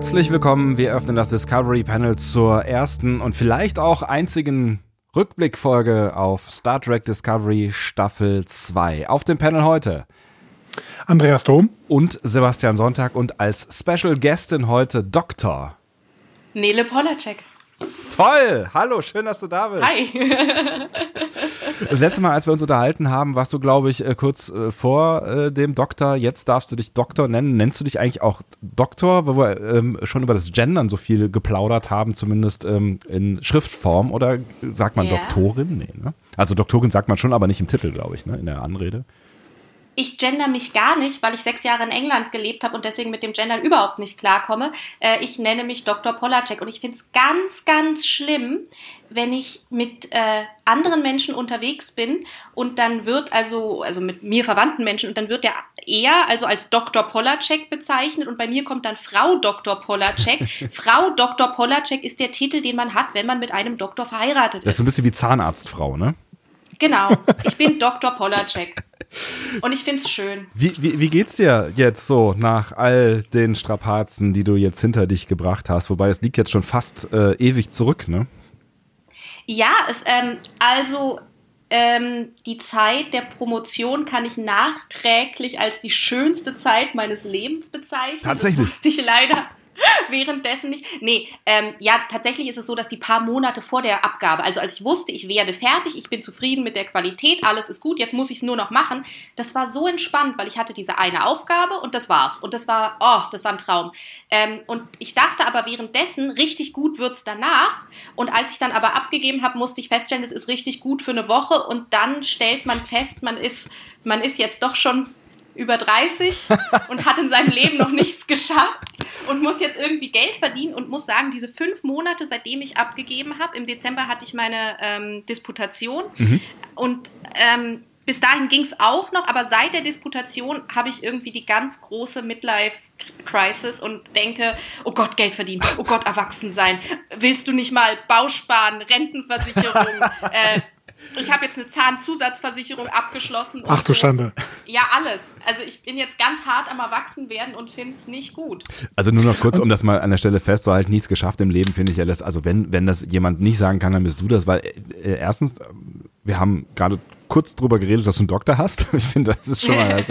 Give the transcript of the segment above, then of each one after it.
Herzlich willkommen. Wir öffnen das Discovery Panel zur ersten und vielleicht auch einzigen Rückblickfolge auf Star Trek Discovery Staffel 2. Auf dem Panel heute Andreas Dom und Sebastian Sonntag und als Special Guestin heute Dr. Nele Polacek. Toll! Hallo, schön, dass du da bist. Hi. Das letzte Mal, als wir uns unterhalten haben, warst du, glaube ich, äh, kurz äh, vor äh, dem Doktor. Jetzt darfst du dich Doktor nennen. Nennst du dich eigentlich auch Doktor, wo wir ähm, schon über das Gendern so viel geplaudert haben, zumindest ähm, in Schriftform? Oder sagt man Ja. Doktorin? Nee, ne? Also Doktorin sagt man schon, aber nicht im Titel, glaube ich, ne? in der Anrede. Ich gender mich gar nicht, weil ich sechs Jahre in England gelebt habe und deswegen mit dem Gendern überhaupt nicht klarkomme. Äh, ich nenne mich Dr. Polacek und ich finde es ganz, ganz schlimm, wenn ich mit äh, anderen Menschen unterwegs bin und dann wird also, also mit mir verwandten Menschen und dann wird der eher also als Dr. Polacek bezeichnet und bei mir kommt dann Frau Dr. Polacek. Frau Dr. Polacek ist der Titel, den man hat, wenn man mit einem Doktor verheiratet Das ist so ein bisschen wie Zahnarztfrau, ne? Genau, ich bin Dr. Polacek. Und ich finde es schön. Wie, wie, wie geht's dir jetzt so nach all den Strapazen, die du jetzt hinter dich gebracht hast? Wobei es liegt jetzt schon fast äh, ewig zurück, ne? Ja, es, ähm, also ähm, die Zeit der Promotion kann ich nachträglich als die schönste Zeit meines Lebens bezeichnen. Tatsächlich. Das wusste ich leider währenddessen nicht. Nee, ähm, ja, tatsächlich ist es so, dass die paar Monate vor der Abgabe, also als ich wusste, ich werde fertig, ich bin zufrieden mit der Qualität, alles ist gut, jetzt muss ich es nur noch machen, das war so entspannt, weil ich hatte diese eine Aufgabe und das war's. Und das war, oh, das war ein Traum. Ähm, und ich dachte aber währenddessen, richtig gut wird's danach. Und als ich dann aber abgegeben habe, musste ich feststellen, es ist richtig gut für eine Woche und dann stellt man fest, man ist, man ist jetzt doch schon über 30 und hat in seinem Leben noch nichts geschafft und muss jetzt irgendwie Geld verdienen und muss sagen, diese fünf Monate, seitdem ich abgegeben habe, im Dezember hatte ich meine ähm, Disputation und ähm, bis dahin ging es auch noch, aber seit der Disputation habe ich irgendwie die ganz große Midlife-Crisis und denke, oh Gott, Geld verdienen, oh Gott, erwachsen sein. Willst du nicht mal Bausparen, Rentenversicherung? äh, ich habe jetzt eine Zahnzusatzversicherung abgeschlossen. und Ach du so. Schande. Ja, alles. Also ich bin jetzt ganz hart am Erwachsenwerden und finde es nicht gut. Also nur noch kurz, um das mal an der Stelle festzuhalten, nichts geschafft im Leben, finde ich ja das, also wenn, wenn das jemand nicht sagen kann, dann bist du das, weil äh, erstens, äh, wir haben gerade kurz drüber geredet, dass du einen Doktor hast. Ich finde, das ist schon mal,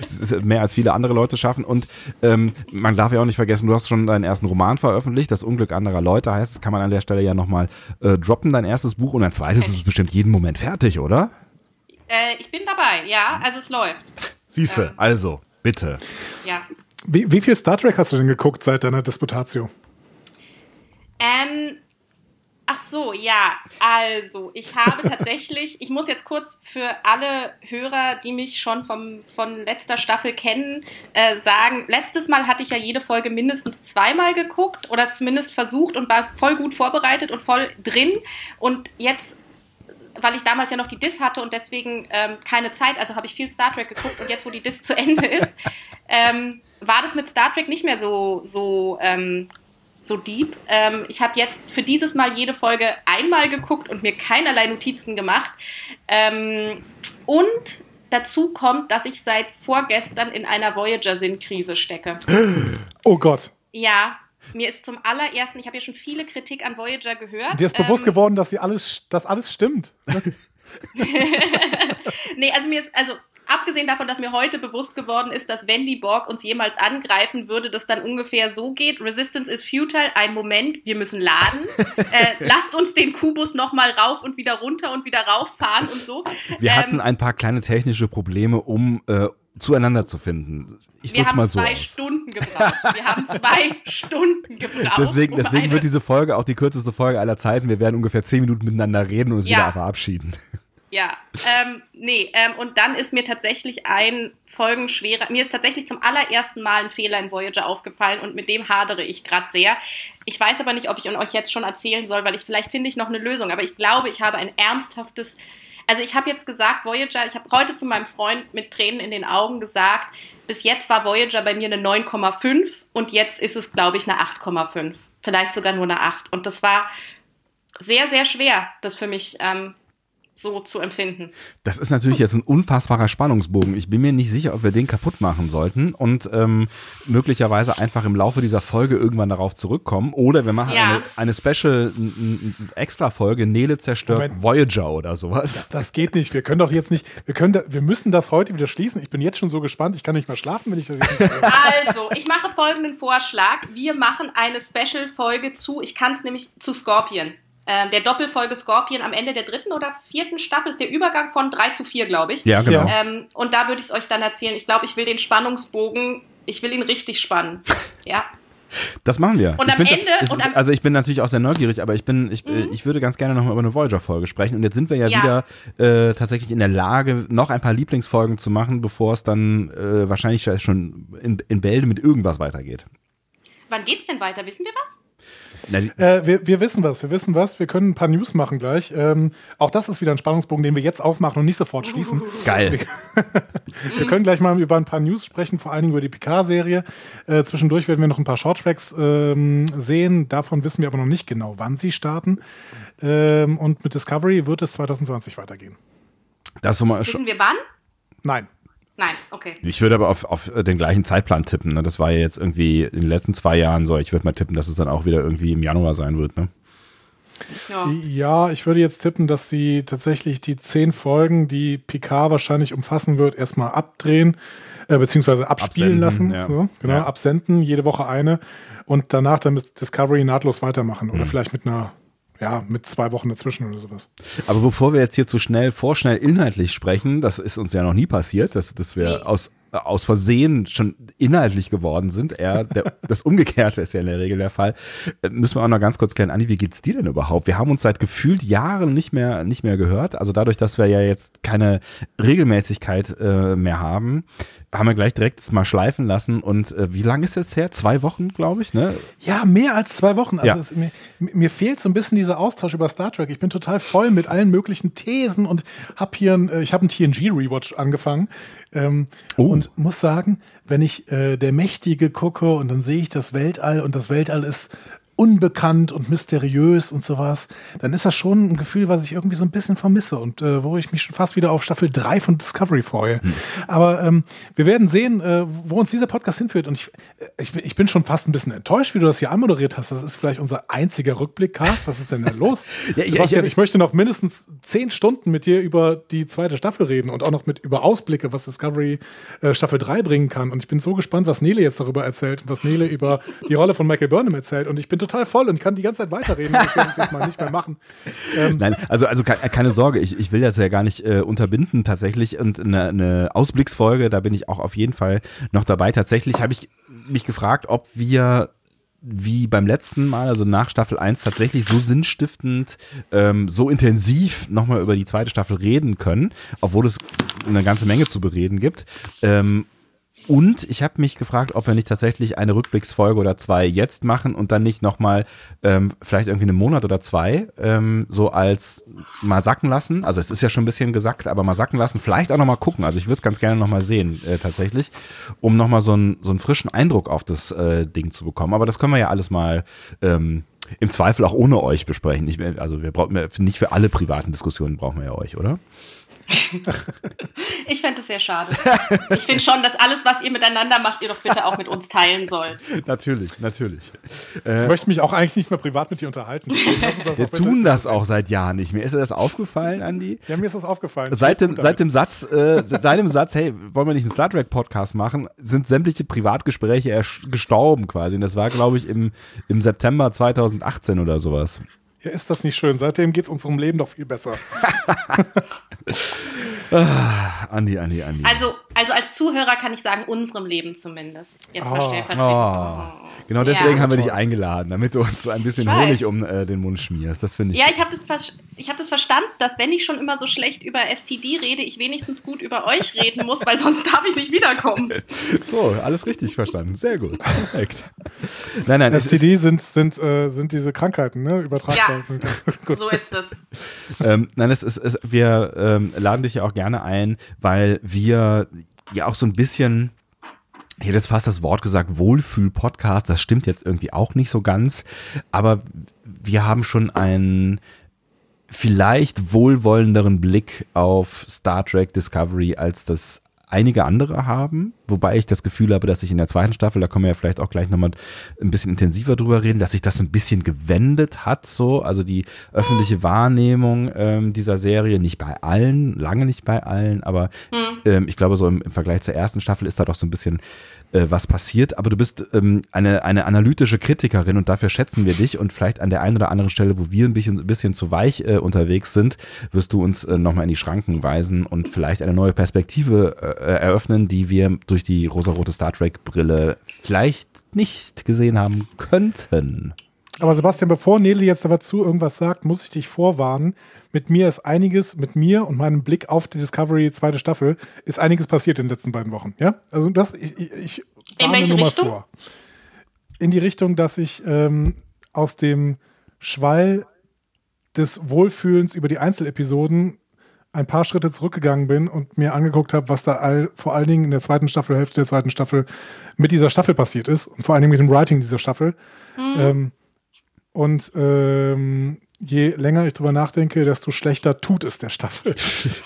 das ist mehr als viele andere Leute schaffen. Und ähm, man darf ja auch nicht vergessen, du hast schon deinen ersten Roman veröffentlicht, Das Unglück anderer Leute heißt, das kann man an der Stelle ja nochmal äh, droppen, dein erstes Buch und ein zweites ist bestimmt jeden Moment fertig, oder? Äh, ich bin dabei, ja, also es läuft. Siehste, Ähm. also, bitte. Ja. Wie, wie viel Star Trek hast du denn geguckt seit deiner Disputatio? Ähm, ach so, ja, also ich habe tatsächlich, ich muss jetzt kurz für alle Hörer, die mich schon vom, von letzter Staffel kennen, äh, sagen, letztes Mal hatte ich ja jede Folge mindestens zweimal geguckt oder es zumindest versucht und war voll gut vorbereitet und voll drin. Und jetzt weil ich damals ja noch die Dis hatte und deswegen ähm, keine Zeit, also habe ich viel Star Trek geguckt und jetzt, wo die Dis zu Ende ist, ähm, war das mit Star Trek nicht mehr so, so, ähm, so deep. Ähm, ich habe jetzt für dieses Mal jede Folge einmal geguckt und mir keinerlei Notizen gemacht. Ähm, und dazu kommt, dass ich seit vorgestern in einer Voyager-Sinnkrise stecke. Oh Gott. Ja, mir ist zum allerersten, ich habe ja schon viele Kritik an Voyager gehört. Dir ist bewusst ähm, geworden, dass, sie alles, dass alles stimmt. Nee, also mir ist, also abgesehen davon, dass mir heute bewusst geworden ist, dass wenn die Borg uns jemals angreifen würde, das dann ungefähr so geht. Resistance is futile. Ein Moment, wir müssen laden. äh, lasst uns den Kubus nochmal rauf und wieder runter und wieder rauffahren und so. Wir Ähm, hatten ein paar kleine technische Probleme, um äh, zueinander zu finden. Ich wir haben mal so zwei aus. Stunden gebraucht. Wir haben zwei Stunden gebraucht. Deswegen, um deswegen wird diese Folge auch die kürzeste Folge aller Zeiten. Wir werden ungefähr zehn Minuten miteinander reden und uns Ja. wieder verabschieden. Ja, ähm, nee, ähm, und dann ist mir tatsächlich ein folgenschwerer, mir ist tatsächlich zum allerersten Mal ein Fehler in Voyager aufgefallen und mit dem hadere ich gerade sehr. Ich weiß aber nicht, ob ich euch jetzt schon erzählen soll, weil ich vielleicht finde ich noch eine Lösung, aber ich glaube, ich habe ein ernsthaftes, also ich habe jetzt gesagt, Voyager, ich habe heute zu meinem Freund mit Tränen in den Augen gesagt, bis jetzt war Voyager bei mir eine 9,5 und jetzt ist es, glaube ich, eine 8,5. Vielleicht sogar nur eine 8. Und das war sehr, sehr schwer, das für mich ähm, so zu empfinden. Das ist natürlich jetzt ein unfassbarer Spannungsbogen. Ich bin mir nicht sicher, ob wir den kaputt machen sollten und ähm, möglicherweise einfach im Laufe dieser Folge irgendwann darauf zurückkommen. Oder wir machen Ja. eine, eine Special, extra Folge, Nele zerstört Moment. Voyager oder sowas. Das, das geht nicht. Wir können doch jetzt nicht, wir können, da, wir müssen das heute wieder schließen. Ich bin jetzt schon so gespannt. Ich kann nicht mehr schlafen, wenn ich das jetzt nicht. Also, ich mache folgenden Vorschlag. Wir machen eine Special-Folge zu, ich kann es nämlich zu Scorpion. Ähm, der Doppelfolge Scorpion am Ende der dritten oder vierten Staffel ist der Übergang von 3 zu 4, glaube ich. Ja, genau. Ähm, und da würde ich es euch dann erzählen. Ich glaube, ich will den Spannungsbogen, ich will ihn richtig spannen. Ja. Das machen wir. Und ich am Ende- Das, und ist, am- Mhm. also ich bin natürlich auch sehr neugierig, aber ich bin, ich, äh, ich würde ganz gerne nochmal über eine Voyager-Folge sprechen. Und jetzt sind wir ja, Ja. wieder äh, tatsächlich in der Lage, noch ein paar Lieblingsfolgen zu machen, bevor es dann äh, wahrscheinlich schon in, in Bälde mit irgendwas weitergeht. Wann geht's denn weiter? Wissen wir was? Äh, wir, wir wissen was, wir wissen was. Wir können ein paar News machen gleich. Ähm, auch das ist wieder ein Spannungsbogen, den wir jetzt aufmachen und nicht sofort schließen. Geil. Wir können gleich mal über ein paar News sprechen, vor allen Dingen über die Picard-Serie. Äh, zwischendurch werden wir noch ein paar Shorttracks ähm, sehen. Davon wissen wir aber noch nicht genau, wann sie starten. Ähm, und mit Discovery wird es 2020 weitergehen. Das so mal schon, Wissen wir wann? Nein. Nein, okay. ich würde aber auf, auf den gleichen Zeitplan tippen. Ne? Das war ja jetzt irgendwie in den letzten zwei Jahren so. Ich würde mal tippen, dass es dann auch wieder irgendwie im Januar sein wird. Ne? Ja. Ja, ich würde jetzt tippen, dass sie tatsächlich die zehn Folgen, die Picard wahrscheinlich umfassen wird, erstmal abdrehen, äh, beziehungsweise abspielen Absenden, lassen. ja. So, genau, Ja. absenden, jede Woche eine und danach dann mit Discovery nahtlos weitermachen. Mhm. Oder vielleicht mit einer, ja, mit zwei Wochen dazwischen oder sowas. Aber bevor wir jetzt hier zu schnell, vorschnell inhaltlich sprechen, das ist uns ja noch nie passiert, dass, dass wir Nee. aus, aus Versehen schon inhaltlich geworden sind. Eher der, das Umgekehrte ist ja in der Regel der Fall. Äh, Müssen wir auch noch ganz kurz klären, Andi, wie geht's dir denn überhaupt? Wir haben uns seit gefühlt Jahren nicht mehr, nicht mehr gehört. Also dadurch, dass wir ja jetzt keine Regelmäßigkeit äh, mehr haben, haben wir gleich direkt das mal schleifen lassen. Und äh, wie lange ist es her? Zwei Wochen, glaube ich, ne? Ja, mehr als zwei Wochen. Also Ja. es, mir, mir fehlt so ein bisschen dieser Austausch über Star Trek. Ich bin total voll mit allen möglichen Thesen und habe hier ein, äh, ich habe einen TNG Rewatch angefangen ähm, Oh. und muss sagen, wenn ich äh, der Mächtige gucke und dann sehe ich das Weltall und das Weltall ist unbekannt und mysteriös und sowas, dann ist das schon ein Gefühl, was ich irgendwie so ein bisschen vermisse und äh, wo ich mich schon fast wieder auf Staffel 3 von Discovery freue. Aber ähm, wir werden sehen, äh, wo uns dieser Podcast hinführt. Und ich, äh, ich, bin, ich bin schon fast ein bisschen enttäuscht, wie du das hier anmoderiert hast. Das ist vielleicht unser einziger Rückblick-Cast. Was ist denn da los? Ja, ich- ich- ich, möchte noch mindestens zehn Stunden mit dir über die zweite Staffel reden und auch noch mit über Ausblicke, was Discovery äh, Staffel 3 bringen kann. Und ich bin so gespannt, was Nele jetzt darüber erzählt und was Nele über die Rolle von Michael Burnham erzählt. Und ich bin total voll und kann die ganze Zeit weiterreden. Ich werde es jetzt mal nicht mehr machen. Ähm, Nein, also, also ke- keine Sorge, ich, ich will das ja gar nicht äh, unterbinden tatsächlich. Und eine, eine Ausblicksfolge, da bin ich auch auf jeden Fall noch dabei. Tatsächlich habe ich mich gefragt, ob wir wie beim letzten Mal, also nach Staffel 1, tatsächlich so sinnstiftend, ähm, so intensiv nochmal über die zweite Staffel reden können, obwohl es eine ganze Menge zu bereden gibt. Ähm, und ich habe mich gefragt, ob wir nicht tatsächlich eine Rückblicksfolge oder zwei jetzt machen und dann nicht nochmal ähm, vielleicht irgendwie einen Monat oder zwei ähm, so als mal sacken lassen. Also es ist ja schon ein bisschen gesackt, aber mal sacken lassen. Vielleicht auch nochmal gucken. Also ich würde es ganz gerne nochmal sehen äh, tatsächlich, um nochmal so, einen so einen frischen Eindruck auf das äh, Ding zu bekommen. Aber das können wir ja alles mal ähm, im Zweifel auch ohne euch besprechen. Ich, also wir brauchen nicht für alle privaten Diskussionen brauchen wir ja euch, oder? Ich fände es sehr schade. Ich finde schon, dass alles, was ihr miteinander macht, ihr doch bitte auch mit uns teilen sollt. Natürlich, natürlich. ich möchte mich auch eigentlich nicht mehr privat mit dir unterhalten. Wir tun das auch seit Jahren nicht mehr. Ist dir das aufgefallen, Andi? Ja, mir ist das aufgefallen. Seit dem, seit dem Satz, äh, deinem Satz, hey, wollen wir nicht einen Star Trek Podcast machen, sind sämtliche Privatgespräche erst gestorben quasi. Und das war, glaube ich, im, im September 2018 oder sowas. Ja, ist das nicht schön? Seitdem geht es unserem Leben doch viel besser. Andi, Andi, Andi. Also, also als Zuhörer kann ich sagen, unserem Leben zumindest. Jetzt mal Oh. stellvertretend. Oh. Genau deswegen Ja. haben wir dich eingeladen, damit du uns so ein bisschen. Honig um äh, den Mund schmierst. Das finde ich. Ja, ich habe das, ver- ich hab das verstanden, dass wenn ich schon immer so schlecht über STD rede, ich wenigstens gut über euch reden muss, weil sonst darf ich nicht wiederkommen. So, alles richtig verstanden. Sehr gut. Perfekt. Nein, nein, STD sind, sind, äh, sind diese Krankheiten, ne? Übertragbar. Ja. So ist es. ähm, nein, es ist, es, wir ähm, laden dich ja auch gerne ein, weil wir ja auch so ein bisschen, hätte jetzt fast das Wort gesagt, Wohlfühl-Podcast, das stimmt jetzt irgendwie auch nicht so ganz, aber wir haben schon ein vielleicht wohlwollenderen Blick auf Star Trek Discovery, als das einige andere haben, wobei ich das Gefühl habe, dass sich in der zweiten Staffel, da können wir ja vielleicht auch gleich nochmal ein bisschen intensiver drüber reden, dass sich das so ein bisschen gewendet hat, so, also die öffentliche Wahrnehmung ähm, dieser Serie, nicht bei allen, lange nicht bei allen, aber mhm. ähm, ich glaube so im, im Vergleich zur ersten Staffel ist da doch so ein bisschen äh, was passiert, aber du bist ähm, eine, eine analytische Kritikerin und dafür schätzen wir dich und vielleicht an der einen oder anderen Stelle, wo wir ein bisschen, ein bisschen zu weich äh, unterwegs sind, wirst du uns äh, nochmal in die Schranken weisen und vielleicht eine neue Perspektive äh, eröffnen, die wir durch die rosarote Star Trek Brille vielleicht nicht gesehen haben könnten. Aber Sebastian, bevor Nele jetzt dazu irgendwas sagt, muss ich dich vorwarnen. Mit mir ist einiges, mit mir und meinem Blick auf die Discovery zweite Staffel, ist einiges passiert in den letzten beiden Wochen. Ja, also das, ich, ich in welche nur mal Richtung? vor. In die Richtung, dass ich ähm, aus dem Schwall des Wohlfühlens über die Einzelepisoden ein paar Schritte zurückgegangen bin und mir angeguckt habe, was da all, vor allen Dingen in der zweiten Staffel, Hälfte der zweiten Staffel mit dieser Staffel passiert ist und vor allen Dingen mit dem Writing dieser Staffel. Mhm. Ähm, und ähm, je länger ich drüber nachdenke, desto schlechter tut es der Staffel.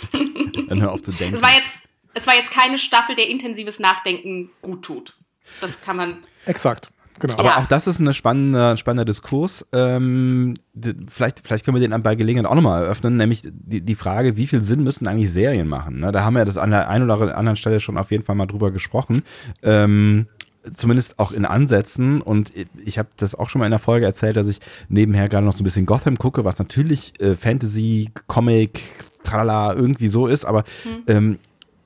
Dann hör auf zu denken. Es war, jetzt, es war jetzt keine Staffel, der intensives Nachdenken gut tut. Das kann man. Exakt. Genau. Aber ja. auch das ist ein spannender, spannender Diskurs. Ähm, vielleicht, vielleicht können wir den bei Gelegenheit auch nochmal eröffnen, nämlich die, die Frage, wie viel Sinn müssen eigentlich Serien machen? Ne? Da haben wir das an der einen oder anderen Stelle schon auf jeden Fall mal drüber gesprochen. Ähm, zumindest auch in Ansätzen und ich habe das auch schon mal in der Folge erzählt, dass ich nebenher gerade noch so ein bisschen Gotham gucke, was natürlich äh, Fantasy, Comic, tralala irgendwie so ist, aber mhm. ähm,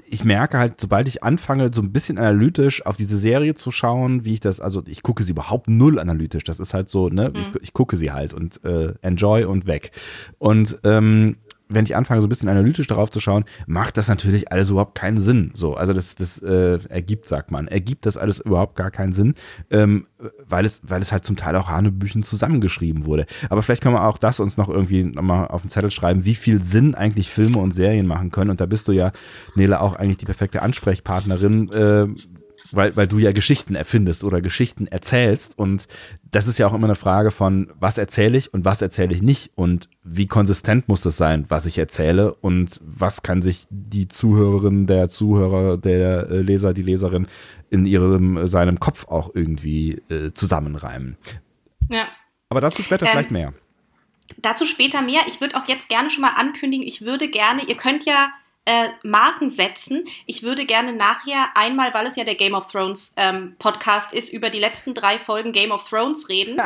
ich merke halt, sobald ich anfange, so ein bisschen analytisch auf diese Serie zu schauen, wie ich das, also ich gucke sie überhaupt null analytisch. Das ist halt so, ne, mhm. ich, ich, gucke sie halt und äh, enjoy und weg. Und ähm, wenn ich anfange, so ein bisschen analytisch darauf zu schauen, macht das natürlich alles überhaupt keinen Sinn. So, also das, das äh, ergibt, sagt man, ergibt das alles überhaupt gar keinen Sinn, ähm, weil es, weil es halt zum Teil auch Hanebüchen zusammengeschrieben wurde. Aber vielleicht können wir auch das uns noch irgendwie nochmal auf den Zettel schreiben, wie viel Sinn eigentlich Filme und Serien machen können. Und da bist du ja, Nele, auch eigentlich die perfekte Ansprechpartnerin, äh, weil, weil du ja Geschichten erfindest oder Geschichten erzählst. Und das ist ja auch immer eine Frage von, was erzähle ich und was erzähle ich nicht und wie konsistent muss das sein, was ich erzähle und was kann sich die Zuhörerin, der Zuhörer, der äh, Leser, die Leserin in ihrem, seinem Kopf auch irgendwie äh, zusammenreimen. Ja. Aber dazu später ähm, vielleicht mehr. Dazu später mehr. Ich würde auch jetzt gerne schon mal ankündigen, ich würde gerne, ihr könnt ja äh, Marken setzen. Ich würde gerne nachher einmal, weil es ja der Game of Thrones ähm, Podcast ist, über die letzten drei Folgen Game of Thrones reden.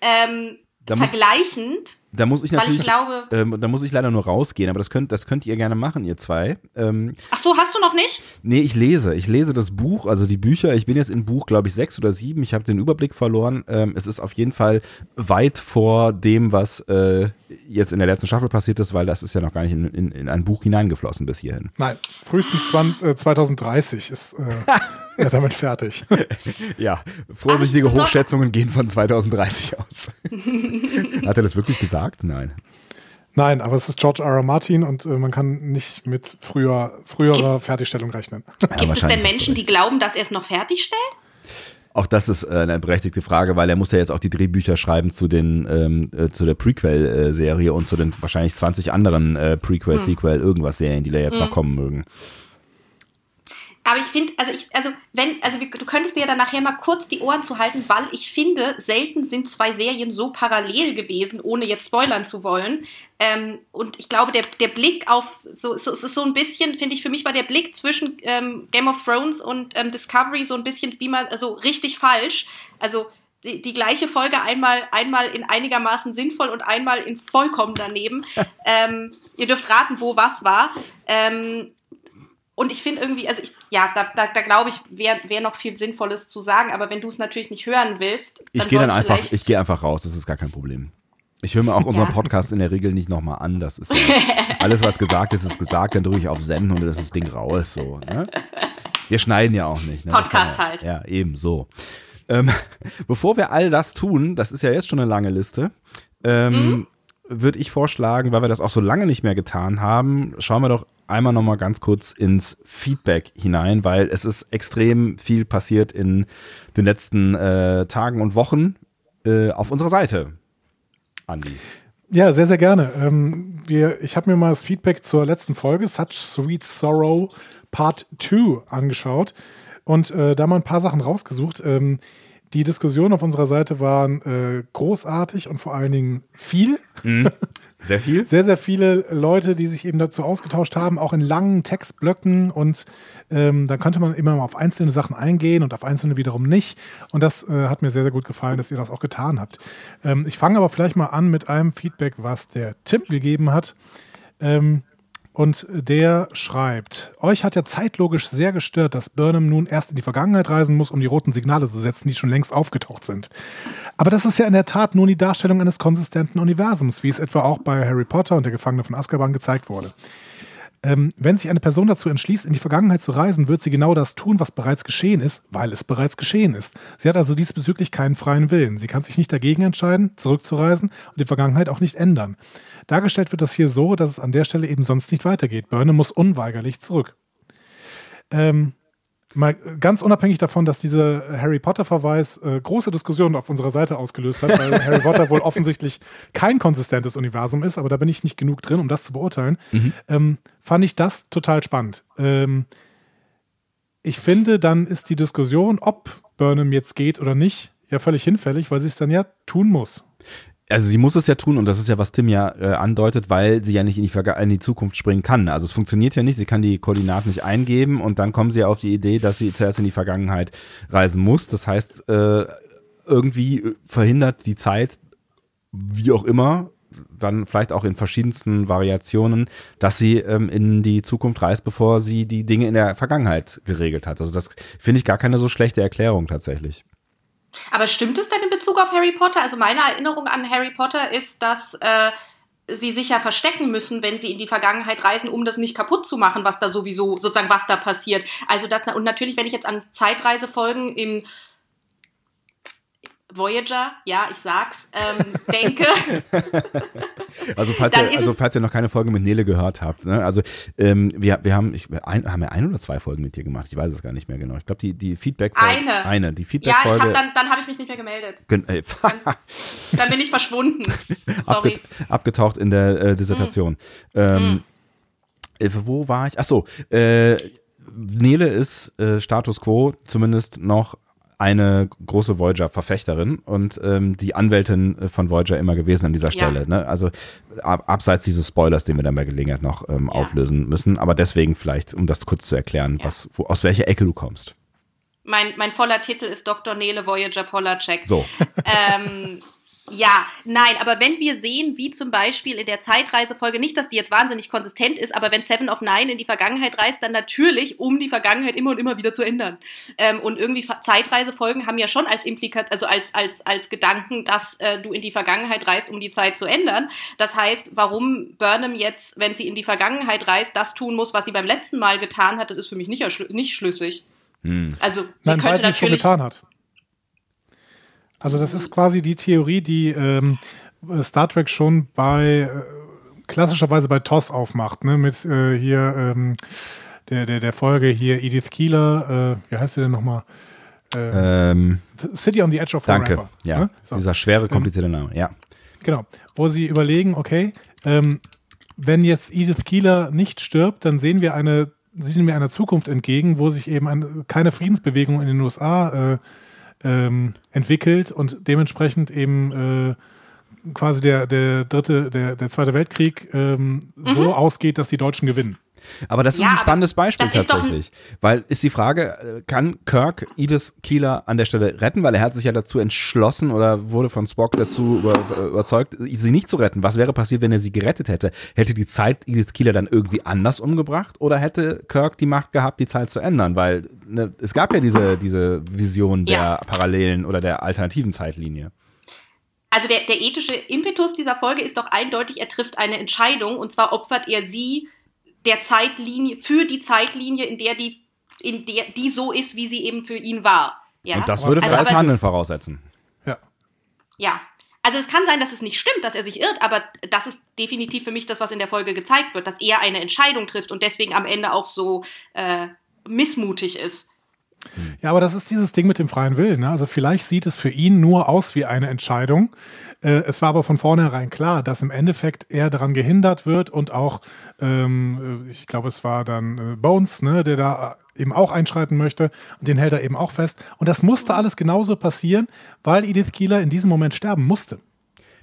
ähm, vergleichend da muss ich natürlich, ich glaube, ähm, da muss ich leider nur rausgehen, aber das könnt, das könnt ihr gerne machen, ihr zwei. Ähm, Ach so, hast du noch nicht? Nee, ich lese. Ich lese das Buch, also die Bücher. Ich bin jetzt in Buch, glaube ich, sechs oder sieben. Ich habe den Überblick verloren. Ähm, es ist auf jeden Fall weit vor dem, was äh, jetzt in der letzten Staffel passiert ist, weil das ist ja noch gar nicht in, in, in ein Buch hineingeflossen bis hierhin. Nein, frühestens 20, äh, 2030 ist äh, er damit fertig. ja, vorsichtige Hochschätzungen gehen von 2030 aus. Hat er das wirklich gesagt? Nein. Nein, aber es ist George R. R. Martin und äh, man kann nicht mit früher, früherer Gibt, Fertigstellung rechnen. Ja, Gibt es denn Menschen, die glauben, dass er es noch fertigstellt? Auch das ist äh, eine berechtigte Frage, weil er muss ja jetzt auch die Drehbücher schreiben zu den ähm, äh, zu der Prequel-Serie und zu den wahrscheinlich 20 anderen äh, Prequel, hm. Sequel, irgendwas Serien, die da jetzt hm. noch kommen mögen. Aber ich finde, also ich, also wenn, also du könntest dir ja dann nachher mal kurz die Ohren zu halten, weil ich finde, selten sind zwei Serien so parallel gewesen, ohne jetzt spoilern zu wollen. Ähm, und ich glaube, der, der Blick auf, so, so, es ist so ein bisschen, finde ich, für mich war der Blick zwischen ähm, Game of Thrones und ähm, Discovery so ein bisschen wie man, also richtig falsch. Also die, die, gleiche Folge einmal, einmal in einigermaßen sinnvoll und einmal in vollkommen daneben. ähm, ihr dürft raten, wo was war. Ähm, und ich finde irgendwie, also ich, ja, da, da, da glaube ich, wäre wär noch viel Sinnvolles zu sagen, aber wenn du es natürlich nicht hören willst, dann ich gehe dann einfach, ich gehe einfach raus, das ist gar kein Problem. Ich höre mir auch unseren Podcast in der Regel nicht nochmal an. Das ist ja, alles, was gesagt ist, ist gesagt. Dann drücke ich auf Senden und das ist das Ding raus. So, ne? Wir schneiden ja auch nicht. Ne? Podcast ja, halt. Ja, eben so. Ähm, bevor wir all das tun, das ist ja jetzt schon eine lange Liste, ähm, mhm. würde ich vorschlagen, weil wir das auch so lange nicht mehr getan haben, schauen wir doch einmal noch mal ganz kurz ins Feedback hinein, weil es ist extrem viel passiert in den letzten äh, Tagen und Wochen äh, auf unserer Seite. Andi. Ja, sehr, sehr gerne. Ähm, wir, ich habe mir mal das Feedback zur letzten Folge, Such Sweet Sorrow Part 2, angeschaut und äh, da mal ein paar Sachen rausgesucht. Ähm, die Diskussionen auf unserer Seite waren äh, großartig und vor allen Dingen viel. Mhm. Sehr viel? Sehr, sehr viele Leute, die sich eben dazu ausgetauscht haben, auch in langen Textblöcken und ähm, da könnte man immer mal auf einzelne Sachen eingehen und auf einzelne wiederum nicht. Und das äh, hat mir sehr, sehr gut gefallen, dass ihr das auch getan habt. Ähm, ich fange aber vielleicht mal an mit einem Feedback, was der Tim gegeben hat. Ähm, und der schreibt, euch hat ja zeitlogisch sehr gestört, dass Burnham nun erst in die Vergangenheit reisen muss, um die roten Signale zu setzen, die schon längst aufgetaucht sind. Aber das ist ja in der Tat nur die Darstellung eines konsistenten Universums, wie es etwa auch bei Harry Potter und der Gefangene von Azkaban gezeigt wurde. Ähm, wenn sich eine Person dazu entschließt, in die Vergangenheit zu reisen, wird sie genau das tun, was bereits geschehen ist, weil es bereits geschehen ist. Sie hat also diesbezüglich keinen freien Willen. Sie kann sich nicht dagegen entscheiden, zurückzureisen und die Vergangenheit auch nicht ändern. Dargestellt wird das hier so, dass es an der Stelle eben sonst nicht weitergeht. Burnham muss unweigerlich zurück. Ähm, mal ganz unabhängig davon, dass dieser Harry Potter-Verweis äh, große Diskussionen auf unserer Seite ausgelöst hat, weil Harry Potter wohl offensichtlich kein konsistentes Universum ist, aber da bin ich nicht genug drin, um das zu beurteilen, mhm. ähm, fand ich das total spannend. Ähm, ich finde, dann ist die Diskussion, ob Burnham jetzt geht oder nicht, ja völlig hinfällig, weil sie es dann ja tun muss also sie muss es ja tun und das ist ja, was Tim ja äh, andeutet, weil sie ja nicht in die, in die Zukunft springen kann. Also es funktioniert ja nicht, sie kann die Koordinaten nicht eingeben und dann kommen sie ja auf die Idee, dass sie zuerst in die Vergangenheit reisen muss. Das heißt, äh, irgendwie verhindert die Zeit, wie auch immer, dann vielleicht auch in verschiedensten Variationen, dass sie ähm, in die Zukunft reist, bevor sie die Dinge in der Vergangenheit geregelt hat. Also das finde ich gar keine so schlechte Erklärung tatsächlich. Aber stimmt es denn in Bezug auf Harry Potter? Also meine Erinnerung an Harry Potter ist, dass äh, sie sich ja verstecken müssen, wenn sie in die Vergangenheit reisen, um das nicht kaputt zu machen, was da sowieso sozusagen was da passiert. Also das und natürlich, wenn ich jetzt an Zeitreisefolgen in Voyager, ja, ich sag's, ähm, denke. also, falls ihr, also falls ihr noch keine Folge mit Nele gehört habt, ne? also ähm, wir, wir haben, ich, ein, haben wir ein oder zwei Folgen mit dir gemacht, ich weiß es gar nicht mehr genau. Ich glaube, die, die Feedback-Folge. Eine. Eine, die Feedback-Folge. Ja, hab, dann, dann habe ich mich nicht mehr gemeldet. Dann, dann, bin ich verschwunden. Sorry. Abget abgetaucht in der äh, Dissertation. Mm. Ähm, mm. wo war ich? Ach so, äh, Nele ist äh, Status Quo zumindest noch eine große Voyager-Verfechterin und ähm, die Anwältin äh, von Voyager immer gewesen an dieser Stelle. Ja. Ne? Also ab, abseits dieses Spoilers, den wir dann bei Gelegenheit noch ähm, ja. auflösen müssen. Aber deswegen vielleicht, um das kurz zu erklären, ja. was, wo, aus welcher Ecke du kommst. Mein, mein voller Titel ist Dr. Nele Voyager Polacek. So. ähm, ja, nein, aber wenn wir sehen, wie zum Beispiel in der Zeitreisefolge, nicht, dass die jetzt wahnsinnig konsistent ist, aber wenn Seven of Nine in die Vergangenheit reist, dann natürlich, um die Vergangenheit immer und immer wieder zu ändern. Ähm, und irgendwie Zeitreisefolgen haben ja schon als Implikat, also als, als, als Gedanken, dass äh, du in die Vergangenheit reist, um die Zeit zu ändern. Das heißt, warum Burnham jetzt, wenn sie in die Vergangenheit reist, das tun muss, was sie beim letzten Mal getan hat, das ist für mich nicht, nicht schlüssig. Hm. Also, sie Nein, könnte weil sie es schon getan hat. Also das ist quasi die Theorie, die ähm, Star Trek schon bei äh, klassischerweise bei TOS aufmacht, ne? Mit äh, hier ähm, der, der, der Folge hier Edith Keeler, äh, wie heißt sie denn nochmal? Ähm, City on the Edge of Forever. Danke, ja. Ne? So. Dieser schwere, komplizierte Name, ja. Genau. Wo sie überlegen, okay, ähm, wenn jetzt Edith Keeler nicht stirbt, dann sehen wir eine, sehen wir einer Zukunft entgegen, wo sich eben eine, keine Friedensbewegung in den USA äh, ähm, entwickelt und dementsprechend eben äh, quasi der, der dritte, der, der Zweite Weltkrieg ähm, mhm. so ausgeht, dass die Deutschen gewinnen. Aber das ist ja, ein spannendes Beispiel tatsächlich. Weil ist die Frage, äh, kann Kirk Edith Keeler an der Stelle retten? Weil er hat sich ja dazu entschlossen oder wurde von Spock dazu über, überzeugt, sie nicht zu retten. Was wäre passiert, wenn er sie gerettet hätte? Hätte die Zeit Edith Keeler dann irgendwie anders umgebracht? Oder hätte Kirk die Macht gehabt, die Zeit zu ändern? Weil ne, es gab ja diese, diese Vision der ja. parallelen oder der alternativen Zeitlinie. Also der, der ethische Impetus dieser Folge ist doch eindeutig, er trifft eine Entscheidung und zwar opfert er sie der Zeitlinie, für die Zeitlinie, in der die, in der, die so ist, wie sie eben für ihn war. Ja? Und das würde also, freies Handeln voraussetzen. Ja. Ja. Also es kann sein, dass es nicht stimmt, dass er sich irrt, aber das ist definitiv für mich das, was in der Folge gezeigt wird, dass er eine Entscheidung trifft und deswegen am Ende auch so äh, missmutig ist. Ja, aber das ist dieses Ding mit dem freien Willen. Ne? Also vielleicht sieht es für ihn nur aus wie eine Entscheidung. Äh, es war aber von vornherein klar, dass im Endeffekt er daran gehindert wird und auch, ähm, äh, ich glaube, es war dann äh, Bones, ne, der da eben auch einschreiten möchte und den hält er eben auch fest. Und das musste alles genauso passieren, weil Edith Keeler in diesem Moment sterben musste.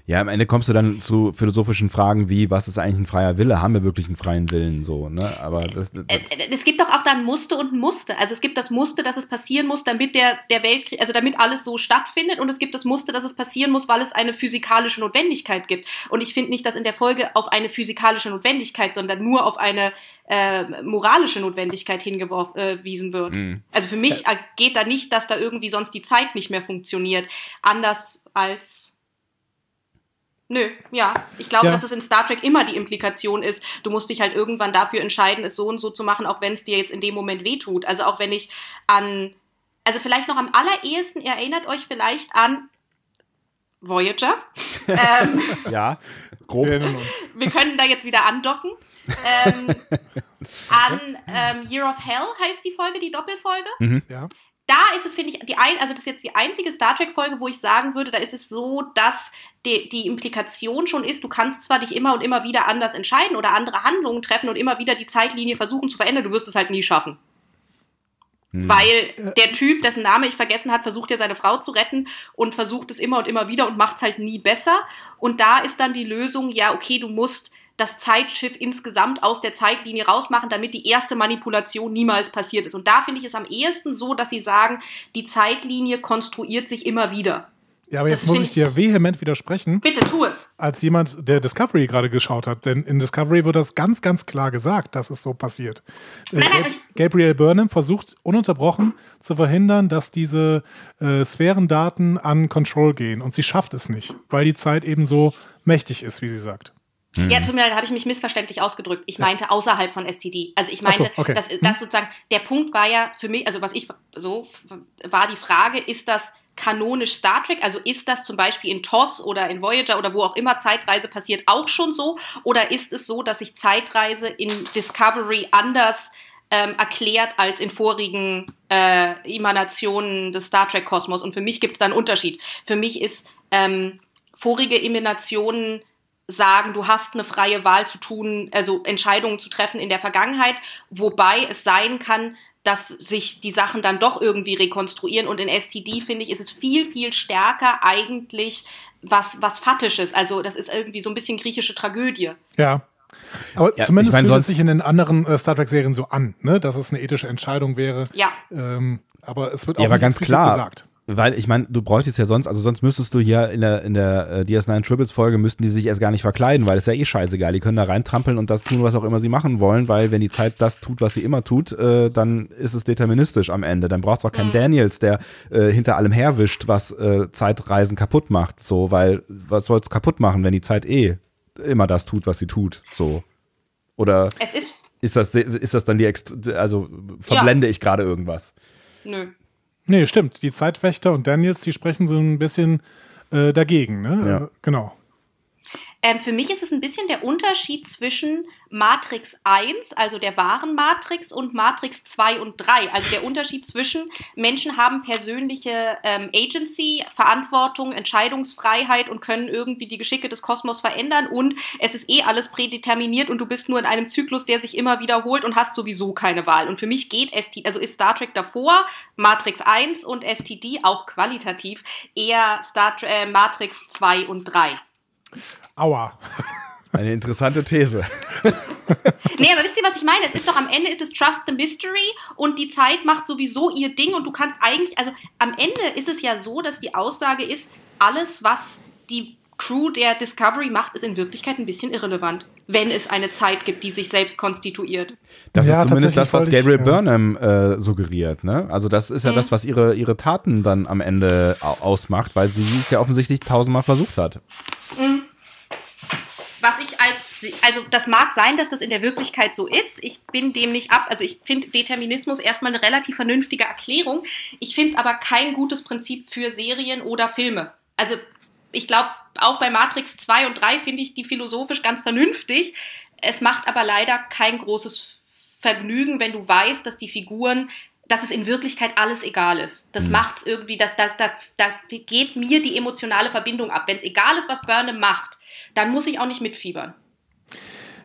Ja, am Ende kommst du dann zu philosophischen Fragen wie, was ist eigentlich ein freier Wille? Haben wir wirklich einen freien Willen? So, ne? Aber das, das Äh, Es gibt doch auch dann Muster und Muster. Also es gibt das Muster, dass es passieren muss, damit der, der Weltkrieg, also damit alles so stattfindet und es gibt das Muster, dass es passieren muss, weil es eine physikalische Notwendigkeit gibt. Und ich finde nicht, dass in der Folge auf eine physikalische Notwendigkeit, sondern nur auf eine äh, moralische Notwendigkeit hingewiesen wird. Mhm. Also für mich äh, geht da nicht, dass da irgendwie sonst die Zeit nicht mehr funktioniert. Anders als Nö, ja. Ich glaube, Ja. dass es in Star Trek immer die Implikation ist, du musst dich halt irgendwann dafür entscheiden, es so und so zu machen, auch wenn es dir jetzt in dem Moment wehtut. Also auch wenn ich an, also vielleicht noch am allerersten, ihr erinnert euch vielleicht an Voyager. ähm, ja, grob. Wir erinnern uns. wir können da jetzt wieder andocken. Ähm, an ähm, Year of Hell heißt die Folge, die Doppelfolge Ja. da ist es, finde ich, die ein, also das ist jetzt die einzige Star Trek-Folge, wo ich sagen würde, da ist es so, dass die, die Implikation schon ist, du kannst zwar dich immer und immer wieder anders entscheiden oder andere Handlungen treffen und immer wieder die Zeitlinie versuchen zu verändern, du wirst es halt nie schaffen. Weil der Typ, dessen Name ich vergessen hat, versucht ja seine Frau zu retten und versucht es immer und immer wieder und macht es halt nie besser. Und da ist dann die Lösung, ja, okay, du musst das Zeitschiff insgesamt aus der Zeitlinie rausmachen, damit die erste Manipulation niemals passiert ist. Und da finde ich es am ehesten so, dass sie sagen, die Zeitlinie konstruiert sich immer wieder. Ja, aber jetzt Das muss ich dir vehement widersprechen, Bitte tu es. als jemand, der Discovery gerade geschaut hat. Denn in Discovery wird das ganz, ganz klar gesagt, dass es so passiert. Äh, Nein, nein, Gab- Gabriel Burnham versucht ununterbrochen zu verhindern, dass diese äh, Sphärendaten an Control gehen. Und sie schafft es nicht, weil die Zeit eben so mächtig ist, wie sie sagt. Ja, tut mir leid, da habe ich mich missverständlich ausgedrückt. Ich meinte außerhalb von STD. Also ich Ach so, meinte, okay. dass, dass sozusagen der Punkt war ja für mich, also was ich so war die Frage, ist das kanonisch Star Trek? Also ist das zum Beispiel in TOS oder in Voyager oder wo auch immer Zeitreise passiert auch schon so? Oder ist es so, dass sich Zeitreise in Discovery anders ähm, erklärt als in vorigen äh, Emanationen des Star Trek Kosmos? Und für mich gibt es da einen Unterschied. Für mich ist ähm, vorige Emanationen sagen, du hast eine freie Wahl zu tun, also Entscheidungen zu treffen in der Vergangenheit, wobei es sein kann, dass sich die Sachen dann doch irgendwie rekonstruieren. Und in STD, finde ich, ist es viel, viel stärker eigentlich was, was Fatisches. Also das ist irgendwie so ein bisschen griechische Tragödie. Ja. Aber Ja, zumindest ich mein, fühlt es sich in den anderen äh, Star Trek-Serien so an, ne? dass es eine ethische Entscheidung wäre. Ja. Ähm, aber es wird auch Ja, aber nicht ganz klar. gesagt. Weil ich meine, du bräuchtest ja sonst, also sonst müsstest du hier in der, in der äh, DS9 Triples Folge müssten die sich erst gar nicht verkleiden, weil es ja eh scheißegal. Die können da reintrampeln und das tun, was auch immer sie machen wollen, weil wenn die Zeit das tut, was sie immer tut, äh, dann ist es deterministisch am Ende. Dann braucht es auch keinen Daniels, der äh, hinter allem herwischt, was äh, Zeitreisen kaputt macht. So, weil was soll's kaputt machen, wenn die Zeit eh immer das tut, was sie tut. So. Oder Es ist, ist das, ist das dann die, Ext also verblende ich gerade irgendwas? nö. Nee, stimmt. Die Zeitwächter und Daniels, die sprechen so ein bisschen äh, dagegen. Ne? Ja. Äh, genau. Ähm, für mich ist es ein bisschen der Unterschied zwischen Matrix 1, also der wahren Matrix, und Matrix 2 und 3. Also der Unterschied zwischen Menschen haben persönliche ähm, Agency, Verantwortung, Entscheidungsfreiheit und können irgendwie die Geschicke des Kosmos verändern und es ist eh alles prädeterminiert und du bist nur in einem Zyklus, der sich immer wiederholt und hast sowieso keine Wahl. Und für mich geht ST, also ist Star Trek davor, Matrix 1 und STD auch qualitativ eher Star äh, Matrix 2 und 3. Aua. Eine interessante These. Nee, aber wisst ihr, was ich meine? Es ist doch am Ende ist es Trust the Mystery und die Zeit macht sowieso ihr Ding und du kannst eigentlich, also am Ende ist es ja so, dass die Aussage ist, alles, was die Crew der Discovery macht, ist in Wirklichkeit ein bisschen irrelevant, wenn es eine Zeit gibt, die sich selbst konstituiert. Das Ja, ist zumindest das, was Gabriel ich. Burnham äh, suggeriert. Ne? Also das ist ja Mhm. das, was ihre, ihre Taten dann am Ende au ausmacht, weil sie es ja offensichtlich tausendmal versucht hat. Was ich als, also das mag sein, dass das in der Wirklichkeit so ist. Ich bin dem nicht ab, also ich finde Determinismus erstmal eine relativ vernünftige Erklärung. Ich finde es aber kein gutes Prinzip für Serien oder Filme. Also ich glaube, auch bei Matrix 2 und 3 finde ich die philosophisch ganz vernünftig. Es macht aber leider kein großes Vergnügen, wenn du weißt, dass die Figuren dass es in Wirklichkeit alles egal ist. Das mhm. macht es irgendwie, das, da, da, da geht mir die emotionale Verbindung ab. Wenn es egal ist, was Burnham macht, dann muss ich auch nicht mitfiebern.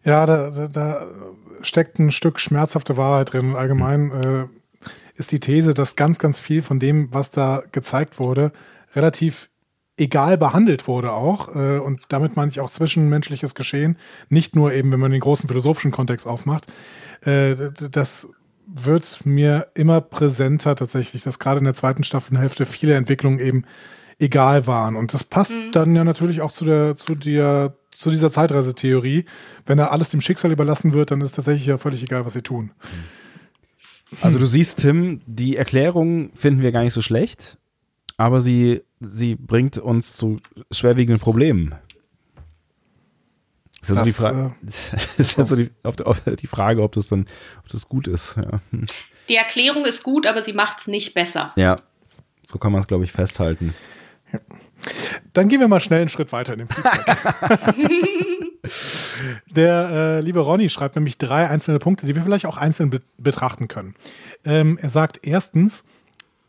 Ja, da, da, da steckt ein Stück schmerzhafte Wahrheit drin. Allgemein äh, ist die These, dass ganz, ganz viel von dem, was da gezeigt wurde, relativ egal behandelt wurde auch. Äh, und damit meine ich auch zwischenmenschliches Geschehen. Nicht nur eben, wenn man den großen philosophischen Kontext aufmacht. Äh, das wird mir immer präsenter tatsächlich, dass gerade in der zweiten Staffelhälfte viele Entwicklungen eben egal waren. Und das passt mhm. dann ja natürlich auch zu der, zu der, zu dieser Zeitreisetheorie. Wenn da alles dem Schicksal überlassen wird, dann ist tatsächlich ja völlig egal, was sie tun. Also du siehst, Tim, die Erklärung finden wir gar nicht so schlecht, aber sie, sie bringt uns zu schwerwiegenden Problemen. Ist ja so, die, Fra äh, ist ja so die, auf, auf die, Frage, ob das dann ob das gut ist. Ja. Die Erklärung ist gut, aber sie macht es nicht besser. Ja, so kann man es, glaube ich, festhalten. Ja. Dann gehen wir mal schnell einen Schritt weiter in dem Feedback. Der äh, liebe Ronny schreibt nämlich drei einzelne Punkte, die wir vielleicht auch einzeln be betrachten können. Ähm, er sagt erstens,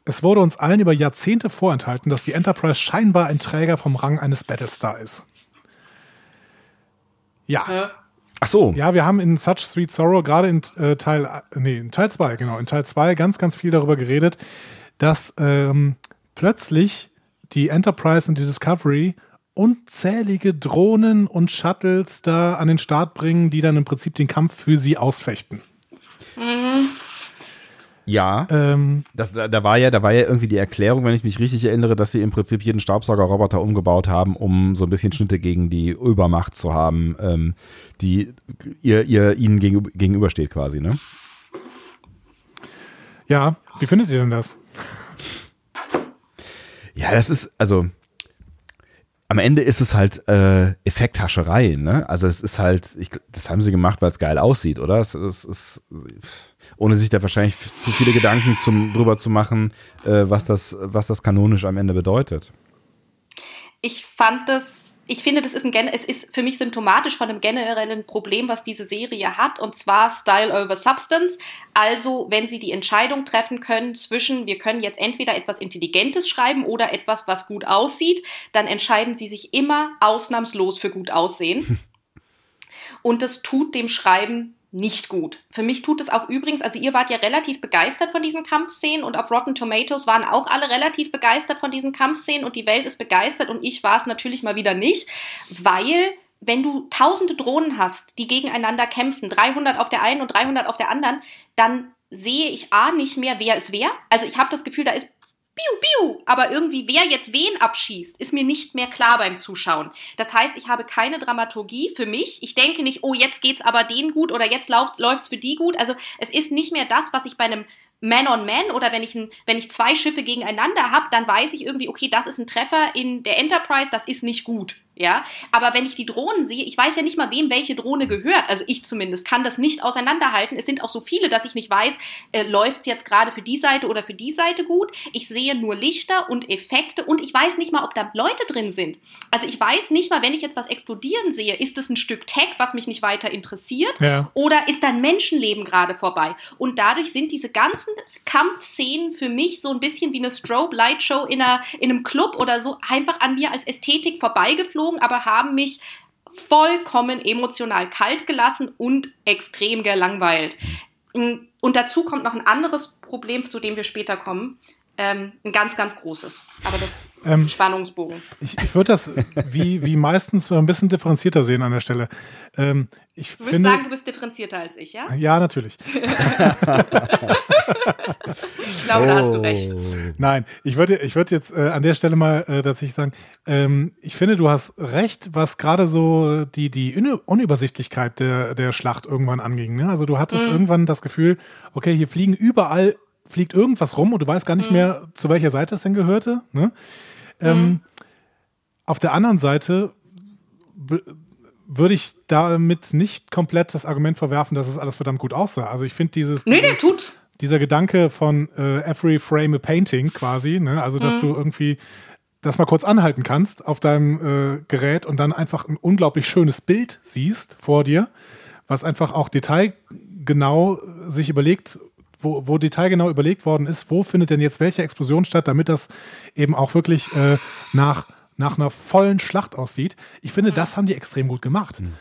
es wurde uns allen über Jahrzehnte vorenthalten, dass die Enterprise scheinbar ein Träger vom Rang eines Battlestar ist. Ja. Ach so. Ja, wir haben in Such Sweet Sorrow gerade in äh, Teil, nee, in Teil 2, genau, in Teil 2 ganz, ganz viel darüber geredet, dass ähm, plötzlich die Enterprise und die Discovery unzählige Drohnen und Shuttles da an den Start bringen, die dann im Prinzip den Kampf für sie ausfechten. Mhm. Ja, ähm, das, da, da, war ja, da war ja irgendwie die Erklärung, wenn ich mich richtig erinnere, dass sie im Prinzip jeden Staubsaugerroboter umgebaut haben, um so ein bisschen Schnitte gegen die Übermacht zu haben, ähm, die ihr, ihr ihnen gegenüber, gegenübersteht quasi, ne? Ja, wie findet ihr denn das? Ja, das ist, also am Ende ist es halt äh, Effekthascherei, ne? Also es ist halt, ich, das haben sie gemacht, weil es geil aussieht, oder? Es, es ist ohne sich da wahrscheinlich zu viele Gedanken zum, drüber zu machen, äh, was, das, was das kanonisch am Ende bedeutet. Ich fand das, ich finde, das ist ein, es ist für mich symptomatisch von einem generellen Problem, was diese Serie hat, und zwar Style over Substance. Also, wenn sie die Entscheidung treffen können zwischen, wir können jetzt entweder etwas Intelligentes schreiben oder etwas, was gut aussieht, dann entscheiden sie sich immer ausnahmslos für gut aussehen. Und das tut dem Schreiben nicht gut. Für mich tut es auch übrigens, also ihr wart ja relativ begeistert von diesen Kampfszenen und auf Rotten Tomatoes waren auch alle relativ begeistert von diesen Kampfszenen und die Welt ist begeistert und ich war es natürlich mal wieder nicht, weil wenn du tausende Drohnen hast, die gegeneinander kämpfen, 300 auf der einen und 300 auf der anderen, dann sehe ich A nicht mehr, wer ist wer. Also ich habe das Gefühl, da ist Biu, biu. Aber irgendwie, wer jetzt wen abschießt, ist mir nicht mehr klar beim Zuschauen. Das heißt, ich habe keine Dramaturgie für mich. Ich denke nicht, oh, jetzt geht's aber denen gut oder jetzt läuft, läuft's für die gut. Also es ist nicht mehr das, was ich bei einem man on Man oder wenn ich, ein, wenn ich zwei Schiffe gegeneinander habe, dann weiß ich irgendwie, okay, das ist ein Treffer in der Enterprise, das ist nicht gut. Ja, aber wenn ich die Drohnen sehe, ich weiß ja nicht mal, wem welche Drohne gehört. Also ich zumindest kann das nicht auseinanderhalten. Es sind auch so viele, dass ich nicht weiß, äh, läuft es jetzt gerade für die Seite oder für die Seite gut. Ich sehe nur Lichter und Effekte und ich weiß nicht mal, ob da Leute drin sind. Also ich weiß nicht mal, wenn ich jetzt was explodieren sehe, ist es ein Stück Tech, was mich nicht weiter interessiert, ja. oder ist da ein Menschenleben gerade vorbei? Und dadurch sind diese ganzen Kampfszenen für mich so ein bisschen wie eine Strobe Light Show in, einer, in einem Club oder so einfach an mir als Ästhetik vorbeigeflogen geflogen, aber haben mich vollkommen emotional kalt gelassen und extrem gelangweilt. Und dazu kommt noch ein anderes Problem, zu dem wir später kommen. Ähm, ein ganz, ganz großes. Aber das ähm, Spannungsbogen. Ich, ich würde das wie, wie meistens ein bisschen differenzierter sehen an der Stelle. Ähm, ich du würdest sagen, du bist differenzierter als ich, ja? Ja, natürlich. ich glaube, oh. da hast du recht. Oh. Nein, ich würde ich würd jetzt äh, an der Stelle mal äh, tatsächlich sagen, ähm, ich finde, du hast recht, was gerade so die, die Unübersichtlichkeit der, der Schlacht irgendwann anging. Ne? Also du hattest mhm. irgendwann das Gefühl, okay, hier fliegen überall fliegt irgendwas rum und du weißt gar nicht mhm. mehr, zu welcher Seite es denn gehörte. Ne? Ähm, mhm. Auf der anderen Seite würde ich damit nicht komplett das Argument verwerfen, dass es alles verdammt gut aussah. Also ich finde dieses, nee, dieses der tut. dieser Gedanke von äh, every frame a painting quasi, ne? also dass mhm. du irgendwie das mal kurz anhalten kannst auf deinem äh, Gerät und dann einfach ein unglaublich schönes Bild siehst vor dir, was einfach auch detailgenau sich überlegt wo, wo detailgenau überlegt worden ist, wo findet denn jetzt welche Explosion statt, damit das eben auch wirklich äh, nach, nach einer vollen Schlacht aussieht. Ich finde, das haben die extrem gut gemacht. Mhm.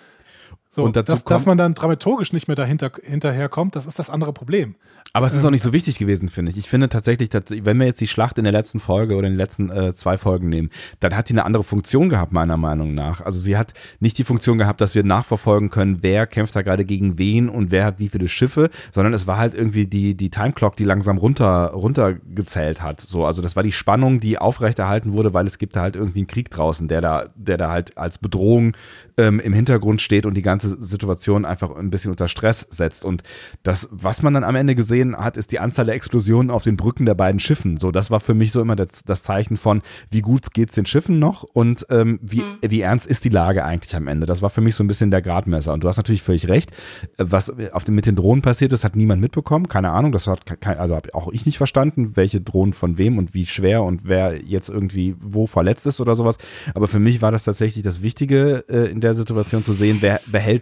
So, Und dazu dass, kommt- dass man dann dramaturgisch nicht mehr dahinter hinterherkommt, das ist das andere Problem. Aber es ist auch nicht so wichtig gewesen, finde ich. Ich finde tatsächlich, dass, wenn wir jetzt die Schlacht in der letzten Folge oder in den letzten äh, zwei Folgen nehmen, dann hat die eine andere Funktion gehabt, meiner Meinung nach. Also sie hat nicht die Funktion gehabt, dass wir nachverfolgen können, wer kämpft da gerade gegen wen und wer hat wie viele Schiffe, sondern es war halt irgendwie die, die Timeclock, die langsam runter, runtergezählt hat. So, also das war die Spannung, die aufrechterhalten wurde, weil es gibt da halt irgendwie einen Krieg draußen, der da, der da halt als Bedrohung ähm, im Hintergrund steht und die ganze Situation einfach ein bisschen unter Stress setzt. Und das, was man dann am Ende gesehen hat, ist die Anzahl der Explosionen auf den Brücken der beiden Schiffen. So, das war für mich so immer das, das Zeichen von, wie gut geht's den Schiffen noch und ähm, wie, wie ernst ist die Lage eigentlich am Ende. Das war für mich so ein bisschen der Gradmesser. Und du hast natürlich völlig recht. Was auf den, mit den Drohnen passiert ist, hat niemand mitbekommen. Keine Ahnung. Das hat kein, also habe auch ich nicht verstanden, welche Drohnen von wem und wie schwer und wer jetzt irgendwie wo verletzt ist oder sowas. Aber für mich war das tatsächlich das Wichtige äh, in der Situation zu sehen, wer behält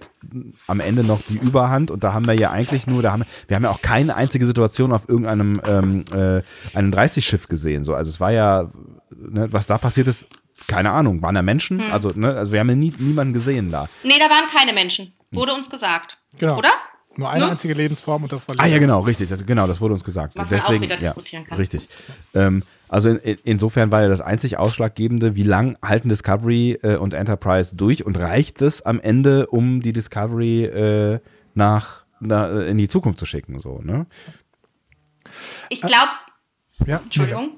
am Ende noch die Überhand. Und da haben wir ja eigentlich nur, da haben wir haben ja auch keine einzige Situation auf irgendeinem ähm, äh, einem 30-Schiff gesehen. So, also es war ja, ne, was da passiert ist, keine Ahnung. Waren da Menschen? Also, ne, also wir haben ja nie, niemanden gesehen da. Nee, da waren keine Menschen. Wurde uns gesagt. Genau. Oder? Nur eine Ne? einzige Lebensform und das war Ah ja, Leben. genau, richtig. Das, genau, das wurde uns gesagt. Was man auch Deswegen, wieder ja, diskutieren kann. Richtig. Ähm, also in, in, insofern war ja das einzig Ausschlaggebende, wie lang halten Discovery äh, und Enterprise durch und reicht es am Ende, um die Discovery äh, nach, na, in die Zukunft zu schicken, so, ne? Ich glaube, Ja, Entschuldigung.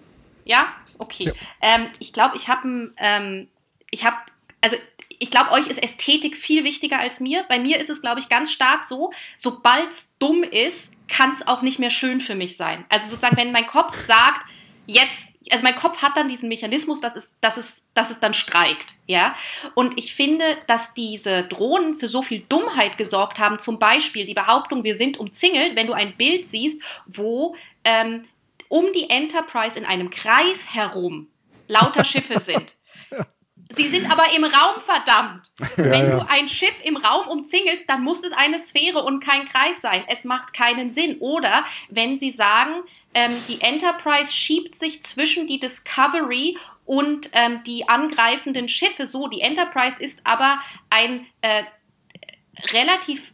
Ja? Okay. Ja. Ähm, ich glaube, ich habe ähm, ich habe, also ich glaube, euch ist Ästhetik viel wichtiger als mir. Bei mir ist es, glaube ich, ganz stark so, sobald es dumm ist, kann es auch nicht mehr schön für mich sein. Also sozusagen, wenn mein Kopf sagt, jetzt, also mein Kopf hat dann diesen Mechanismus, dass es, dass es, dass es dann streikt, ja. Und ich finde, dass diese Drohnen für so viel Dummheit gesorgt haben. Zum Beispiel die Behauptung, wir sind umzingelt, wenn du ein Bild siehst, wo ähm, um die Enterprise in einem Kreis herum lauter Schiffe sind. Sie sind aber im Raum, verdammt. Wenn ja. du ein Schiff im Raum umzingelst, dann muss es eine Sphäre und kein Kreis sein. Es macht keinen Sinn. Oder wenn sie sagen, ähm, die Enterprise schiebt sich zwischen die Discovery und ähm, die angreifenden Schiffe. So, die Enterprise ist aber ein äh, relativ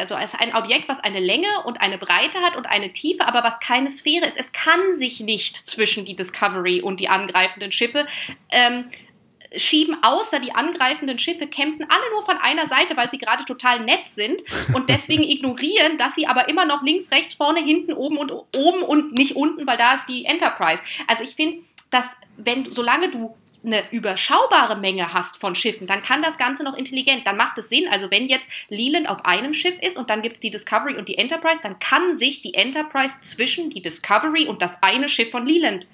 also es ist ein Objekt, was eine Länge und eine Breite hat und eine Tiefe, aber was keine Sphäre ist. Es kann sich nicht zwischen die Discovery und die angreifenden Schiffe ähm, schieben, außer die angreifenden Schiffe kämpfen alle nur von einer Seite, weil sie gerade total nett sind und deswegen ignorieren, dass sie aber immer noch links, rechts, vorne, hinten, oben und oben und nicht unten, weil da ist die Enterprise. Also ich finde, dass wenn solange du eine überschaubare Menge hast von Schiffen, dann kann das Ganze noch intelligent. Dann macht es Sinn. Also wenn jetzt Leland auf einem Schiff ist und dann gibt es die Discovery und die Enterprise, dann kann sich die Enterprise zwischen die Discovery und das eine Schiff von Leland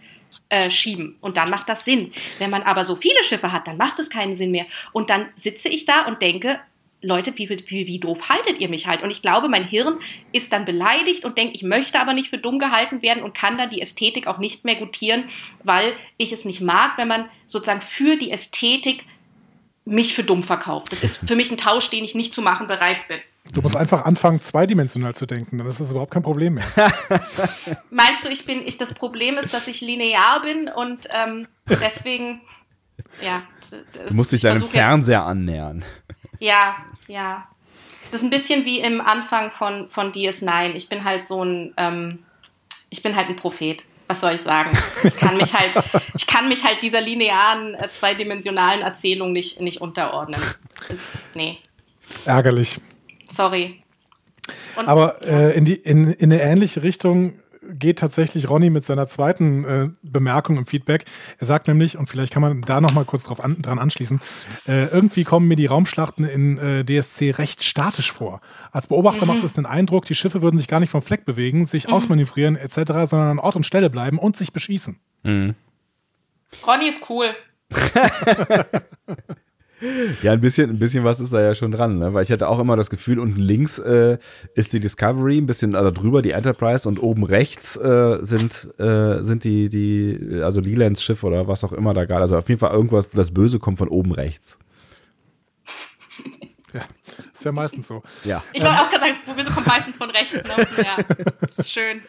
äh, schieben. Und dann macht das Sinn. Wenn man aber so viele Schiffe hat, dann macht es keinen Sinn mehr. Und dann sitze ich da und denke, Leute, wie, wie, wie doof haltet ihr mich halt? Und ich glaube, mein Hirn ist dann beleidigt und denkt, ich möchte aber nicht für dumm gehalten werden und kann dann die Ästhetik auch nicht mehr gutieren, weil ich es nicht mag, wenn man sozusagen für die Ästhetik mich für dumm verkauft. Das ist für mich ein Tausch, den ich nicht zu machen bereit bin. Du musst einfach anfangen, zweidimensional zu denken, dann ist das überhaupt kein Problem mehr. Meinst du, ich bin, ich, das Problem ist, dass ich linear bin und ähm, deswegen, ja. Du musst dich ich deinem versuch jetzt- Fernseher annähern. Ja, ja. Das ist ein bisschen wie im Anfang von, von DS9. Ich bin halt so ein, ähm, ich bin halt ein Prophet. Was soll ich sagen? Ich kann mich halt, ich kann mich halt dieser linearen, äh, zweidimensionalen Erzählung nicht, nicht unterordnen. Nee, Ärgerlich. Sorry. Und, Aber äh, in, die, in, in eine ähnliche Richtung geht tatsächlich Ronny mit seiner zweiten äh, Bemerkung im Feedback. Er sagt nämlich, und vielleicht kann man da noch mal kurz drauf an, dran anschließen, äh, irgendwie kommen mir die Raumschlachten in äh, DSC recht statisch vor. Als Beobachter macht es den Eindruck, die Schiffe würden sich gar nicht vom Fleck bewegen, sich ausmanövrieren etc., sondern an Ort und Stelle bleiben und sich beschießen. Ronny ist cool. Ja, ein bisschen, ein bisschen was ist da ja schon dran, ne? weil ich hatte auch immer das Gefühl, unten links äh, ist die Discovery, ein bisschen also drüber die Enterprise und oben rechts äh, sind, äh, sind die, die, also Lelands Schiff oder was auch immer da gerade. Also auf jeden Fall irgendwas, das Böse kommt von oben rechts. Ist ja meistens so. Ja. Ich wollte auch gerade sagen, das Böse kommt meistens von rechts. Ne? Ja, schön.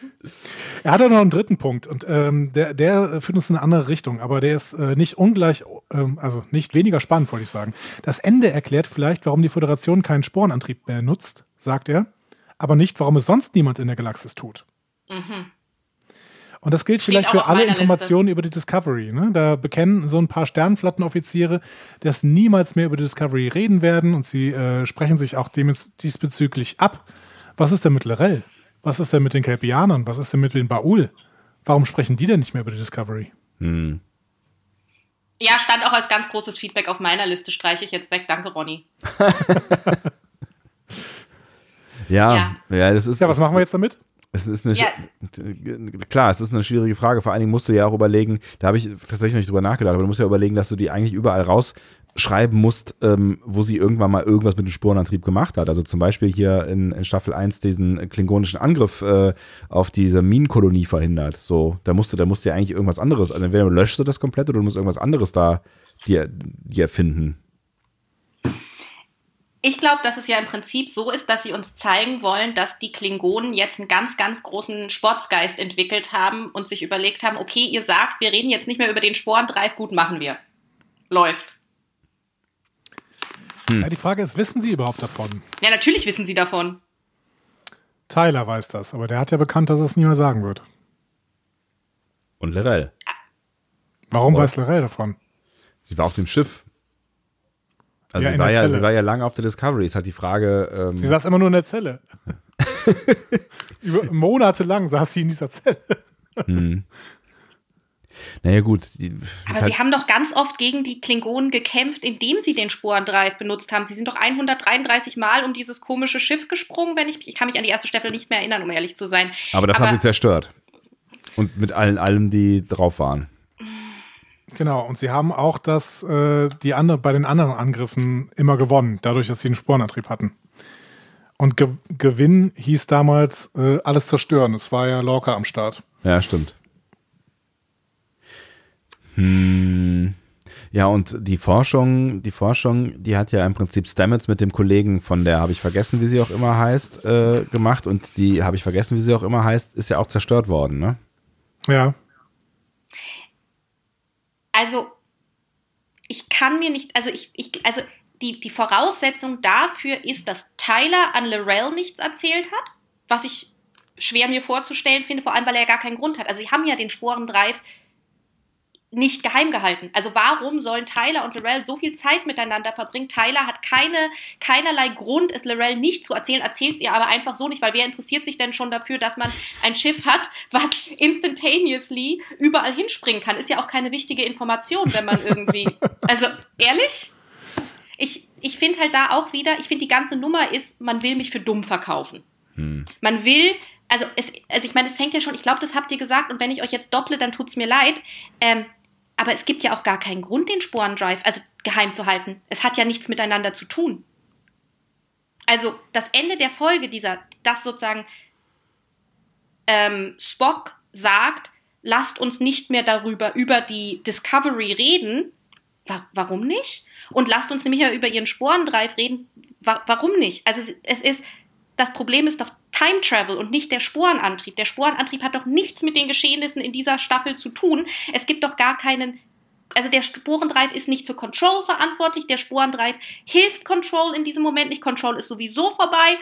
Er hat auch noch einen dritten Punkt und ähm, der, der führt uns in eine andere Richtung, aber der ist äh, nicht ungleich, ähm, also nicht weniger spannend, wollte ich sagen. Das Ende erklärt vielleicht, warum die Föderation keinen Sporenantrieb mehr nutzt, sagt er, aber nicht, warum es sonst niemand in der Galaxis tut. Mhm. Und das gilt Steht vielleicht für alle Informationen über die Discovery. Ne? Da bekennen so ein paar Sternenflottenoffiziere, dass niemals mehr über die Discovery reden werden und sie äh, sprechen sich auch diesbezüglich ab. Was ist denn mit Lorel? Was ist denn mit den Kelpianern? Was ist denn mit den Baul? Warum sprechen die denn nicht mehr über die Discovery? Hm. Ja, stand auch als ganz großes Feedback auf meiner Liste, streiche ich jetzt weg. Danke, Ronny. Ja, Ja. ja, das ist. Ja, was machen wir jetzt damit? Es ist eine, Ja. klar, es ist eine schwierige Frage. Vor allen Dingen musst du ja auch überlegen, da habe ich tatsächlich noch nicht drüber nachgedacht, aber du musst ja überlegen, dass du die eigentlich überall rausschreiben musst, ähm, wo sie irgendwann mal irgendwas mit dem Spurenantrieb gemacht hat. Also zum Beispiel hier in, in Staffel 1 diesen klingonischen Angriff äh, auf diese Minenkolonie verhindert. So, da musst du, da musst du ja eigentlich irgendwas anderes, also entweder löschst du das komplett oder du musst irgendwas anderes da dir, dir finden. Ich glaube, dass es ja im Prinzip so ist, dass sie uns zeigen wollen, dass die Klingonen jetzt einen ganz, ganz großen Sportsgeist entwickelt haben und sich überlegt haben, okay, ihr sagt, wir reden jetzt nicht mehr über den Sporendreif, gut machen wir. Läuft. Ja, die Frage ist, wissen sie überhaupt davon? Ja, natürlich wissen sie davon. Tyler weiß das, aber der hat ja bekannt, dass er es nie mehr sagen wird. Und Lorel. Warum Oh. weiß Lorel davon? Sie war auf dem Schiff. Also Ja, sie, war ja, Zelle. sie war ja lange auf der Discovery. Ist halt die Frage. Ähm, Sie saß immer nur in der Zelle. Über monatelang saß sie in dieser Zelle. hm. Naja, gut. Die, Aber halt, sie haben doch ganz oft gegen die Klingonen gekämpft, indem sie den Sporendreif benutzt haben. Sie sind doch 133 Mal um dieses komische Schiff gesprungen, wenn ich ich kann mich an die erste Staffel nicht mehr erinnern, um ehrlich zu sein. aber das haben sie zerstört. Und mit allen, allem, die drauf waren. Genau, und sie haben auch das, äh, die andere, bei den anderen Angriffen immer gewonnen, dadurch, dass sie einen Sporenantrieb hatten. Und Ge Gewinn hieß damals äh, alles zerstören. Es war ja Lorca am Start. Ja, stimmt. Hm. Ja, und die Forschung, die Forschung, die hat ja im Prinzip Stamets mit dem Kollegen von der, habe ich vergessen, wie sie auch immer heißt, äh, gemacht. Und die, habe ich vergessen, wie sie auch immer heißt, ist ja auch zerstört worden, ne? Ja. Also, ich kann mir nicht, also ich, ich also die, die Voraussetzung dafür ist, dass Tyler an Lorel nichts erzählt hat, was ich schwer mir vorzustellen finde, vor allem, weil er ja gar keinen Grund hat. Also, sie haben ja den Sporendreif nicht geheim gehalten. Also warum sollen Tyler und Lorel so viel Zeit miteinander verbringen? Tyler hat keine, keinerlei Grund, es Lorel nicht zu erzählen, erzählt es ihr aber einfach so nicht, weil wer interessiert sich denn schon dafür, dass man ein Schiff hat, was instantaneously überall hinspringen kann? Ist ja auch keine wichtige Information, wenn man irgendwie. Also ehrlich? Ich, ich finde halt da auch wieder, ich finde die ganze Nummer ist, man will mich für dumm verkaufen. Hm. Man will, also, es, also ich meine, es fängt ja schon, ich glaube, das habt ihr gesagt und wenn ich euch jetzt dopple, dann tut's mir leid. Ähm, aber es gibt ja auch gar keinen Grund, den Sporendrive also geheim zu halten. Es hat ja nichts miteinander zu tun. Also das Ende der Folge dieser, das sozusagen ähm, Spock sagt, lasst uns nicht mehr darüber über die Discovery reden. Wa warum nicht? Und lasst uns nämlich mehr über ihren Sporendrive reden. Wa warum nicht? Also es ist, das Problem ist doch Time Travel und nicht der Sporenantrieb. Der Sporenantrieb hat doch nichts mit den Geschehnissen in dieser Staffel zu tun. Es gibt doch gar keinen. Also der Sporendrive ist nicht für Control verantwortlich. Der Sporendrive hilft Control in diesem Moment nicht. Control ist sowieso vorbei.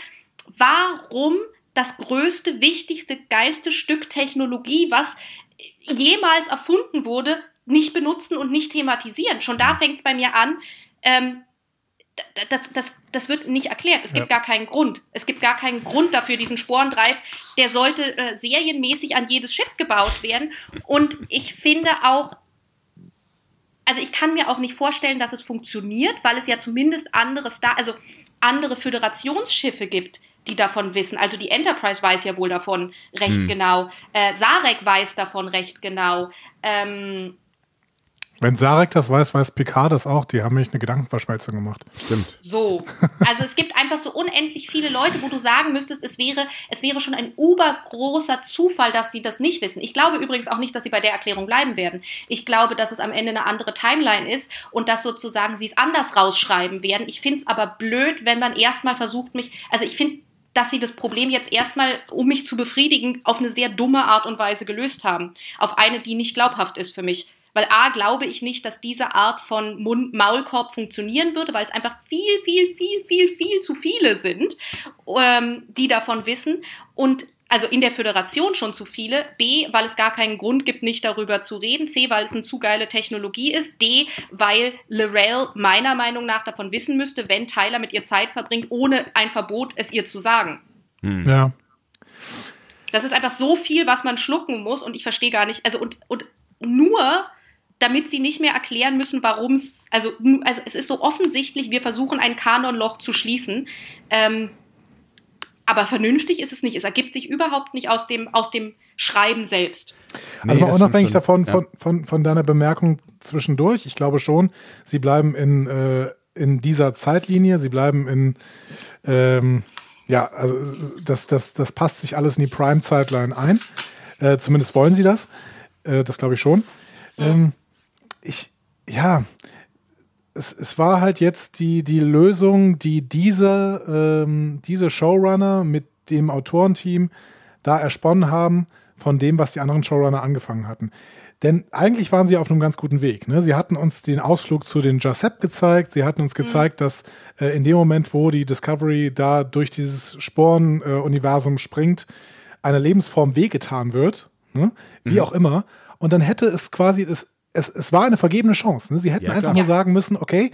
Warum das größte, wichtigste, geilste Stück Technologie, was jemals erfunden wurde, nicht benutzen und nicht thematisieren? Schon da fängt es bei mir an. Ähm, das, das, das wird nicht erklärt. Es gibt Ja. gar keinen Grund. Es gibt gar keinen Grund dafür, diesen Sporendreif. Der sollte äh, serienmäßig an jedes Schiff gebaut werden. Und ich finde auch, also ich kann mir auch nicht vorstellen, dass es funktioniert, weil es ja zumindest andere Star, also andere Föderationsschiffe gibt, die davon wissen. Also die Enterprise weiß ja wohl davon recht Hm. genau. Äh, Sarek weiß davon recht genau. Ähm, Wenn Sarek das weiß, weiß Picard das auch. Die haben nämlich eine Gedankenverschmelzung gemacht. Stimmt. So. Also es gibt einfach so unendlich viele Leute, wo du sagen müsstest, es wäre, es wäre schon ein obergroßer Zufall, dass die das nicht wissen. Ich glaube übrigens auch nicht, dass sie bei der Erklärung bleiben werden. Ich glaube, dass es am Ende eine andere Timeline ist und dass sozusagen sie es anders rausschreiben werden. Ich finde es aber blöd, wenn man erstmal versucht, mich, also ich finde dass sie das Problem jetzt erstmal, um mich zu befriedigen, auf eine sehr dumme Art und Weise gelöst haben. Auf eine, die nicht glaubhaft ist für mich. Weil A, glaube ich nicht, dass diese Art von Mund Maulkorb funktionieren würde, weil es einfach viel, viel, viel, viel, viel zu viele sind, ähm, die davon wissen. Und also in der Föderation schon zu viele. B, weil es gar keinen Grund gibt, nicht darüber zu reden. C, weil es eine zu geile Technologie ist. D, weil Lorel meiner Meinung nach davon wissen müsste, wenn Tyler mit ihr Zeit verbringt, ohne ein Verbot es ihr zu sagen. Hm. Ja. Das ist einfach so viel, was man schlucken muss und ich verstehe gar nicht. Also und, und nur damit sie nicht mehr erklären müssen, warum es, also, also es ist so offensichtlich, wir versuchen ein Kanonloch zu schließen. Ähm, aber vernünftig ist es nicht. Es ergibt sich überhaupt nicht aus dem, aus dem Schreiben selbst. Also mal unabhängig davon, ja. von, von, von deiner Bemerkung zwischendurch, ich glaube schon, sie bleiben in, äh, in dieser Zeitlinie, sie bleiben in, ähm, ja, also das, das, das passt sich alles in die Prime-Zeitline ein. Äh, zumindest wollen sie das. Äh, das glaube ich schon. Ähm, ich, ja, es, es war halt jetzt die, die Lösung, die diese, ähm, diese Showrunner mit dem Autorenteam da ersponnen haben, von dem, was die anderen Showrunner angefangen hatten. Denn eigentlich waren sie auf einem ganz guten Weg. Ne? Sie hatten uns den Ausflug zu den Jacep gezeigt. Sie hatten uns mhm. gezeigt, mhm. dass äh, in dem Moment, wo die Discovery da durch dieses Sporenuniversum äh, springt, einer Lebensform wehgetan wird. Ne? Wie mhm. auch immer. Und dann hätte es quasi, es, es, es war eine vergebene Chance. Ne? Sie hätten ja, einfach nur sagen müssen, okay,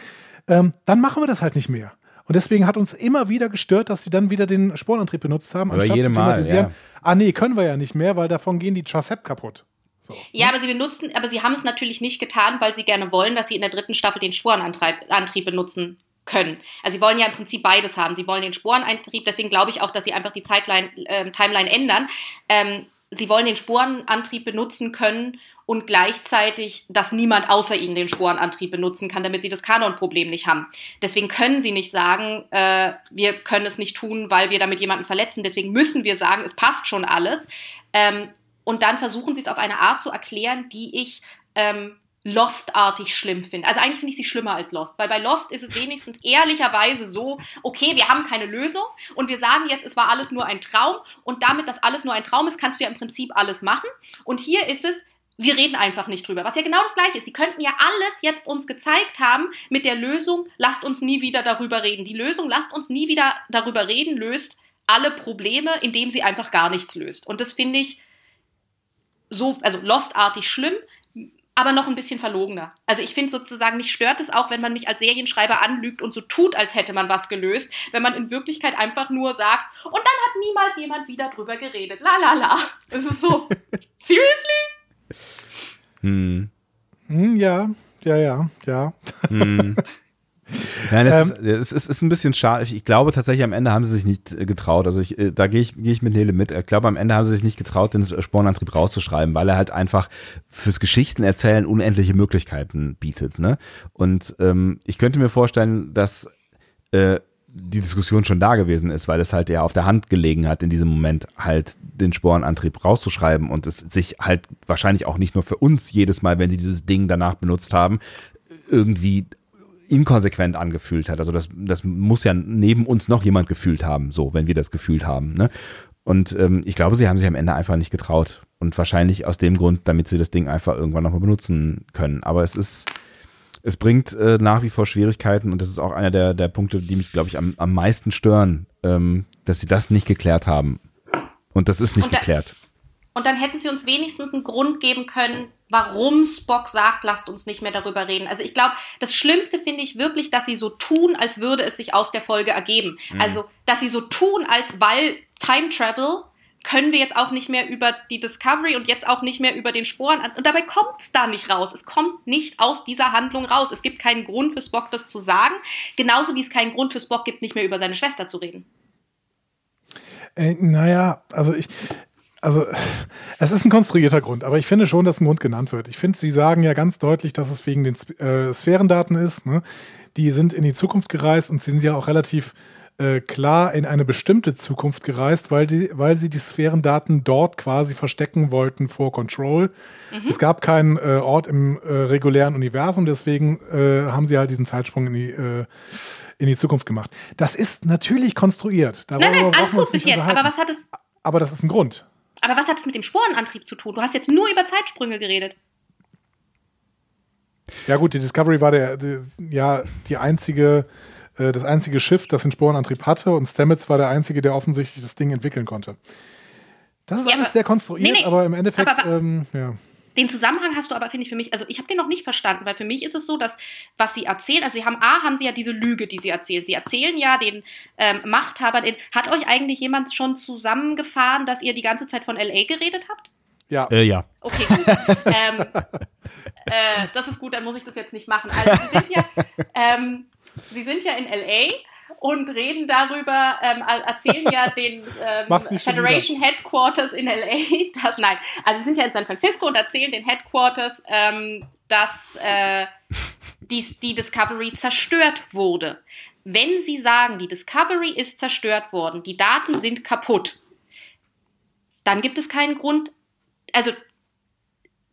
ähm, dann machen wir das halt nicht mehr. Und deswegen hat uns immer wieder gestört, dass sie dann wieder den Sporenantrieb benutzt haben, aber anstatt zu thematisieren, ja. ah nee, können wir ja nicht mehr, weil davon gehen die Chasep kaputt. So. Ja, aber sie benutzen, aber sie haben es natürlich nicht getan, weil sie gerne wollen, dass sie in der dritten Staffel den Sporenantrieb benutzen können. Also sie wollen ja im Prinzip beides haben. Sie wollen den Sporenantrieb, deswegen glaube ich auch, dass sie einfach die Zeitline, äh, Timeline ändern. Ähm, sie wollen den Sporenantrieb benutzen können und gleichzeitig, dass niemand außer ihnen den Sporenantrieb benutzen kann, damit sie das Kanonproblem nicht haben. Deswegen können sie nicht sagen, äh, wir können es nicht tun, weil wir damit jemanden verletzen. Deswegen müssen wir sagen, es passt schon alles. Ähm, und dann versuchen sie es auf eine Art zu erklären, die ich ähm, Lost-artig schlimm finde. Also eigentlich finde ich sie schlimmer als Lost, weil bei Lost ist es wenigstens ehrlicherweise so, okay, wir haben keine Lösung und wir sagen jetzt, es war alles nur ein Traum und damit, dass alles nur ein Traum ist, kannst du ja im Prinzip alles machen. Und hier ist es, wir reden einfach nicht drüber. Was ja genau das gleiche ist. Sie könnten ja alles jetzt uns gezeigt haben mit der Lösung, lasst uns nie wieder darüber reden. Die Lösung, lasst uns nie wieder darüber reden, löst alle Probleme, indem sie einfach gar nichts löst. Und das finde ich so, also Lost-artig schlimm, aber noch ein bisschen verlogener. Also ich finde sozusagen, mich stört es auch, wenn man mich als Serienschreiber anlügt und so tut, als hätte man was gelöst, wenn man in Wirklichkeit einfach nur sagt, und dann hat niemals jemand wieder drüber geredet. La la la. Es ist so, seriously? Hm. hm. Ja, ja, ja, ja. Hm. Nein, es, ähm, ist, es, ist, ist ein bisschen schade. Ich glaube tatsächlich, am Ende haben sie sich nicht äh, getraut. Also ich, äh, da gehe ich, geh ich mit Nele mit. Ich glaube, am Ende haben sie sich nicht getraut, den Spornantrieb rauszuschreiben, weil er halt einfach fürs Geschichtenerzählen unendliche Möglichkeiten bietet. Ne? Und ähm, ich könnte mir vorstellen, dass äh, die Diskussion schon da gewesen ist, weil es halt ja auf der Hand gelegen hat, in diesem Moment halt den Sporenantrieb rauszuschreiben und es sich halt wahrscheinlich auch nicht nur für uns jedes Mal, wenn sie dieses Ding danach benutzt haben, irgendwie inkonsequent angefühlt hat. Also das, das muss ja neben uns noch jemand gefühlt haben, so, wenn wir das gefühlt haben. Ne? Und ähm, ich glaube, sie haben sich am Ende einfach nicht getraut. Und wahrscheinlich aus dem Grund, damit sie das Ding einfach irgendwann nochmal benutzen können. Aber es ist, es bringt äh, nach wie vor Schwierigkeiten und das ist auch einer der, der Punkte, die mich, glaube ich, am, am meisten stören, ähm, dass sie das nicht geklärt haben. Und das ist nicht da, geklärt. Und dann hätten sie uns wenigstens einen Grund geben können, warum Spock sagt, lasst uns nicht mehr darüber reden. Also ich glaube, das Schlimmste finde ich wirklich, dass sie so tun, als würde es sich aus der Folge ergeben. Mhm. Also, dass sie so tun, als weil Time Travel können wir jetzt auch nicht mehr über die Discovery und jetzt auch nicht mehr über den Sporen. Und dabei kommt es da nicht raus. Es kommt nicht aus dieser Handlung raus. Es gibt keinen Grund für Spock, das zu sagen. Genauso wie es keinen Grund für Spock gibt, nicht mehr über seine Schwester zu reden. Äh, naja, also ich, also es ist ein konstruierter Grund, aber ich finde schon, dass ein Grund genannt wird. Ich finde, Sie sagen ja ganz deutlich, dass es wegen den äh, Sphärendaten ist. Ne? Die sind in die Zukunft gereist und sie sind ja auch relativ äh, klar in eine bestimmte Zukunft gereist, weil, die, weil sie die Sphärendaten dort quasi verstecken wollten vor Control. Mhm. Es gab keinen äh, Ort im äh, regulären Universum, deswegen äh, haben sie halt diesen Zeitsprung in die, äh, in die Zukunft gemacht. Das ist natürlich konstruiert. Darüber nein, nein, alles gut bis jetzt, aber was hat es. Aber das ist ein Grund. Aber was hat es mit dem Sporenantrieb zu tun? Du hast jetzt nur über Zeitsprünge geredet. Ja, gut, die Discovery war der, die, ja die einzige äh, das einzige Schiff, das den Sporenantrieb hatte und Stamets war der einzige, der offensichtlich das Ding entwickeln konnte. Das ist ja, alles aber, sehr konstruiert, nee, nee, aber im Endeffekt, aber, aber, ähm, ja. Den Zusammenhang hast du aber, finde ich, für mich, also ich habe den noch nicht verstanden, weil für mich ist es so, dass, was sie erzählen, also sie haben, A, haben sie ja diese Lüge, die sie erzählen. Sie erzählen ja den ähm, Machthabern, in, hat euch eigentlich jemand schon zusammengefahren, dass ihr die ganze Zeit von L.A. geredet habt? Ja. Äh, ja. Okay, gut. ähm, äh, das ist gut, dann muss ich das jetzt nicht machen. Also, sie sind ja, ähm, Sie sind ja in LA und reden darüber, ähm, erzählen ja den ähm, Federation Headquarters in LA, dass, nein, also sie sind ja in San Francisco und erzählen den Headquarters, ähm, dass äh, die, die Discovery zerstört wurde. Wenn sie sagen, die Discovery ist zerstört worden, die Daten sind kaputt, dann gibt es keinen Grund, also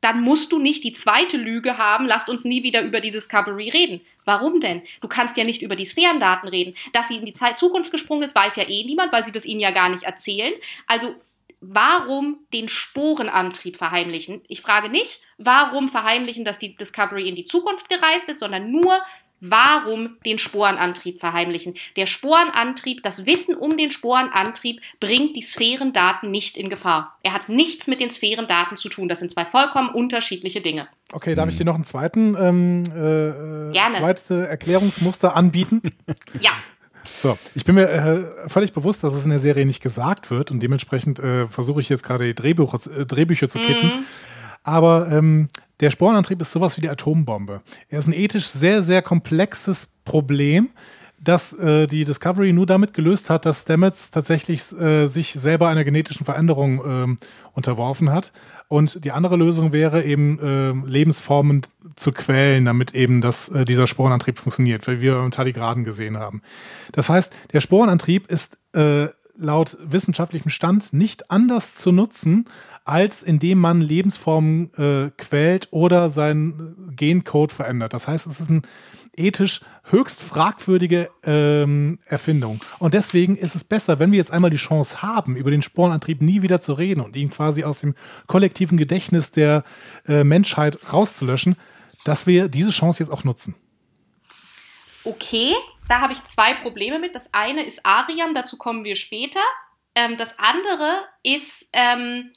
dann musst du nicht die zweite Lüge haben, lasst uns nie wieder über die Discovery reden. Warum denn? Du kannst ja nicht über die Sphärendaten reden. Dass sie in die Zukunft gesprungen ist, weiß ja eh niemand, weil sie das ihnen ja gar nicht erzählen. Also warum den Sporenantrieb verheimlichen? Ich frage nicht, warum verheimlichen, dass die Discovery in die Zukunft gereist ist, sondern nur, Warum den Sporenantrieb verheimlichen? Der Sporenantrieb, das Wissen um den Sporenantrieb bringt die Sphärendaten nicht in Gefahr. Er hat nichts mit den Sphärendaten zu tun. Das sind zwei vollkommen unterschiedliche Dinge. Okay, darf ich dir noch einen zweiten ähm, äh, Gerne. zweite Erklärungsmuster anbieten? ja. So, ich bin mir äh, völlig bewusst, dass es in der Serie nicht gesagt wird und dementsprechend äh, versuche ich jetzt gerade die Drehbuch, äh, Drehbücher zu kitten. Mm. Aber ähm, der Sporenantrieb ist sowas wie die Atombombe. Er ist ein ethisch sehr, sehr komplexes Problem, das äh, die Discovery nur damit gelöst hat, dass Stamets tatsächlich äh, sich selber einer genetischen Veränderung äh, unterworfen hat. Und die andere Lösung wäre eben äh, Lebensformen zu quälen, damit eben das, äh, dieser Sporenantrieb funktioniert, wie wir im Tardigraden gesehen haben. Das heißt, der Sporenantrieb ist äh, laut wissenschaftlichem Stand nicht anders zu nutzen, als indem man Lebensformen äh, quält oder seinen Gencode verändert. Das heißt, es ist eine ethisch höchst fragwürdige ähm, Erfindung. Und deswegen ist es besser, wenn wir jetzt einmal die Chance haben, über den Spornantrieb nie wieder zu reden und ihn quasi aus dem kollektiven Gedächtnis der äh, Menschheit rauszulöschen, dass wir diese Chance jetzt auch nutzen. Okay, da habe ich zwei Probleme mit. Das eine ist Ariam, dazu kommen wir später. Ähm, das andere ist, ähm,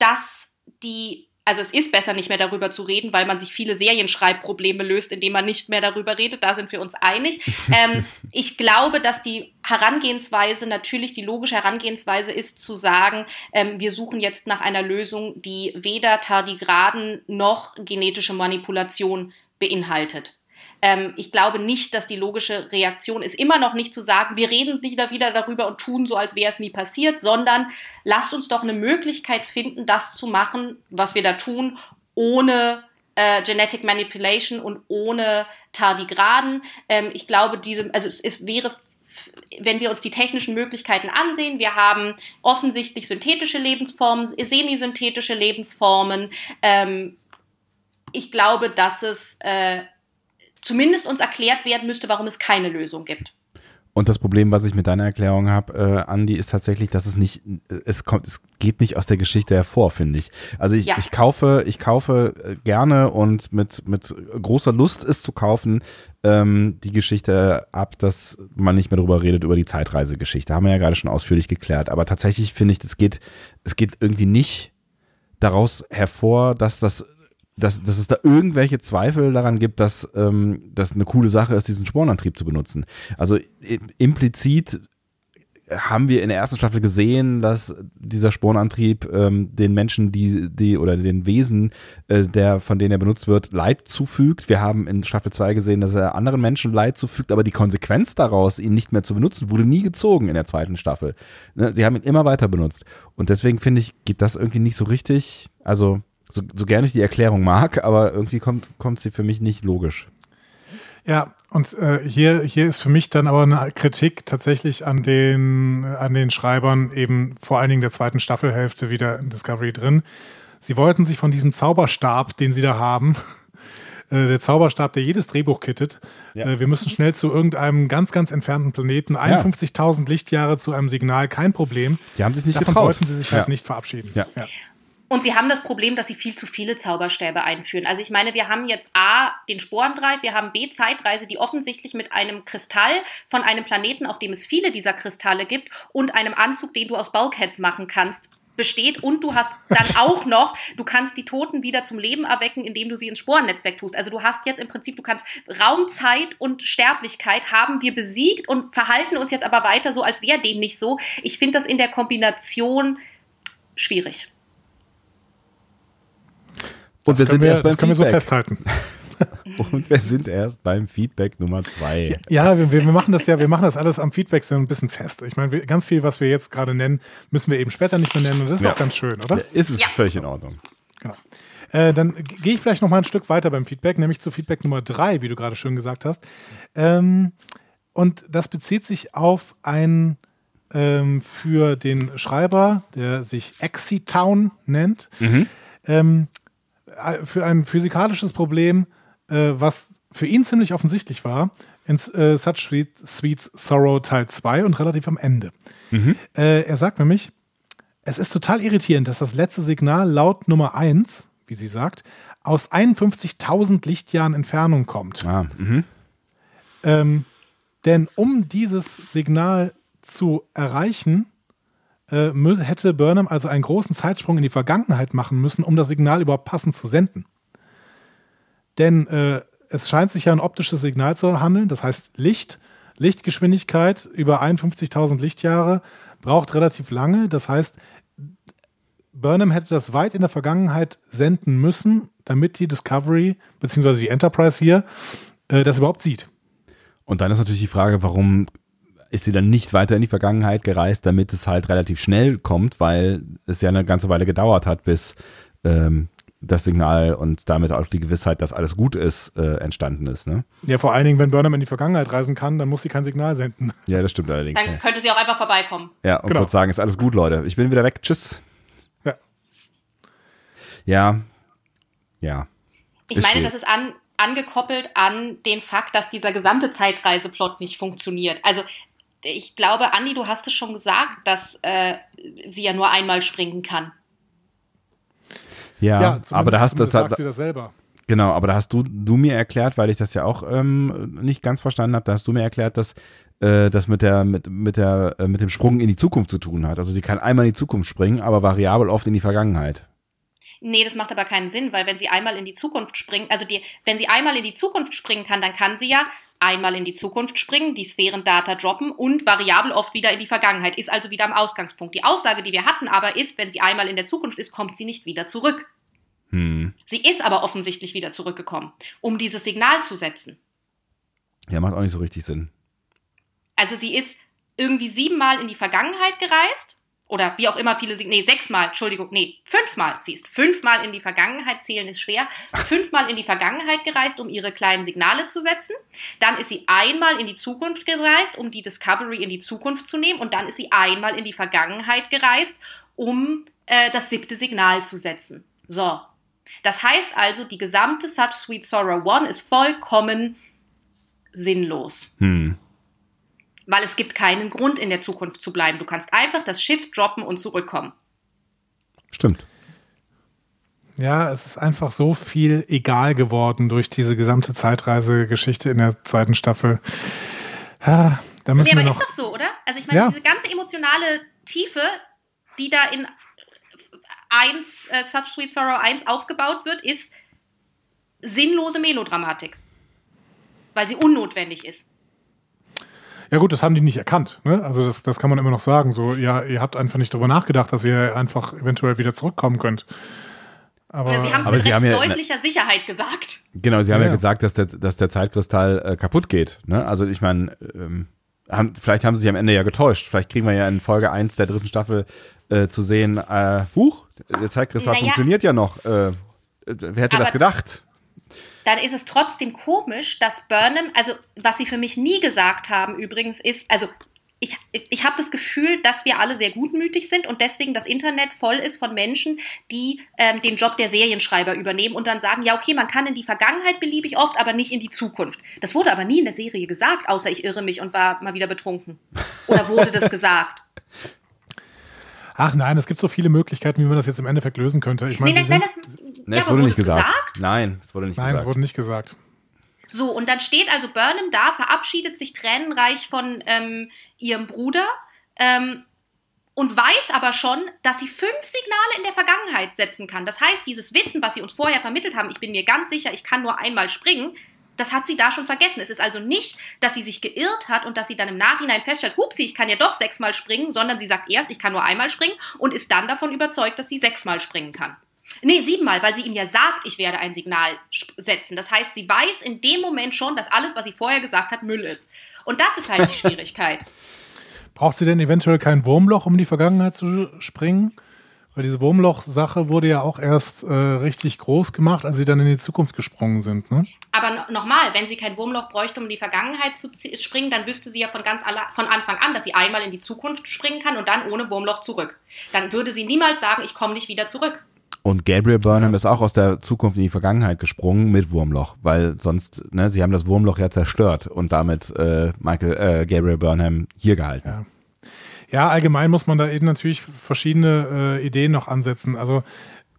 dass die, also es ist besser nicht mehr darüber zu reden, weil man sich viele Serienschreibprobleme löst, indem man nicht mehr darüber redet. Da sind wir uns einig. ähm, ich glaube, dass die Herangehensweise, natürlich die logische Herangehensweise ist zu sagen, ähm, wir suchen jetzt nach einer Lösung, die weder Tardigraden noch genetische Manipulation beinhaltet. Ähm, ich glaube nicht, dass die logische Reaktion ist, immer noch nicht zu sagen, wir reden wieder, wieder darüber und tun so, als wäre es nie passiert, sondern lasst uns doch eine Möglichkeit finden, das zu machen, was wir da tun, ohne äh, Genetic Manipulation und ohne Tardigraden. Ähm, ich glaube, diese, also es, es wäre wenn wir uns die technischen Möglichkeiten ansehen, wir haben offensichtlich synthetische Lebensformen, semisynthetische Lebensformen. Ähm, ich glaube, dass es äh, zumindest uns erklärt werden müsste, warum es keine Lösung gibt. Und das Problem, was ich mit deiner Erklärung habe, äh, Andi, ist tatsächlich, dass es nicht, es kommt, es geht nicht aus der Geschichte hervor, finde ich. Also ich, ja. ich kaufe, ich kaufe äh, gerne und mit, mit großer Lust es zu kaufen, ähm, die Geschichte ab, dass man nicht mehr darüber redet, über die Zeitreisegeschichte. Haben wir ja gerade schon ausführlich geklärt. Aber tatsächlich finde ich, es geht, es geht irgendwie nicht daraus hervor, dass das dass, dass es da irgendwelche Zweifel daran gibt, dass ähm, das eine coole Sache ist, diesen Spornantrieb zu benutzen. Also implizit haben wir in der ersten Staffel gesehen, dass dieser Spornantrieb ähm, den Menschen, die, die oder den Wesen, äh, der von denen er benutzt wird, Leid zufügt. Wir haben in Staffel 2 gesehen, dass er anderen Menschen Leid zufügt, aber die Konsequenz daraus, ihn nicht mehr zu benutzen, wurde nie gezogen in der zweiten Staffel. Ne? Sie haben ihn immer weiter benutzt. Und deswegen finde ich, geht das irgendwie nicht so richtig. Also, so, so gerne ich die Erklärung mag, aber irgendwie kommt, kommt sie für mich nicht logisch. Ja, und äh, hier, hier ist für mich dann aber eine Kritik tatsächlich an den, an den Schreibern eben vor allen Dingen der zweiten Staffelhälfte wieder in Discovery drin. Sie wollten sich von diesem Zauberstab, den sie da haben, äh, der Zauberstab, der jedes Drehbuch kittet. Ja. Äh, wir müssen schnell zu irgendeinem ganz, ganz entfernten Planeten. 51.000 Lichtjahre zu einem Signal, kein Problem. Die haben sich nicht Davon getraut. wollten sie sich halt nicht verabschieden. Ja. Und sie haben das Problem, dass sie viel zu viele Zauberstäbe einführen. Also ich meine, wir haben jetzt A, den Sporendreif, wir haben B, Zeitreise, die offensichtlich mit einem Kristall von einem Planeten, auf dem es viele dieser Kristalle gibt, und einem Anzug, den du aus Bulkheads machen kannst, besteht und du hast dann auch noch, du kannst die Toten wieder zum Leben erwecken, indem du sie ins Sporennetzwerk tust. Also du hast jetzt im Prinzip, du kannst Raumzeit und Sterblichkeit haben wir besiegt und verhalten uns jetzt aber weiter so, als wäre dem nicht so. Ich finde das in der Kombination schwierig. Und das wir sind wir, erst beim das können Feedback. wir so festhalten. Und wir sind erst beim Feedback Nummer zwei. Ja, wir, wir, machen das ja, wir machen das alles am Feedback so ein bisschen fest. Ich meine, ganz viel, was wir jetzt gerade nennen, müssen wir eben später nicht mehr nennen. Und das ist ja. auch ganz schön, oder? Ja, ist es ja. völlig in Ordnung. Genau. Äh, dann gehe ich vielleicht noch mal ein Stück weiter beim Feedback, nämlich zu Feedback Nummer drei, wie du gerade schön gesagt hast. Ähm, und das bezieht sich auf ein ähm, für den Schreiber, der sich Exitown nennt. Mhm. Ähm, äh, für ein physikalisches Problem, äh, was für ihn ziemlich offensichtlich war, in äh, Such Sweet, Sweets Sorrow Teil 2 und relativ am Ende. Mhm. Äh, er sagt nämlich, es ist total irritierend, dass das letzte Signal laut Nummer 1, wie sie sagt, aus 51.000 Lichtjahren Entfernung kommt. Ah, mhm. ähm, denn um dieses Signal zu erreichen, äh, hätte Burnham also einen großen Zeitsprung in die Vergangenheit machen müssen, um das Signal überhaupt passend zu senden. Denn äh, es scheint sich ja ein optisches Signal zu handeln, das heißt Licht, Lichtgeschwindigkeit über 51.000 Lichtjahre braucht relativ lange. Das heißt, Burnham hätte das weit in der Vergangenheit senden müssen, damit die Discovery bzw. die Enterprise hier äh, das überhaupt sieht. Und dann ist natürlich die Frage, warum ist sie dann nicht weiter in die Vergangenheit gereist, damit es halt relativ schnell kommt, weil es ja eine ganze Weile gedauert hat, bis ähm, das Signal und damit auch die Gewissheit, dass alles gut ist, äh, entstanden ist. Ne? Ja, vor allen Dingen, wenn Burnham in die Vergangenheit reisen kann, dann muss sie kein Signal senden. Ja, das stimmt allerdings. Dann könnte sie auch einfach vorbeikommen. Ja, und genau. kurz sagen, ist alles gut, Leute. Ich bin wieder weg. Tschüss. Ja. Ja. Ja. Ich ist meine, schwierig. das ist an, angekoppelt an den Fakt, dass dieser gesamte Zeitreiseplot nicht funktioniert. Also ich glaube, Andi, du hast es schon gesagt, dass äh, sie ja nur einmal springen kann. Ja, ja aber da hast du das, sagt sie das selber. Genau, aber da hast du, du mir erklärt, weil ich das ja auch ähm, nicht ganz verstanden habe, da hast du mir erklärt, dass äh, das mit der mit mit der äh, mit dem Sprung in die Zukunft zu tun hat. Also sie kann einmal in die Zukunft springen, aber variabel oft in die Vergangenheit. Nee, das macht aber keinen Sinn, weil wenn sie einmal in die Zukunft springt, also die, wenn sie einmal in die Zukunft springen kann, dann kann sie ja einmal in die Zukunft springen, die Sphärendata droppen und variabel oft wieder in die Vergangenheit, ist also wieder am Ausgangspunkt. Die Aussage, die wir hatten aber ist, wenn sie einmal in der Zukunft ist, kommt sie nicht wieder zurück. Hm. Sie ist aber offensichtlich wieder zurückgekommen, um dieses Signal zu setzen. Ja, macht auch nicht so richtig Sinn. Also sie ist irgendwie siebenmal in die Vergangenheit gereist oder wie auch immer viele, nee, sechsmal, Entschuldigung, nee, fünfmal, sie ist fünfmal in die Vergangenheit, zählen ist schwer, fünfmal in die Vergangenheit gereist, um ihre kleinen Signale zu setzen. Dann ist sie einmal in die Zukunft gereist, um die Discovery in die Zukunft zu nehmen. Und dann ist sie einmal in die Vergangenheit gereist, um äh, das siebte Signal zu setzen. So. Das heißt also, die gesamte Such Sweet Sorrow One ist vollkommen sinnlos. Hm weil es gibt keinen Grund, in der Zukunft zu bleiben. Du kannst einfach das Schiff droppen und zurückkommen. Stimmt. Ja, es ist einfach so viel egal geworden durch diese gesamte Zeitreisegeschichte in der zweiten Staffel. Ja, da müssen nee, aber wir noch ist doch so, oder? Also ich meine, ja. diese ganze emotionale Tiefe, die da in 1, äh, Such Sweet Sorrow 1 aufgebaut wird, ist sinnlose Melodramatik. Weil sie unnotwendig ist. Ja gut, das haben die nicht erkannt. Ne? Also das, das kann man immer noch sagen. So, ja, ihr habt einfach nicht darüber nachgedacht, dass ihr einfach eventuell wieder zurückkommen könnt. Aber, ja, sie haben es mit recht ja, deutlicher Sicherheit gesagt. Genau, sie haben ja, ja gesagt, dass der, dass der Zeitkristall äh, kaputt geht. Ne? Also ich meine, ähm, haben, vielleicht haben sie sich am Ende ja getäuscht. Vielleicht kriegen wir ja in Folge 1 der dritten Staffel äh, zu sehen, äh, huch, der Zeitkristall naja, funktioniert ja noch. Äh, wer hätte das gedacht? Dann ist es trotzdem komisch, dass Burnham, also was sie für mich nie gesagt haben übrigens, ist, also ich, ich habe das Gefühl, dass wir alle sehr gutmütig sind und deswegen das Internet voll ist von Menschen, die ähm, den Job der Serienschreiber übernehmen und dann sagen, ja, okay, man kann in die Vergangenheit beliebig oft, aber nicht in die Zukunft. Das wurde aber nie in der Serie gesagt, außer ich irre mich und war mal wieder betrunken. Oder wurde das gesagt? Ach nein, es gibt so viele Möglichkeiten, wie man das jetzt im Endeffekt lösen könnte. Ich meine, nee, nein, das, nee, ja, es wurde nicht gesagt. gesagt. Nein, es wurde nicht nein, gesagt. Nein, es wurde nicht gesagt. So, und dann steht also Burnham da, verabschiedet sich tränenreich von ähm, ihrem Bruder ähm, und weiß aber schon, dass sie fünf Signale in der Vergangenheit setzen kann. Das heißt, dieses Wissen, was sie uns vorher vermittelt haben, ich bin mir ganz sicher, ich kann nur einmal springen, das hat sie da schon vergessen. Es ist also nicht, dass sie sich geirrt hat und dass sie dann im Nachhinein feststellt, hupsi, ich kann ja doch sechsmal springen, sondern sie sagt erst, ich kann nur einmal springen und ist dann davon überzeugt, dass sie sechsmal springen kann. Nee, siebenmal, weil sie ihm ja sagt, ich werde ein Signal setzen. Das heißt, sie weiß in dem Moment schon, dass alles, was sie vorher gesagt hat, Müll ist. Und das ist halt die Schwierigkeit. Braucht sie denn eventuell kein Wurmloch, um in die Vergangenheit zu springen? Weil diese Wurmloch-Sache wurde ja auch erst äh, richtig groß gemacht, als sie dann in die Zukunft gesprungen sind. Ne? Aber nochmal, wenn sie kein Wurmloch bräuchte, um in die Vergangenheit zu springen, dann wüsste sie ja von ganz von Anfang an, dass sie einmal in die Zukunft springen kann und dann ohne Wurmloch zurück. Dann würde sie niemals sagen, ich komme nicht wieder zurück. Und Gabriel Burnham ja. ist auch aus der Zukunft in die Vergangenheit gesprungen mit Wurmloch, weil sonst, ne, sie haben das Wurmloch ja zerstört und damit äh, Michael, äh, Gabriel Burnham hier gehalten. Ja. ja. allgemein muss man da eben natürlich verschiedene äh, Ideen noch ansetzen. Also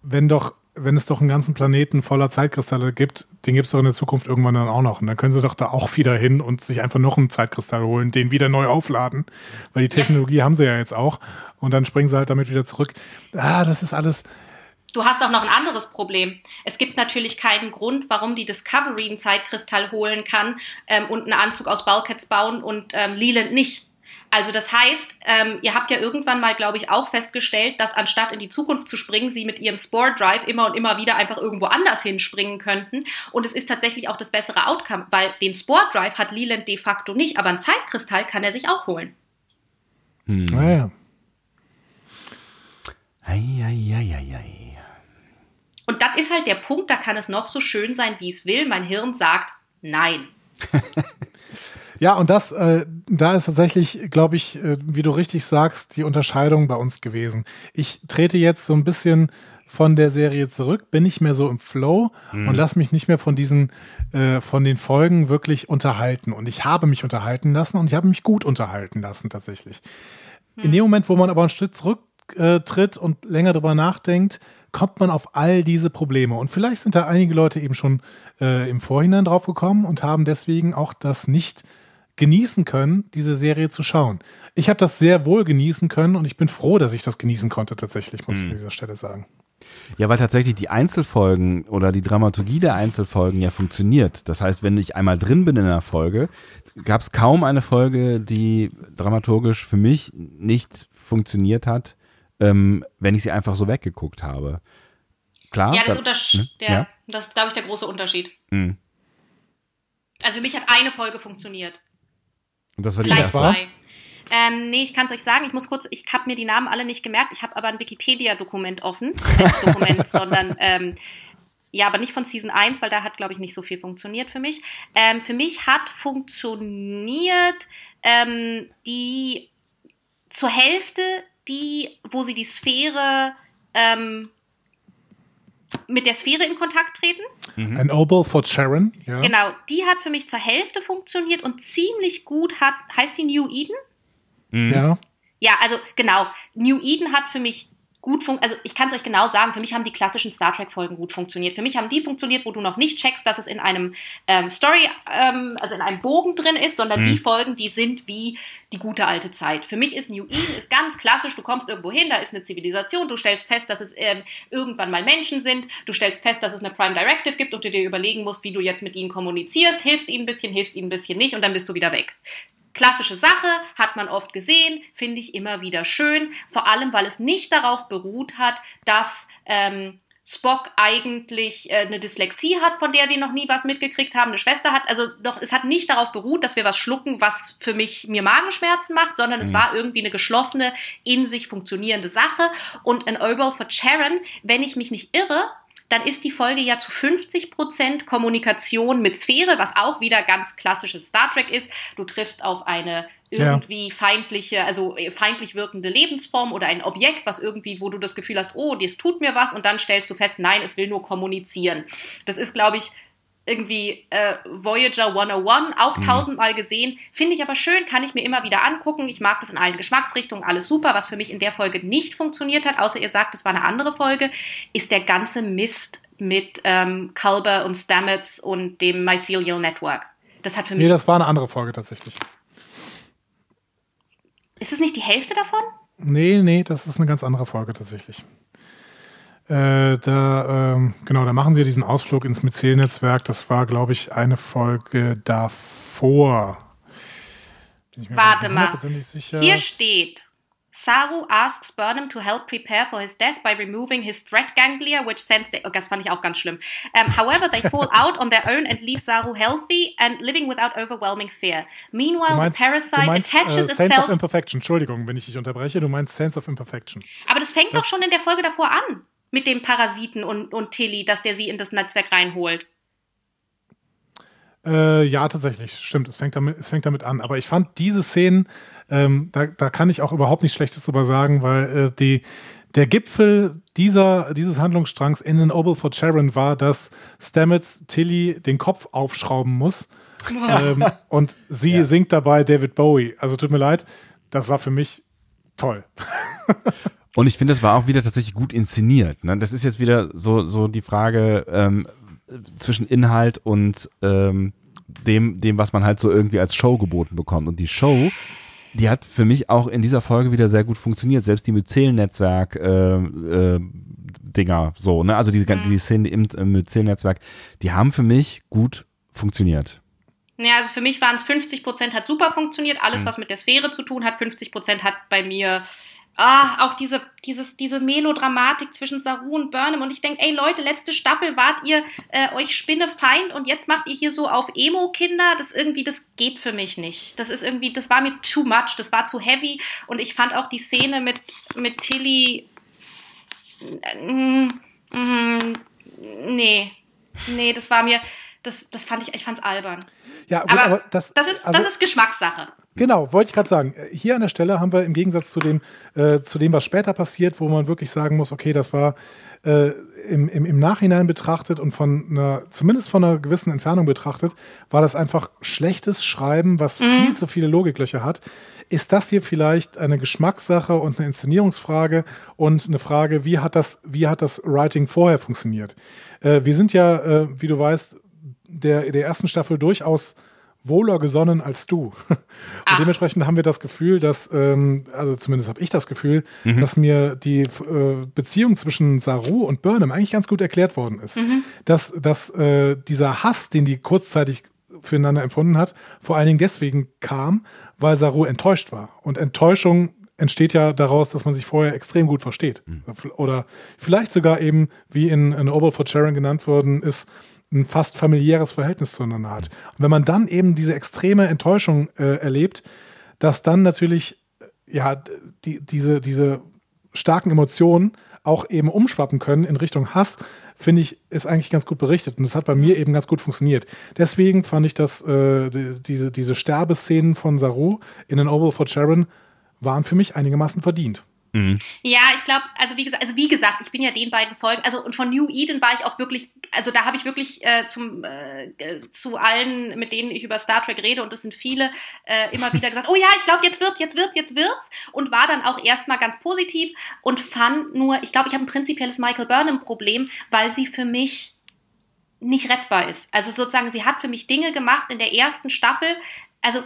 wenn doch, wenn es doch einen ganzen Planeten voller Zeitkristalle gibt, den gibt es doch in der Zukunft irgendwann dann auch noch. Und dann können sie doch da auch wieder hin und sich einfach noch einen Zeitkristall holen, den wieder neu aufladen. Weil die Technologie ja. haben sie ja jetzt auch. Und dann springen sie halt damit wieder zurück. Ah, das ist alles Du hast auch noch ein anderes Problem. Es gibt natürlich keinen Grund, warum die Discovery einen Zeitkristall holen kann ähm, und einen Anzug aus Bulkheads bauen und ähm, Leland nicht. Also das heißt, ähm, ihr habt ja irgendwann mal, glaube ich, auch festgestellt, dass anstatt in die Zukunft zu springen, sie mit ihrem Spore Drive immer und immer wieder einfach irgendwo anders hinspringen könnten. Und es ist tatsächlich auch das bessere Outcome, weil den Spore Drive hat Leland de facto nicht, aber einen Zeitkristall kann er sich auch holen. Hm. Naja. Ei, ei, ei, ei, ei. Und das ist halt der Punkt, da kann es noch so schön sein, wie es will. Mein Hirn sagt nein. ja, und das, äh, da ist tatsächlich, glaube ich, äh, wie du richtig sagst, die Unterscheidung bei uns gewesen. Ich trete jetzt so ein bisschen von der Serie zurück, bin nicht mehr so im Flow mhm. und lasse mich nicht mehr von diesen, äh, von den Folgen wirklich unterhalten. Und ich habe mich unterhalten lassen und ich habe mich gut unterhalten lassen tatsächlich. Mhm. In dem Moment, wo man aber einen Schritt zurücktritt und länger darüber nachdenkt, kommt man auf all diese Probleme. Und vielleicht sind da einige Leute eben schon äh, im Vorhinein drauf gekommen und haben deswegen auch das nicht genießen können, diese Serie zu schauen. Ich habe das sehr wohl genießen können und ich bin froh, dass ich das genießen konnte, tatsächlich, muss mhm. ich an dieser Stelle sagen. Ja, weil tatsächlich die Einzelfolgen oder die Dramaturgie der Einzelfolgen ja funktioniert. Das heißt, wenn ich einmal drin bin in einer Folge, gab es kaum eine Folge, die dramaturgisch für mich nicht funktioniert hat, ähm, wenn ich sie einfach so weggeguckt habe. Klar. Ja, das, hm? der, ja? das ist, glaube ich, der große Unterschied. Mhm. Also für mich hat eine Folge funktioniert. Und das war die erste? zwei. Ähm, nee, ich kann es euch sagen. Ich muss kurz, ich habe mir die Namen alle nicht gemerkt. Ich habe aber ein Wikipedia-Dokument offen. Nicht Dokument, sondern ähm, ja, aber nicht von Season 1, weil da hat, glaube ich, nicht so viel funktioniert für mich. Ähm, für mich hat funktioniert ähm, die zur Hälfte die, wo sie die Sphäre ähm, mit der Sphäre in Kontakt treten. Mhm. An Oboe for Sharon, ja. Genau, die hat für mich zur Hälfte funktioniert und ziemlich gut hat, heißt die New Eden? Mhm. Ja. Ja, also genau, New Eden hat für mich gut funktioniert, also ich kann es euch genau sagen, für mich haben die klassischen Star Trek-Folgen gut funktioniert. Für mich haben die funktioniert, wo du noch nicht checkst, dass es in einem ähm, Story, ähm, also in einem Bogen drin ist, sondern mhm. die Folgen, die sind wie die gute alte Zeit. Für mich ist New Eden ist ganz klassisch, du kommst irgendwo hin, da ist eine Zivilisation, du stellst fest, dass es ähm, irgendwann mal Menschen sind, du stellst fest, dass es eine Prime Directive gibt und du dir überlegen musst, wie du jetzt mit ihnen kommunizierst, hilfst ihnen ein bisschen, hilfst ihnen ein bisschen nicht und dann bist du wieder weg. Klassische Sache, hat man oft gesehen, finde ich immer wieder schön, vor allem weil es nicht darauf beruht hat, dass ähm, Spock eigentlich äh, eine Dyslexie hat, von der wir noch nie was mitgekriegt haben, eine Schwester hat. Also doch, es hat nicht darauf beruht, dass wir was schlucken, was für mich mir Magenschmerzen macht, sondern mhm. es war irgendwie eine geschlossene, in sich funktionierende Sache. Und ein Oval for Sharon, wenn ich mich nicht irre, dann ist die Folge ja zu 50 Prozent Kommunikation mit Sphäre, was auch wieder ganz klassisches Star Trek ist. Du triffst auf eine irgendwie ja. feindliche, also äh, feindlich wirkende Lebensform oder ein Objekt, was irgendwie, wo du das Gefühl hast, oh, das tut mir was und dann stellst du fest, nein, es will nur kommunizieren. Das ist, glaube ich, irgendwie äh, Voyager 101 auch mhm. tausendmal gesehen. Finde ich aber schön, kann ich mir immer wieder angucken. Ich mag das in allen Geschmacksrichtungen, alles super. Was für mich in der Folge nicht funktioniert hat, außer ihr sagt, es war eine andere Folge, ist der ganze Mist mit ähm, Culber und Stamets und dem Mycelial Network. Das hat für mich. Nee, das war eine andere Folge tatsächlich. Ist es nicht die Hälfte davon? Nee, nee, das ist eine ganz andere Folge tatsächlich. Äh, da, ähm, genau, da machen sie diesen Ausflug ins Myzel-Netzwerk. Das war, glaube ich, eine Folge davor. Warte mal. Hier steht. Saru asks Burnham to help prepare for his death by removing his threat ganglia, which sends the. Oh, das fand ich auch ganz schlimm. Um, however, they fall out on their own and leave Saru healthy and living without overwhelming fear. Meanwhile, meinst, the parasite meinst, attaches uh, Sense itself. of Imperfection. Entschuldigung, wenn ich dich unterbreche. Du meinst Sense of Imperfection. Aber das fängt das doch schon in der Folge davor an mit dem Parasiten und, und Tilly, dass der sie in das Netzwerk reinholt. Äh, ja, tatsächlich, stimmt. Es fängt damit, es fängt damit an. Aber ich fand diese Szenen, ähm, da, da kann ich auch überhaupt nichts Schlechtes drüber sagen, weil äh, die, der Gipfel dieser, dieses Handlungsstrangs in den Oval for Sharon war, dass Stamets Tilly den Kopf aufschrauben muss. ähm, und sie ja. singt dabei David Bowie. Also tut mir leid, das war für mich toll. Und ich finde, das war auch wieder tatsächlich gut inszeniert. Ne? Das ist jetzt wieder so, so die Frage ähm, zwischen Inhalt und ähm, dem, dem, was man halt so irgendwie als Show geboten bekommt. Und die Show, die hat für mich auch in dieser Folge wieder sehr gut funktioniert. Selbst die Myzel-Netzwerk äh, äh, Dinger, so, ne? Also diese, mhm. die Szene im, im Myzel-Netzwerk, die haben für mich gut funktioniert. Ja, also für mich waren es 50 Prozent hat super funktioniert. Alles, mhm. was mit der Sphäre zu tun hat, 50 Prozent hat bei mir Ah, auch diese, dieses, diese Melodramatik zwischen Saru und Burnham. Und ich denke, ey Leute, letzte Staffel wart ihr äh, euch Spinnefeind und jetzt macht ihr hier so auf Emo-Kinder. Das irgendwie, das geht für mich nicht. Das ist irgendwie, das war mir too much, das war zu heavy. Und ich fand auch die Szene mit, mit Tilly. Mm, mm, nee. Nee, das war mir. Das, das fand ich, ich fand's albern. Ja, gut, aber, aber das, das, ist, also, das ist Geschmackssache. Genau, wollte ich gerade sagen. Hier an der Stelle haben wir im Gegensatz zu dem, äh, zu dem, was später passiert, wo man wirklich sagen muss, okay, das war äh, im, im, im Nachhinein betrachtet und von einer, zumindest von einer gewissen Entfernung betrachtet, war das einfach schlechtes Schreiben, was mhm. viel zu viele Logiklöcher hat. Ist das hier vielleicht eine Geschmackssache und eine Inszenierungsfrage und eine Frage, wie hat das, wie hat das Writing vorher funktioniert? Äh, wir sind ja, äh, wie du weißt, der, der ersten Staffel durchaus wohler gesonnen als du. Und ah. dementsprechend haben wir das Gefühl, dass, ähm, also zumindest habe ich das Gefühl, mhm. dass mir die äh, Beziehung zwischen Saru und Burnham eigentlich ganz gut erklärt worden ist. Mhm. Dass, dass äh, dieser Hass, den die kurzzeitig füreinander empfunden hat, vor allen Dingen deswegen kam, weil Saru enttäuscht war. Und Enttäuschung entsteht ja daraus, dass man sich vorher extrem gut versteht. Mhm. Oder vielleicht sogar eben, wie in, in Oval for Sharon genannt worden ist, ein fast familiäres Verhältnis zueinander hat. Und wenn man dann eben diese extreme Enttäuschung äh, erlebt, dass dann natürlich äh, ja die, diese, diese starken Emotionen auch eben umschwappen können in Richtung Hass, finde ich, ist eigentlich ganz gut berichtet. Und das hat bei mir eben ganz gut funktioniert. Deswegen fand ich, dass äh, die, diese, diese Sterbeszenen von Saru in den Oval for Sharon waren für mich einigermaßen verdient. Mhm. Ja, ich glaube, also wie gesagt, also wie gesagt, ich bin ja den beiden Folgen, also und von New Eden war ich auch wirklich, also da habe ich wirklich äh, zum äh, äh, zu allen, mit denen ich über Star Trek rede und das sind viele, äh, immer wieder gesagt, oh ja, ich glaube, jetzt wird's, jetzt wird's, jetzt wird's und war dann auch erstmal ganz positiv und fand nur, ich glaube, ich habe ein prinzipielles Michael Burnham Problem, weil sie für mich nicht rettbar ist. Also sozusagen, sie hat für mich Dinge gemacht in der ersten Staffel, also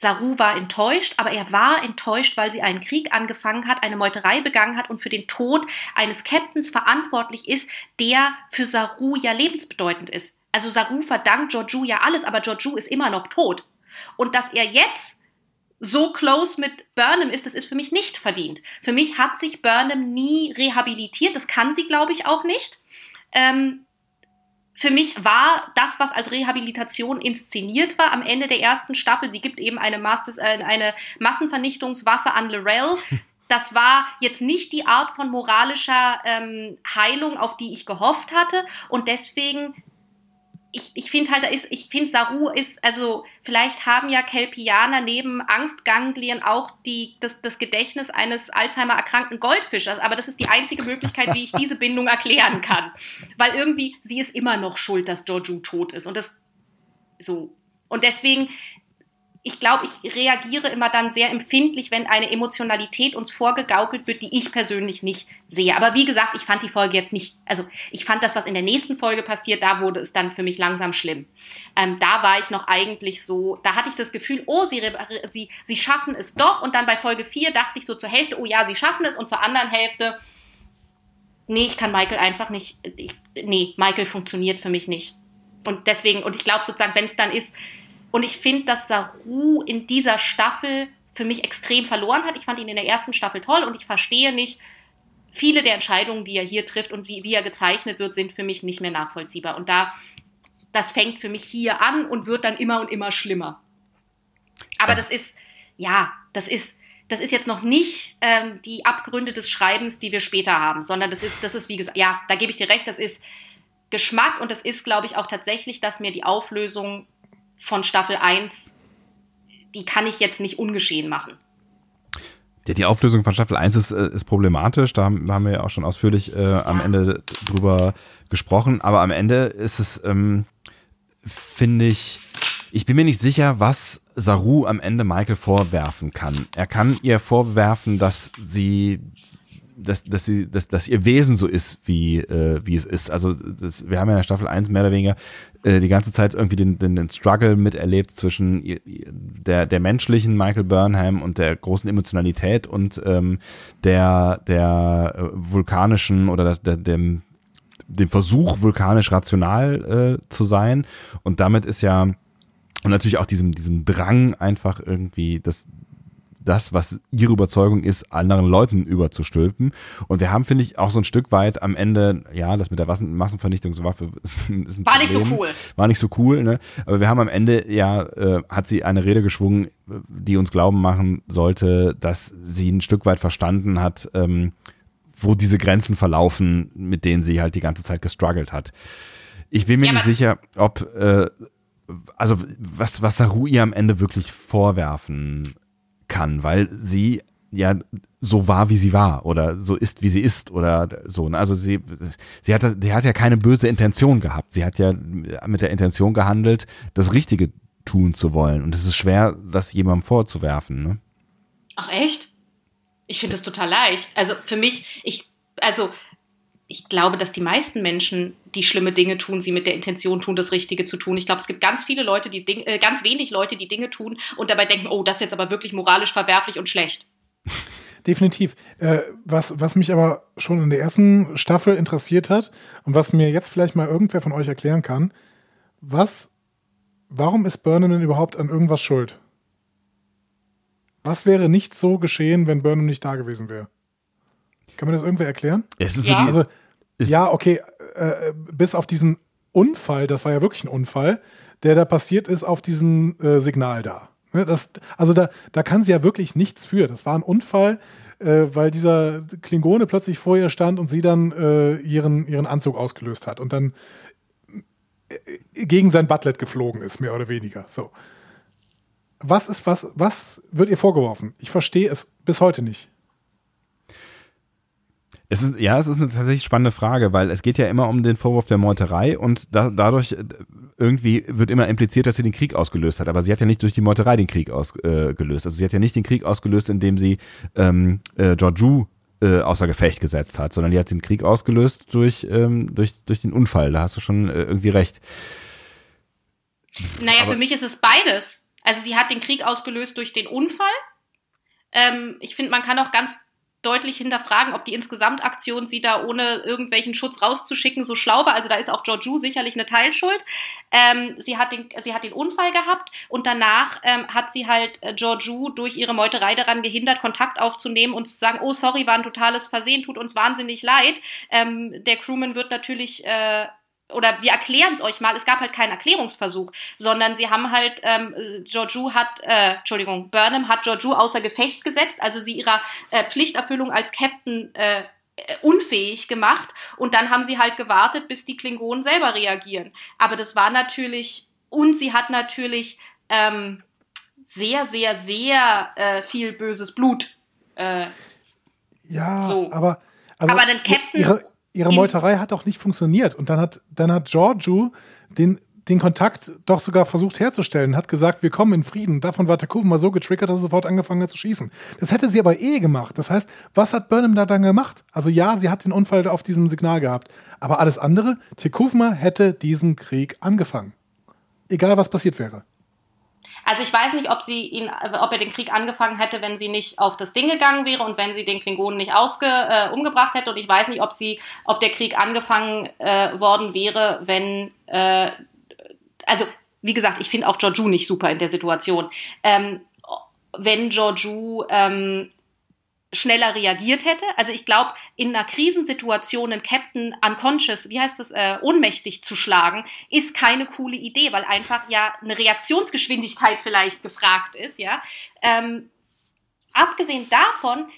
Saru war enttäuscht, aber er war enttäuscht, weil sie einen Krieg angefangen hat, eine Meuterei begangen hat und für den Tod eines Captains verantwortlich ist, der für Saru ja lebensbedeutend ist. Also Saru verdankt Georgiou ja alles, aber Georgiou ist immer noch tot. Und dass er jetzt so close mit Burnham ist, das ist für mich nicht verdient. Für mich hat sich Burnham nie rehabilitiert. Das kann sie, glaube ich, auch nicht. Ähm, für mich war das, was als Rehabilitation inszeniert war, am Ende der ersten Staffel, sie gibt eben eine, Masters, äh, eine Massenvernichtungswaffe an Lorel. Das war jetzt nicht die Art von moralischer ähm, Heilung, auf die ich gehofft hatte. Und deswegen ich, ich finde halt, da ist, ich finde, Saru ist, also vielleicht haben ja Kelpianer neben Angstganglien auch die, das, das Gedächtnis eines Alzheimer-erkrankten Goldfischers, aber das ist die einzige Möglichkeit, wie ich diese Bindung erklären kann. Weil irgendwie, sie ist immer noch schuld, dass Joju tot ist. Und das so. Und deswegen ich glaube, ich reagiere immer dann sehr empfindlich, wenn eine Emotionalität uns vorgegaukelt wird, die ich persönlich nicht sehe. Aber wie gesagt, ich fand die Folge jetzt nicht, also ich fand das, was in der nächsten Folge passiert, da wurde es dann für mich langsam schlimm. Ähm, da war ich noch eigentlich so, da hatte ich das Gefühl, oh, sie, sie, sie schaffen es doch. Und dann bei Folge 4 dachte ich so zur Hälfte, oh ja, sie schaffen es. Und zur anderen Hälfte, nee, ich kann Michael einfach nicht, ich, nee, Michael funktioniert für mich nicht. Und deswegen, und ich glaube sozusagen, wenn es dann ist, und ich finde, dass Saru in dieser Staffel für mich extrem verloren hat. Ich fand ihn in der ersten Staffel toll und ich verstehe nicht, viele der Entscheidungen, die er hier trifft und wie, wie er gezeichnet wird, sind für mich nicht mehr nachvollziehbar. Und da, das fängt für mich hier an und wird dann immer und immer schlimmer. Aber das ist, ja, das ist, das ist jetzt noch nicht ähm, die Abgründe des Schreibens, die wir später haben, sondern das ist, das ist, wie gesagt, ja, da gebe ich dir recht, das ist Geschmack und das ist, glaube ich, auch tatsächlich, dass mir die Auflösung von Staffel 1, die kann ich jetzt nicht ungeschehen machen. Ja, die Auflösung von Staffel 1 ist, äh, ist problematisch. Da haben wir ja auch schon ausführlich äh, ja. am Ende drüber gesprochen. Aber am Ende ist es, ähm, finde ich, ich bin mir nicht sicher, was Saru am Ende Michael vorwerfen kann. Er kann ihr vorwerfen, dass sie dass, dass, sie, dass, dass ihr Wesen so ist, wie, äh, wie es ist. Also das, wir haben ja in der Staffel 1 mehr oder weniger äh, die ganze Zeit irgendwie den, den, den Struggle miterlebt zwischen der, der menschlichen Michael Burnham und der großen Emotionalität und ähm, der, der äh, vulkanischen oder der, dem, dem Versuch, vulkanisch rational äh, zu sein. Und damit ist ja und natürlich auch diesem, diesem Drang, einfach irgendwie das, das, was ihre Überzeugung ist, anderen Leuten überzustülpen. Und wir haben, finde ich, auch so ein Stück weit am Ende, ja, das mit der Massenvernichtungswaffe ist, ist ein War Problem. nicht so cool. War nicht so cool, ne? Aber wir haben am Ende, ja, äh, hat sie eine Rede geschwungen, die uns glauben machen sollte, dass sie ein Stück weit verstanden hat, ähm, wo diese Grenzen verlaufen, mit denen sie halt die ganze Zeit gestruggelt hat. Ich bin mir ja, nicht sicher, ob, äh, also was, was Saru ihr am Ende wirklich vorwerfen kann, weil sie ja so war, wie sie war oder so ist, wie sie ist oder so. Ne? Also sie, sie hat, sie hat ja keine böse Intention gehabt. Sie hat ja mit der Intention gehandelt, das Richtige tun zu wollen. Und es ist schwer, das jemandem vorzuwerfen. Ne? Ach echt? Ich finde das total leicht. Also für mich, ich, also ich glaube, dass die meisten Menschen, die schlimme Dinge tun, sie mit der Intention tun, das Richtige zu tun. Ich glaube, es gibt ganz viele Leute, die Ding, äh, ganz wenig Leute, die Dinge tun und dabei denken, oh, das ist jetzt aber wirklich moralisch verwerflich und schlecht. Definitiv. Äh, was, was mich aber schon in der ersten Staffel interessiert hat und was mir jetzt vielleicht mal irgendwer von euch erklären kann, was, warum ist Burnham denn überhaupt an irgendwas schuld? Was wäre nicht so geschehen, wenn Burnham nicht da gewesen wäre? Kann mir das irgendwer erklären? Es ist ja. So die, also, ja, okay, äh, bis auf diesen Unfall, das war ja wirklich ein Unfall, der da passiert ist auf diesem äh, Signal da. Ne, das, also da, da kann sie ja wirklich nichts für. Das war ein Unfall, äh, weil dieser Klingone plötzlich vor ihr stand und sie dann äh, ihren, ihren Anzug ausgelöst hat und dann äh, gegen sein Butlet geflogen ist, mehr oder weniger. So. Was ist, was, was wird ihr vorgeworfen? Ich verstehe es bis heute nicht. Es ist, ja, es ist eine tatsächlich spannende Frage, weil es geht ja immer um den Vorwurf der Meuterei und da, dadurch äh, irgendwie wird immer impliziert, dass sie den Krieg ausgelöst hat. Aber sie hat ja nicht durch die Meuterei den Krieg ausgelöst. Äh, also sie hat ja nicht den Krieg ausgelöst, indem sie ähm, äh, Georgiou äh, außer Gefecht gesetzt hat, sondern die hat den Krieg ausgelöst durch, ähm, durch, durch den Unfall. Da hast du schon äh, irgendwie recht. Naja, Aber für mich ist es beides. Also sie hat den Krieg ausgelöst durch den Unfall. Ähm, ich finde, man kann auch ganz deutlich hinterfragen, ob die Insgesamtaktion, sie da ohne irgendwelchen Schutz rauszuschicken, so schlau war. Also da ist auch Georgiou sicherlich eine Teilschuld. Ähm, sie, hat den, sie hat den Unfall gehabt und danach ähm, hat sie halt äh, Georgiou durch ihre Meuterei daran gehindert, Kontakt aufzunehmen und zu sagen, oh sorry, war ein totales Versehen, tut uns wahnsinnig leid. Ähm, der Crewman wird natürlich äh, oder wir erklären es euch mal, es gab halt keinen Erklärungsversuch, sondern sie haben halt, ähm, Georgiou hat, äh, Entschuldigung, Burnham hat Georgiou außer Gefecht gesetzt, also sie ihrer äh, Pflichterfüllung als Captain äh, unfähig gemacht und dann haben sie halt gewartet, bis die Klingonen selber reagieren. Aber das war natürlich, und sie hat natürlich ähm, sehr, sehr, sehr äh, viel böses Blut. Äh, ja, so. aber also aber den Captain ihre, ihre Meuterei hat auch nicht funktioniert. Und dann hat, dann hat Giorgio den, den Kontakt doch sogar versucht herzustellen, hat gesagt, wir kommen in Frieden. Davon war mal so getriggert, dass er sofort angefangen hat zu schießen. Das hätte sie aber eh gemacht. Das heißt, was hat Burnham da dann gemacht? Also ja, sie hat den Unfall auf diesem Signal gehabt. Aber alles andere, Tekufma hätte diesen Krieg angefangen. Egal was passiert wäre. Also ich weiß nicht, ob sie ihn, ob er den Krieg angefangen hätte, wenn sie nicht auf das Ding gegangen wäre und wenn sie den Klingonen nicht ausge, äh, umgebracht hätte. Und ich weiß nicht, ob sie, ob der Krieg angefangen äh, worden wäre, wenn, äh, also wie gesagt, ich finde auch Georgiou nicht super in der Situation. Ähm, wenn Georgiou ähm, schneller reagiert hätte. Also ich glaube, in einer Krisensituation einen Captain unconscious, wie heißt das, äh, ohnmächtig zu schlagen, ist keine coole Idee, weil einfach ja eine Reaktionsgeschwindigkeit vielleicht gefragt ist, ja. Ähm, abgesehen davon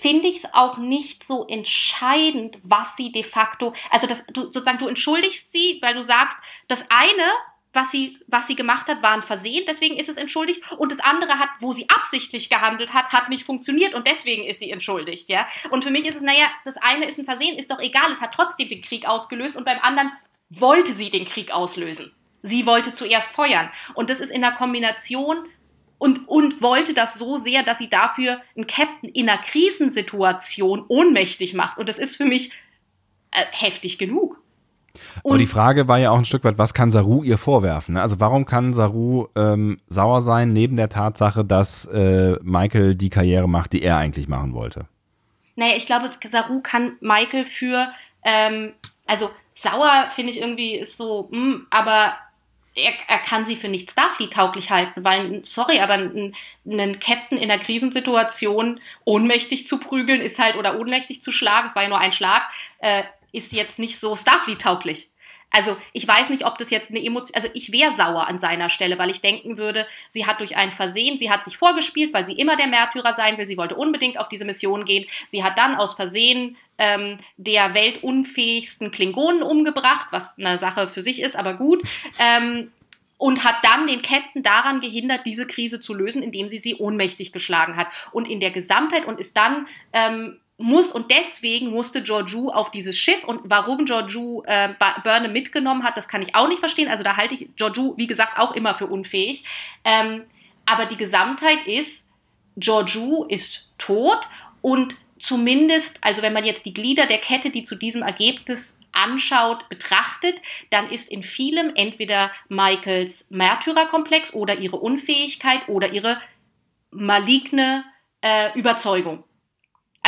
finde ich es auch nicht so entscheidend, was sie de facto, also das, du sozusagen, du entschuldigst sie, weil du sagst, das eine was sie, was sie gemacht hat, war ein Versehen, deswegen ist es entschuldigt. Und das andere hat, wo sie absichtlich gehandelt hat, hat nicht funktioniert und deswegen ist sie entschuldigt, ja. Und für mich ist es, naja, das eine ist ein Versehen, ist doch egal, es hat trotzdem den Krieg ausgelöst und beim anderen wollte sie den Krieg auslösen. Sie wollte zuerst feuern. Und das ist in der Kombination und, und wollte das so sehr, dass sie dafür einen Captain in einer Krisensituation ohnmächtig macht. Und das ist für mich äh, heftig genug. Und Aber die Frage war ja auch ein Stück weit, was kann Saru ihr vorwerfen? Ne? Also warum kann Saru ähm, sauer sein, neben der Tatsache, dass äh, Michael die Karriere macht, die er eigentlich machen wollte? Naja, ich glaube, Saru kann Michael für, ähm, also sauer finde ich irgendwie ist so, mh, hm, aber er, er, kann sie für nicht Starfleet-tauglich halten, weil, sorry, aber einen, einen Captain in einer Krisensituation ohnmächtig zu prügeln ist halt, oder ohnmächtig zu schlagen, es war ja nur ein Schlag, äh, ist jetzt nicht so Starfleet-tauglich. Also ich weiß nicht, ob das jetzt eine Emotion, also ich wäre sauer an seiner Stelle, weil ich denken würde, sie hat durch ein Versehen, sie hat sich vorgespielt, weil sie immer der Märtyrer sein will, sie wollte unbedingt auf diese Mission gehen, sie hat dann aus Versehen ähm, der weltunfähigsten Klingonen umgebracht, was eine Sache für sich ist, aber gut. Ähm, und hat dann den Captain daran gehindert, diese Krise zu lösen, indem sie sie ohnmächtig geschlagen hat. Und in der Gesamtheit und ist dann ähm, muss und deswegen musste Georgiou auf dieses Schiff und warum Georgiou äh, Burnham mitgenommen hat, das kann ich auch nicht verstehen. Also da halte ich Georgiou, wie gesagt, auch immer für unfähig. Ähm, aber die Gesamtheit ist, Georgiou ist tot und zumindest, also wenn man jetzt die Glieder der Kette, die zu diesem Ergebnis anschaut, betrachtet, dann ist in vielem entweder Michaels Märtyrerkomplex oder ihre Unfähigkeit oder ihre maligne äh, Überzeugung.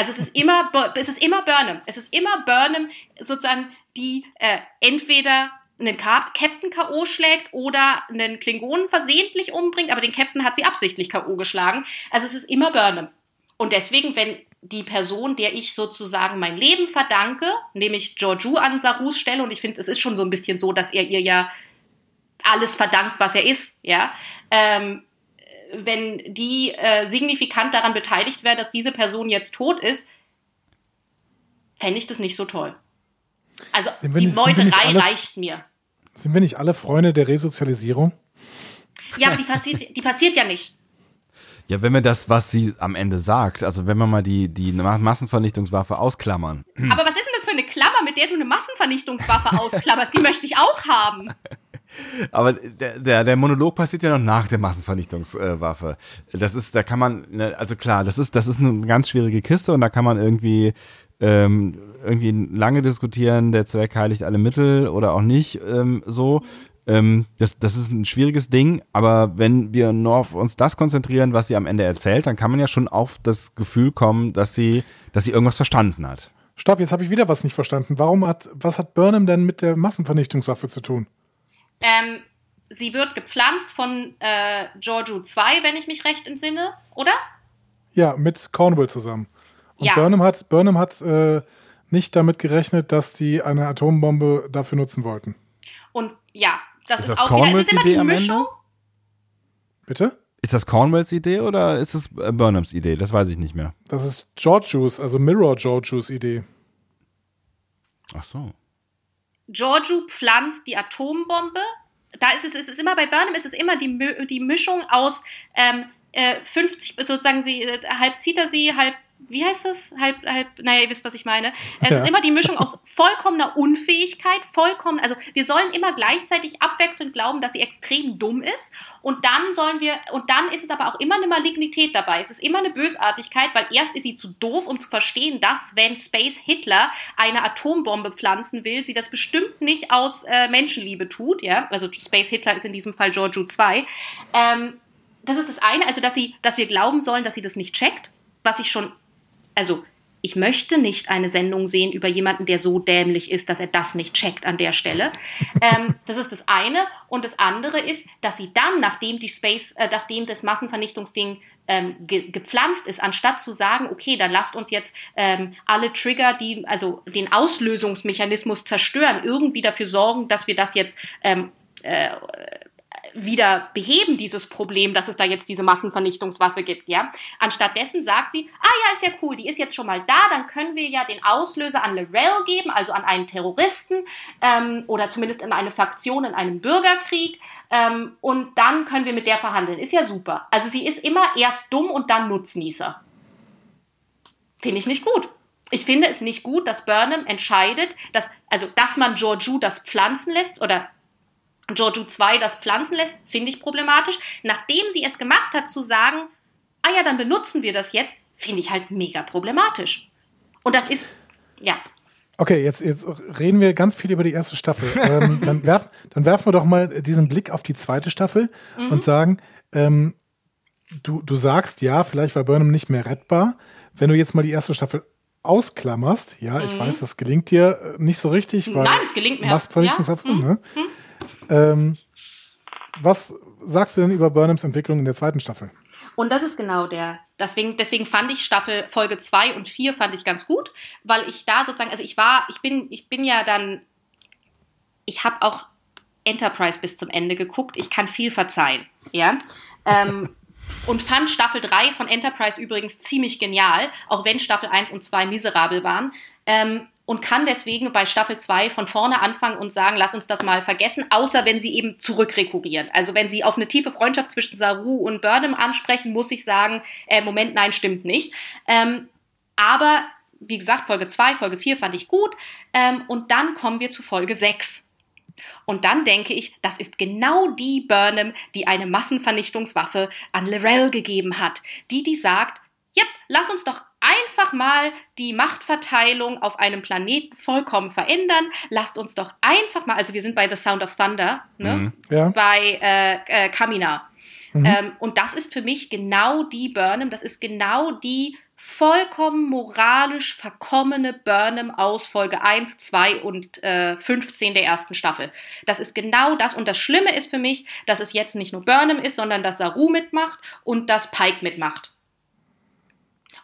Also es ist immer, es ist immer Burnham. Es ist immer Burnham, sozusagen, die äh, entweder einen Captain K.O. schlägt oder einen Klingonen versehentlich umbringt, aber den Captain hat sie absichtlich K.O. geschlagen. Also es ist immer Burnham. Und deswegen, wenn die Person, der ich sozusagen mein Leben verdanke, nämlich Georgiou an Sarus Stelle, und ich finde, es ist schon so ein bisschen so, dass er ihr ja alles verdankt, was er ist, ja, ähm, wenn die äh, signifikant daran beteiligt wäre, dass diese Person jetzt tot ist, fände ich das nicht so toll. Also die nicht, Meuterei alle, reicht mir. Sind wir nicht alle Freunde der Resozialisierung? Ja, aber die passiert, die passiert ja nicht. Ja, wenn wir das, was sie am Ende sagt, also wenn wir mal die, die Massenvernichtungswaffe ausklammern. Aber was ist denn das für eine Klammer, mit der du eine Massenvernichtungswaffe ausklammerst? Die möchte ich auch haben. Aber der, der, der, Monolog passiert ja noch nach der Massenvernichtungswaffe. Das ist, da kann man, ne, also klar, das ist, das ist eine ganz schwierige Kiste und da kann man irgendwie, ähm, irgendwie lange diskutieren, der Zweck heiligt alle Mittel oder auch nicht, ähm, so. Ähm, das, das ist ein schwieriges Ding, aber wenn wir nur auf uns das konzentrieren, was sie am Ende erzählt, dann kann man ja schon auf das Gefühl kommen, dass sie, dass sie irgendwas verstanden hat. Stopp, jetzt habe ich wieder was nicht verstanden. Warum hat, was hat Burnham denn mit der Massenvernichtungswaffe zu tun? Ähm, sie wird gepflanzt von äh, Giorgio 2, wenn ich mich recht entsinne, oder? Ja, mit Cornwall zusammen. Und Ja. Burnham hat, Burnham hat äh, nicht damit gerechnet, dass die eine Atombombe dafür nutzen wollten. Und ja, das Ist ist, das auch wieder, Cornwalls ist immer Idee die am Mischung. Ende? Bitte? Ist das Cornwalls Idee oder ist es äh, Burnhams Idee? Das weiß ich nicht mehr. Das ist Georgius, also Mirror Georgius Idee. Ach so. Giorgio pflanzt die Atombombe. Da ist es, es ist immer bei Burnham ist es immer die, die Mischung aus ähm, äh, 50, sozusagen sie, äh, halb zieht er sie, halb, wie heißt das? Halb, halb, naja, ihr wisst, was ich meine. Es Ja. ist immer die Mischung aus vollkommener Unfähigkeit, vollkommen, also wir sollen immer gleichzeitig abwechselnd glauben, dass sie extrem dumm ist und dann sollen wir, und dann ist es aber auch immer eine Malignität dabei. Es ist immer eine Bösartigkeit, weil erst ist sie zu doof, um zu verstehen, dass, wenn Space Hitler eine Atombombe pflanzen will, sie das bestimmt nicht aus äh, Menschenliebe tut, ja. Also Space Hitler ist in diesem Fall Giorgio 2. Ähm, das ist das eine, also dass sie, dass wir glauben sollen, dass sie das nicht checkt, was ich schon, also ich möchte nicht eine Sendung sehen über jemanden, der so dämlich ist, dass er das nicht checkt an der Stelle. ähm, das ist das eine. Und das andere ist, dass sie dann, nachdem die Space, äh, nachdem das Massenvernichtungsding ähm, ge gepflanzt ist, anstatt zu sagen, okay, dann lasst uns jetzt ähm, alle Trigger, die also den Auslösungsmechanismus zerstören, irgendwie dafür sorgen, dass wir das jetzt ähm, äh, wieder beheben, dieses Problem, dass es da jetzt diese Massenvernichtungswaffe gibt, ja. Anstattdessen sagt sie, ah ja, ist ja cool, die ist jetzt schon mal da, dann können wir ja den Auslöser an Lorel geben, also an einen Terroristen ähm, oder zumindest in eine Fraktion in einem Bürgerkrieg ähm, und dann können wir mit der verhandeln. Ist ja super. Also sie ist immer erst dumm und dann Nutznießer. Finde ich nicht gut. Ich finde es nicht gut, dass Burnham entscheidet, dass, also, dass man Georgiou das pflanzen lässt oder Giorgio 2 das pflanzen lässt, finde ich problematisch. Nachdem sie es gemacht hat, zu sagen, ah ja, dann benutzen wir das jetzt, finde ich halt mega problematisch. Und das ist, ja, Okay, jetzt, jetzt reden wir ganz viel über die erste Staffel. ähm, dann, werf, dann werfen wir doch mal diesen Blick auf die zweite Staffel und sagen, ähm, du, du sagst, ja, vielleicht war Burnham nicht mehr rettbar. Wenn du jetzt mal die erste Staffel ausklammerst, ja, ich weiß, das gelingt dir äh, nicht so richtig, weil Nein, es gelingt mir. Massenvernichtungswaffe, Ja, hm, ne? Ähm, was sagst du denn über Burnhams Entwicklung in der zweiten Staffel? Und das ist genau der. Deswegen, deswegen fand ich Staffel Folge 2 und 4 fand ich ganz gut, weil ich da sozusagen, also ich war, ich bin, ich bin ja dann, ich habe auch Enterprise bis zum Ende geguckt. Ich kann viel verzeihen, ja. Ähm, und fand Staffel 3 von Enterprise übrigens ziemlich genial, auch wenn Staffel 1 und 2 miserabel waren. Ähm, und kann deswegen bei Staffel 2 von vorne anfangen und sagen, lass uns das mal vergessen, außer wenn sie eben zurückrekurrieren. Also wenn sie auf eine tiefe Freundschaft zwischen Saru und Burnham ansprechen, muss ich sagen, äh, Moment, nein, stimmt nicht. Ähm, aber wie gesagt, Folge 2, Folge 4 fand ich gut. Ähm, und dann kommen wir zu Folge 6. Und dann denke ich, das ist genau die Burnham, die eine Massenvernichtungswaffe an Lorel gegeben hat. Die, die sagt, Jep, lass uns doch einfach mal die Machtverteilung auf einem Planeten vollkommen verändern. Lasst uns doch einfach mal, also wir sind bei The Sound of Thunder, ne? Mhm. Ja, bei äh, äh, Kamina. Mhm. Ähm, und das ist für mich genau die Burnham, das ist genau die vollkommen moralisch verkommene Burnham aus Folge 1, 2 und äh, 15 der ersten Staffel. Das ist genau das. Und das Schlimme ist für mich, dass es jetzt nicht nur Burnham ist, sondern dass Saru mitmacht und dass Pike mitmacht.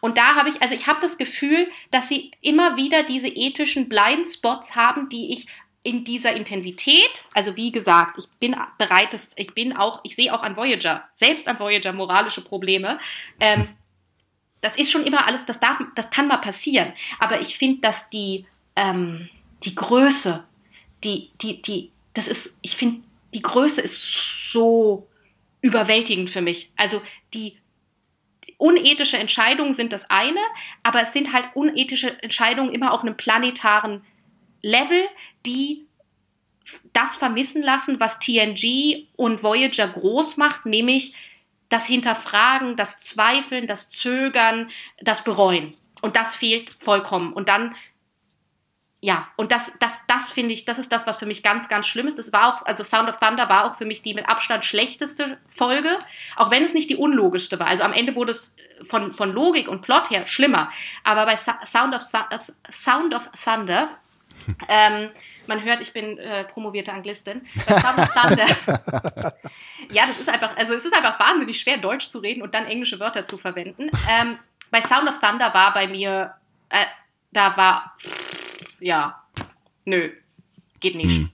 Und da habe ich, also ich habe das Gefühl, dass sie immer wieder diese ethischen Blindspots haben, die ich in dieser Intensität, also wie gesagt, ich bin bereit, ich bin auch, ich sehe auch an Voyager, selbst an Voyager moralische Probleme. Ähm, das ist schon immer alles, das darf, das kann mal passieren. Aber ich finde, dass die, ähm, die Größe, die, die, die, das ist, ich finde, die Größe ist so überwältigend für mich. Also die, unethische Entscheidungen sind das eine, aber es sind halt unethische Entscheidungen immer auf einem planetaren Level, die das vermissen lassen, was TNG und Voyager groß macht, nämlich das Hinterfragen, das Zweifeln, das Zögern, das Bereuen. Und das fehlt vollkommen. Und dann, ja, und das, das, das finde ich, das ist das, was für mich ganz, ganz schlimm ist. Das war auch, also Sound of Thunder war auch für mich die mit Abstand schlechteste Folge, auch wenn es nicht die unlogischste war. Also am Ende wurde es von, von Logik und Plot her schlimmer. Aber bei Sound of, Sound of Thunder, ähm, man hört, ich bin äh, promovierte Anglistin. Bei Sound of Thunder, ja, das ist einfach, also es ist einfach wahnsinnig schwer, Deutsch zu reden und dann englische Wörter zu verwenden. Ähm, bei Sound of Thunder war bei mir, äh, da war, ja, nö, geht nicht. Hm.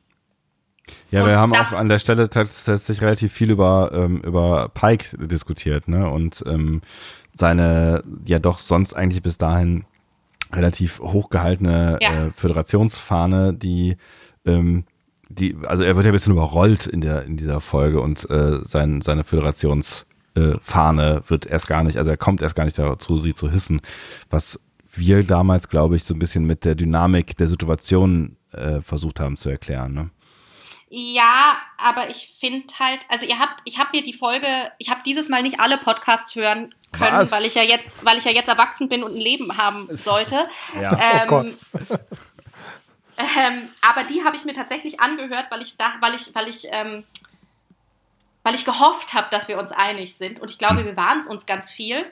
Ja, wir haben auch an der Stelle tatsächlich relativ viel über, ähm, über Pike diskutiert, ne? Und ähm, seine ja doch sonst eigentlich bis dahin relativ hochgehaltene ja. äh, Föderationsfahne, die ähm, die, also er wird ja ein bisschen überrollt in der in dieser Folge und äh, sein, seine Föderationsfahne äh, wird erst gar nicht, also er kommt erst gar nicht dazu, sie zu hissen, was wir damals, glaube ich, so ein bisschen mit der Dynamik der Situation äh, versucht haben zu erklären. Ne? Ja, aber ich finde halt, also ihr habt, ich habe mir die Folge, ich habe dieses Mal nicht alle Podcasts hören können, Was? weil ich ja jetzt, weil ich ja jetzt erwachsen bin und ein Leben haben sollte. ja. Ähm, oh Gott. ähm, aber die habe ich mir tatsächlich angehört, weil ich da, weil ich, weil ich, ähm, weil ich gehofft habe, dass wir uns einig sind. Und ich glaube, hm. wir waren es uns ganz viel.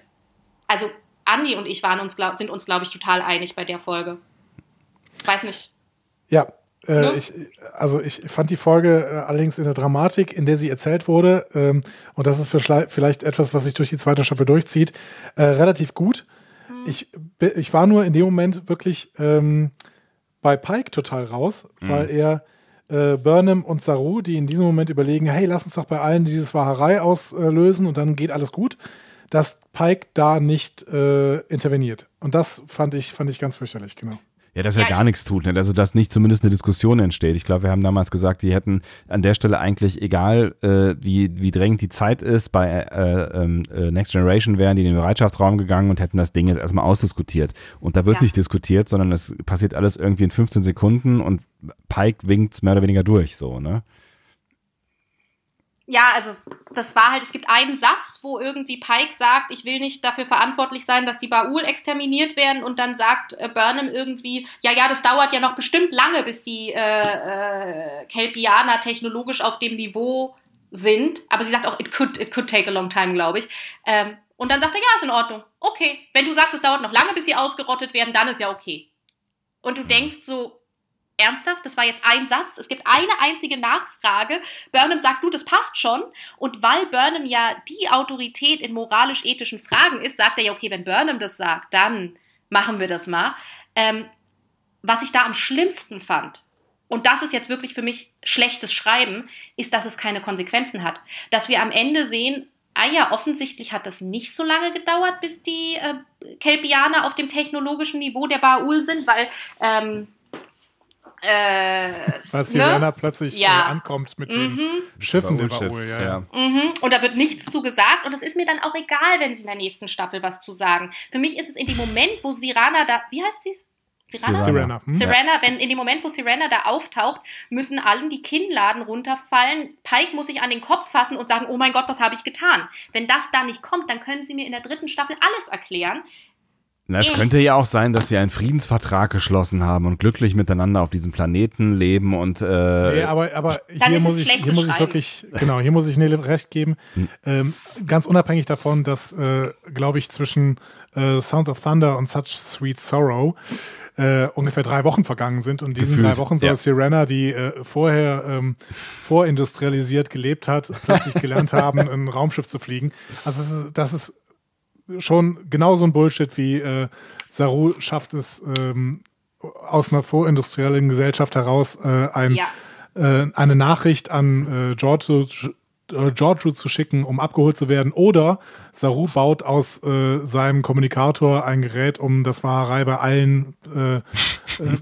Also Andi und ich waren uns, glaub, sind uns, glaube ich, total einig bei der Folge. Weiß nicht. Ja, äh, ne? ich, also ich fand die Folge äh, allerdings in der Dramatik, in der sie erzählt wurde, ähm, und das ist vielleicht etwas, was sich durch die zweite Staffel durchzieht, äh, relativ gut. Hm. Ich, ich war nur in dem Moment wirklich ähm, bei Pike total raus, mhm. weil er äh, Burnham und Saru, die in diesem Moment überlegen, hey, lass uns doch bei allen diese Wahrerei auslösen und dann geht alles gut, dass Pike da nicht äh, interveniert. Und das fand ich, fand ich ganz fürchterlich, genau. Ja, dass er ja, gar nichts tut, ne? also dass nicht zumindest eine Diskussion entsteht. Ich glaube, wir haben damals gesagt, die hätten an der Stelle eigentlich, egal äh, wie, wie drängend die Zeit ist, bei äh, ähm, äh, Next Generation wären die in den Bereitschaftsraum gegangen und hätten das Ding jetzt erstmal ausdiskutiert. Und da wird ja. nicht diskutiert, sondern es passiert alles irgendwie in 15 Sekunden und Pike winkt mehr oder weniger durch, so, ne? Ja, also das war halt, es gibt einen Satz, wo irgendwie Pike sagt, ich will nicht dafür verantwortlich sein, dass die Baul exterminiert werden und dann sagt äh, Burnham irgendwie, ja, ja, das dauert ja noch bestimmt lange, bis die äh, äh, Kelpianer technologisch auf dem Niveau sind. Aber sie sagt auch, it could, it could take a long time, glaube ich. Ähm, und dann sagt er, ja, ist in Ordnung. Okay. Wenn du sagst, es dauert noch lange, bis sie ausgerottet werden, dann ist ja okay. Und du denkst so, ernsthaft, das war jetzt ein Satz, es gibt eine einzige Nachfrage. Burnham sagt, du, das passt schon. Und weil Burnham ja die Autorität in moralisch-ethischen Fragen ist, sagt er ja, okay, wenn Burnham das sagt, dann machen wir das mal. Ähm, was ich da am schlimmsten fand, und das ist jetzt wirklich für mich schlechtes Schreiben, ist, dass es keine Konsequenzen hat. Dass wir am Ende sehen, ah ja, offensichtlich hat das nicht so lange gedauert, bis die äh, Kelpianer auf dem technologischen Niveau der Baul sind, weil ähm, äh, Weil Sirena ne? plötzlich ja. äh, ankommt mit mhm. den Schiffen der Baul, ja. ja. Mhm. Und da wird nichts zu gesagt und es ist mir dann auch egal, wenn sie in der nächsten Staffel was zu sagen. Für mich ist es in dem Moment, wo Sirana da, wie heißt sie? Sirena? Sirena. Hm? Sirena, wenn in dem Moment, wo Sirena da auftaucht, müssen allen die Kinnladen runterfallen. Pike muss sich an den Kopf fassen und sagen, oh mein Gott, was habe ich getan? Wenn das da nicht kommt, dann können sie mir in der dritten Staffel alles erklären. Na, es könnte ja auch sein, dass sie einen Friedensvertrag geschlossen haben und glücklich miteinander auf diesem Planeten leben und. Äh nee, aber, aber hier, muss ich, hier muss ich wirklich, genau, hier muss ich Nele recht geben. Hm. Ähm, ganz unabhängig davon, dass, äh, glaube ich, zwischen äh, Sound of Thunder und Such Sweet Sorrow äh, ungefähr drei Wochen vergangen sind. Und in diesen Gefühlt, drei Wochen soll ja. Sirena, die äh, vorher ähm, vorindustrialisiert gelebt hat, plötzlich gelernt haben, ein Raumschiff zu fliegen. Also das ist, das ist schon genauso ein Bullshit wie äh, Saru schafft es ähm, aus einer vorindustriellen Gesellschaft heraus äh, ein, ja. äh, eine Nachricht an äh, George, äh, Giorgio zu schicken, um abgeholt zu werden. Oder Saru baut aus äh, seinem Kommunikator ein Gerät, um das Wahrerei bei allen, äh, äh,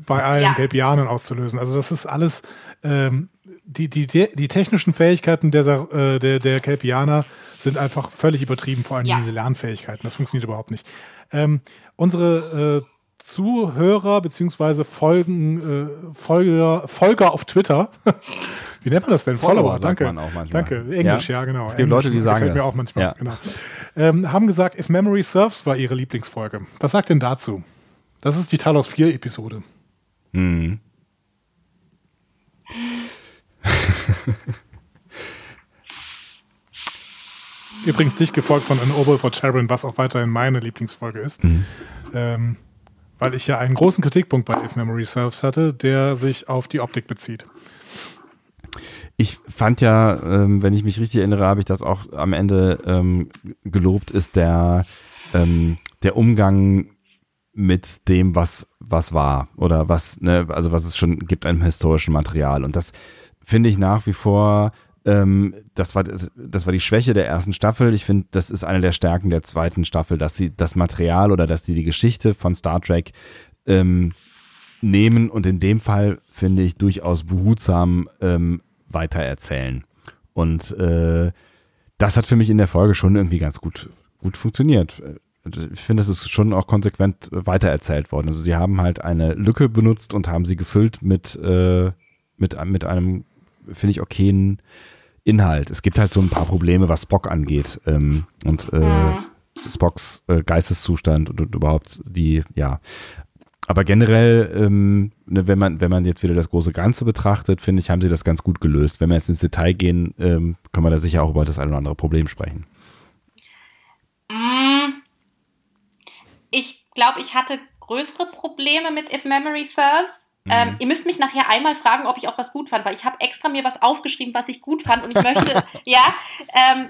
bei allen ja. Gelbianern auszulösen. Also das ist alles ähm, die, die, die technischen Fähigkeiten der, äh, der, der Kelpianer sind einfach völlig übertrieben, vor allem ja. diese Lernfähigkeiten. Das funktioniert überhaupt nicht. Ähm, unsere äh, Zuhörer beziehungsweise Folgen, äh, Folger, Folger auf Twitter. Wie nennt man das denn? Follower, Follower danke. Danke. Englisch, ja, ja genau. Es gibt Englisch, Leute, die sagen das. mir auch manchmal, ja. genau. Ähm, haben gesagt, If Memory Serves war ihre Lieblingsfolge. Was sagt denn dazu? Das ist die Talos 4 Episode. Mhm. Übrigens dich gefolgt von An Oboe for Sharon, was auch weiterhin meine Lieblingsfolge ist. Mhm. Ähm, weil ich ja einen großen Kritikpunkt bei If Memory Serves hatte, der sich auf die Optik bezieht. Ich fand ja, ähm, wenn ich mich richtig erinnere, habe ich das auch am Ende ähm, gelobt, ist der, ähm, der Umgang mit dem, was, was war oder was, ne, also was es schon gibt an historischem Material. Und das finde ich nach wie vor ähm, das, war, das war die Schwäche der ersten Staffel. Ich finde, das ist eine der Stärken der zweiten Staffel, dass sie das Material oder dass sie die Geschichte von Star Trek ähm, nehmen und in dem Fall, finde ich, durchaus behutsam ähm, weitererzählen. Und äh, das hat für mich in der Folge schon irgendwie ganz gut, gut funktioniert. Ich finde, es ist schon auch konsequent weitererzählt worden. Also sie haben halt eine Lücke benutzt und haben sie gefüllt mit, äh, mit, mit einem, finde ich, okayen Inhalt. Es gibt halt so ein paar Probleme, was Spock angeht ähm, und äh. Spocks äh, Geisteszustand und, und, überhaupt die, ja. Aber generell, ähm, ne, wenn man wenn man jetzt wieder das große Ganze betrachtet, finde ich, haben sie das ganz gut gelöst. Wenn wir jetzt ins Detail gehen, ähm, können wir da sicher auch über das ein oder andere Problem sprechen. Mm. Ich glaube, ich hatte größere Probleme mit If Memory Serves. Ähm, mhm. ihr müsst mich nachher einmal fragen, ob ich auch was gut fand, weil ich habe extra mir was aufgeschrieben, was ich gut fand und ich möchte, ja, ähm,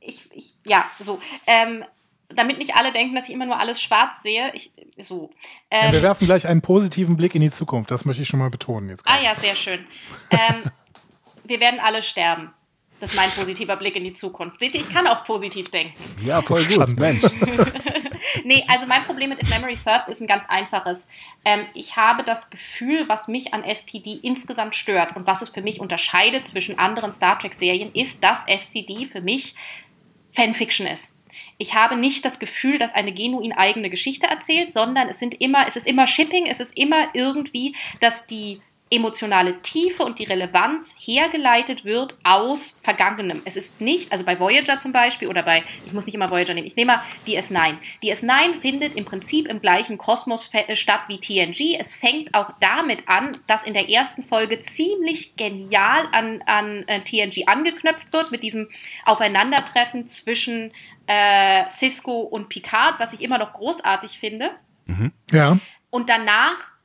ich, ich, ja, so. Ähm, damit nicht alle denken, dass ich immer nur alles schwarz sehe. Ich, so. Ja, wir ähm, werfen gleich einen positiven Blick in die Zukunft. Das möchte ich schon mal betonen jetzt. Ah ja, sehr schön. Ähm, wir werden alle sterben. Das ist mein positiver Blick in die Zukunft. Seht ihr, ich kann auch positiv denken. Ja, voll gut, Mensch. nee, also mein Problem mit If Memory Serves ist ein ganz einfaches. Ähm, ich habe das Gefühl, was mich an STD insgesamt stört und was es für mich unterscheidet zwischen anderen Star Trek-Serien, ist, dass STD für mich Fanfiction ist. Ich habe nicht das Gefühl, dass eine genuin eigene Geschichte erzählt, sondern es sind immer, es ist immer Shipping, es ist immer irgendwie, dass die emotionale Tiefe und die Relevanz hergeleitet wird aus Vergangenem. Es ist nicht, also bei Voyager zum Beispiel oder bei, ich muss nicht immer Voyager nehmen, ich nehme mal die S9. Die S9 findet im Prinzip im gleichen Kosmos äh, statt wie TNG. Es fängt auch damit an, dass in der ersten Folge ziemlich genial an, an äh, TNG angeknöpft wird mit diesem Aufeinandertreffen zwischen äh, Cisco und Picard, was ich immer noch großartig finde. Mhm. Ja. Und danach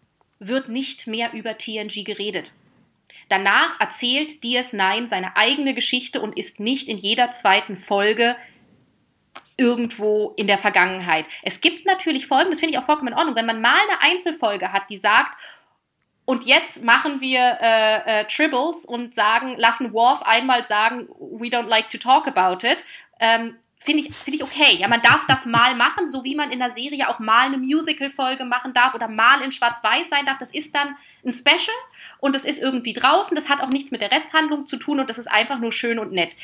wird nicht mehr über TNG geredet. Danach erzählt DS9 seine eigene Geschichte und ist nicht in jeder zweiten Folge irgendwo in der Vergangenheit. Es gibt natürlich Folgen, das finde ich auch vollkommen in Ordnung, wenn man mal eine Einzelfolge hat, die sagt, und jetzt machen wir äh, äh, Tribbles und sagen, lassen Worf einmal sagen, we don't like to talk about it. Ähm, finde ich, finde ich okay. Ja, man darf das mal machen, so wie man in der Serie auch mal eine Musical-Folge machen darf oder mal in Schwarz-Weiß sein darf. Das ist dann ein Special und das ist irgendwie draußen. Das hat auch nichts mit der Resthandlung zu tun und das ist einfach nur schön und nett.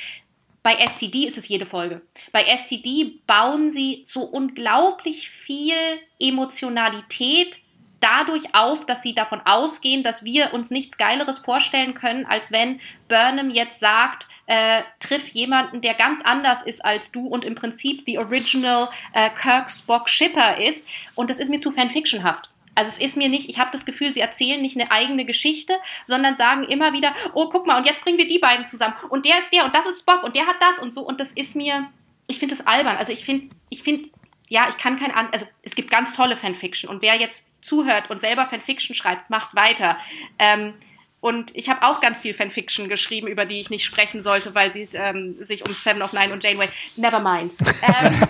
Bei STD ist es jede Folge. Bei STD bauen sie so unglaublich viel Emotionalität dadurch auf, dass sie davon ausgehen, dass wir uns nichts Geileres vorstellen können, als wenn Burnham jetzt sagt, äh, triff jemanden, der ganz anders ist als du und im Prinzip the original äh, Kirk Spock Shipper ist. Und das ist mir zu fanfictionhaft. Also es ist mir nicht, ich habe das Gefühl, sie erzählen nicht eine eigene Geschichte, sondern sagen immer wieder, oh, guck mal, und jetzt bringen wir die beiden zusammen. Und der ist der und das ist Spock und der hat das und so. Und das ist mir, ich finde das albern. Also ich finde, ich finde, ja, ich kann kein, also es gibt ganz tolle Fanfiction. Und wer jetzt zuhört und selber Fanfiction schreibt, macht weiter. Ähm, und ich habe auch ganz viel Fanfiction geschrieben, über die ich nicht sprechen sollte, weil sie ähm, sich um Seven of Nine und Janeway. Never mind. Ähm,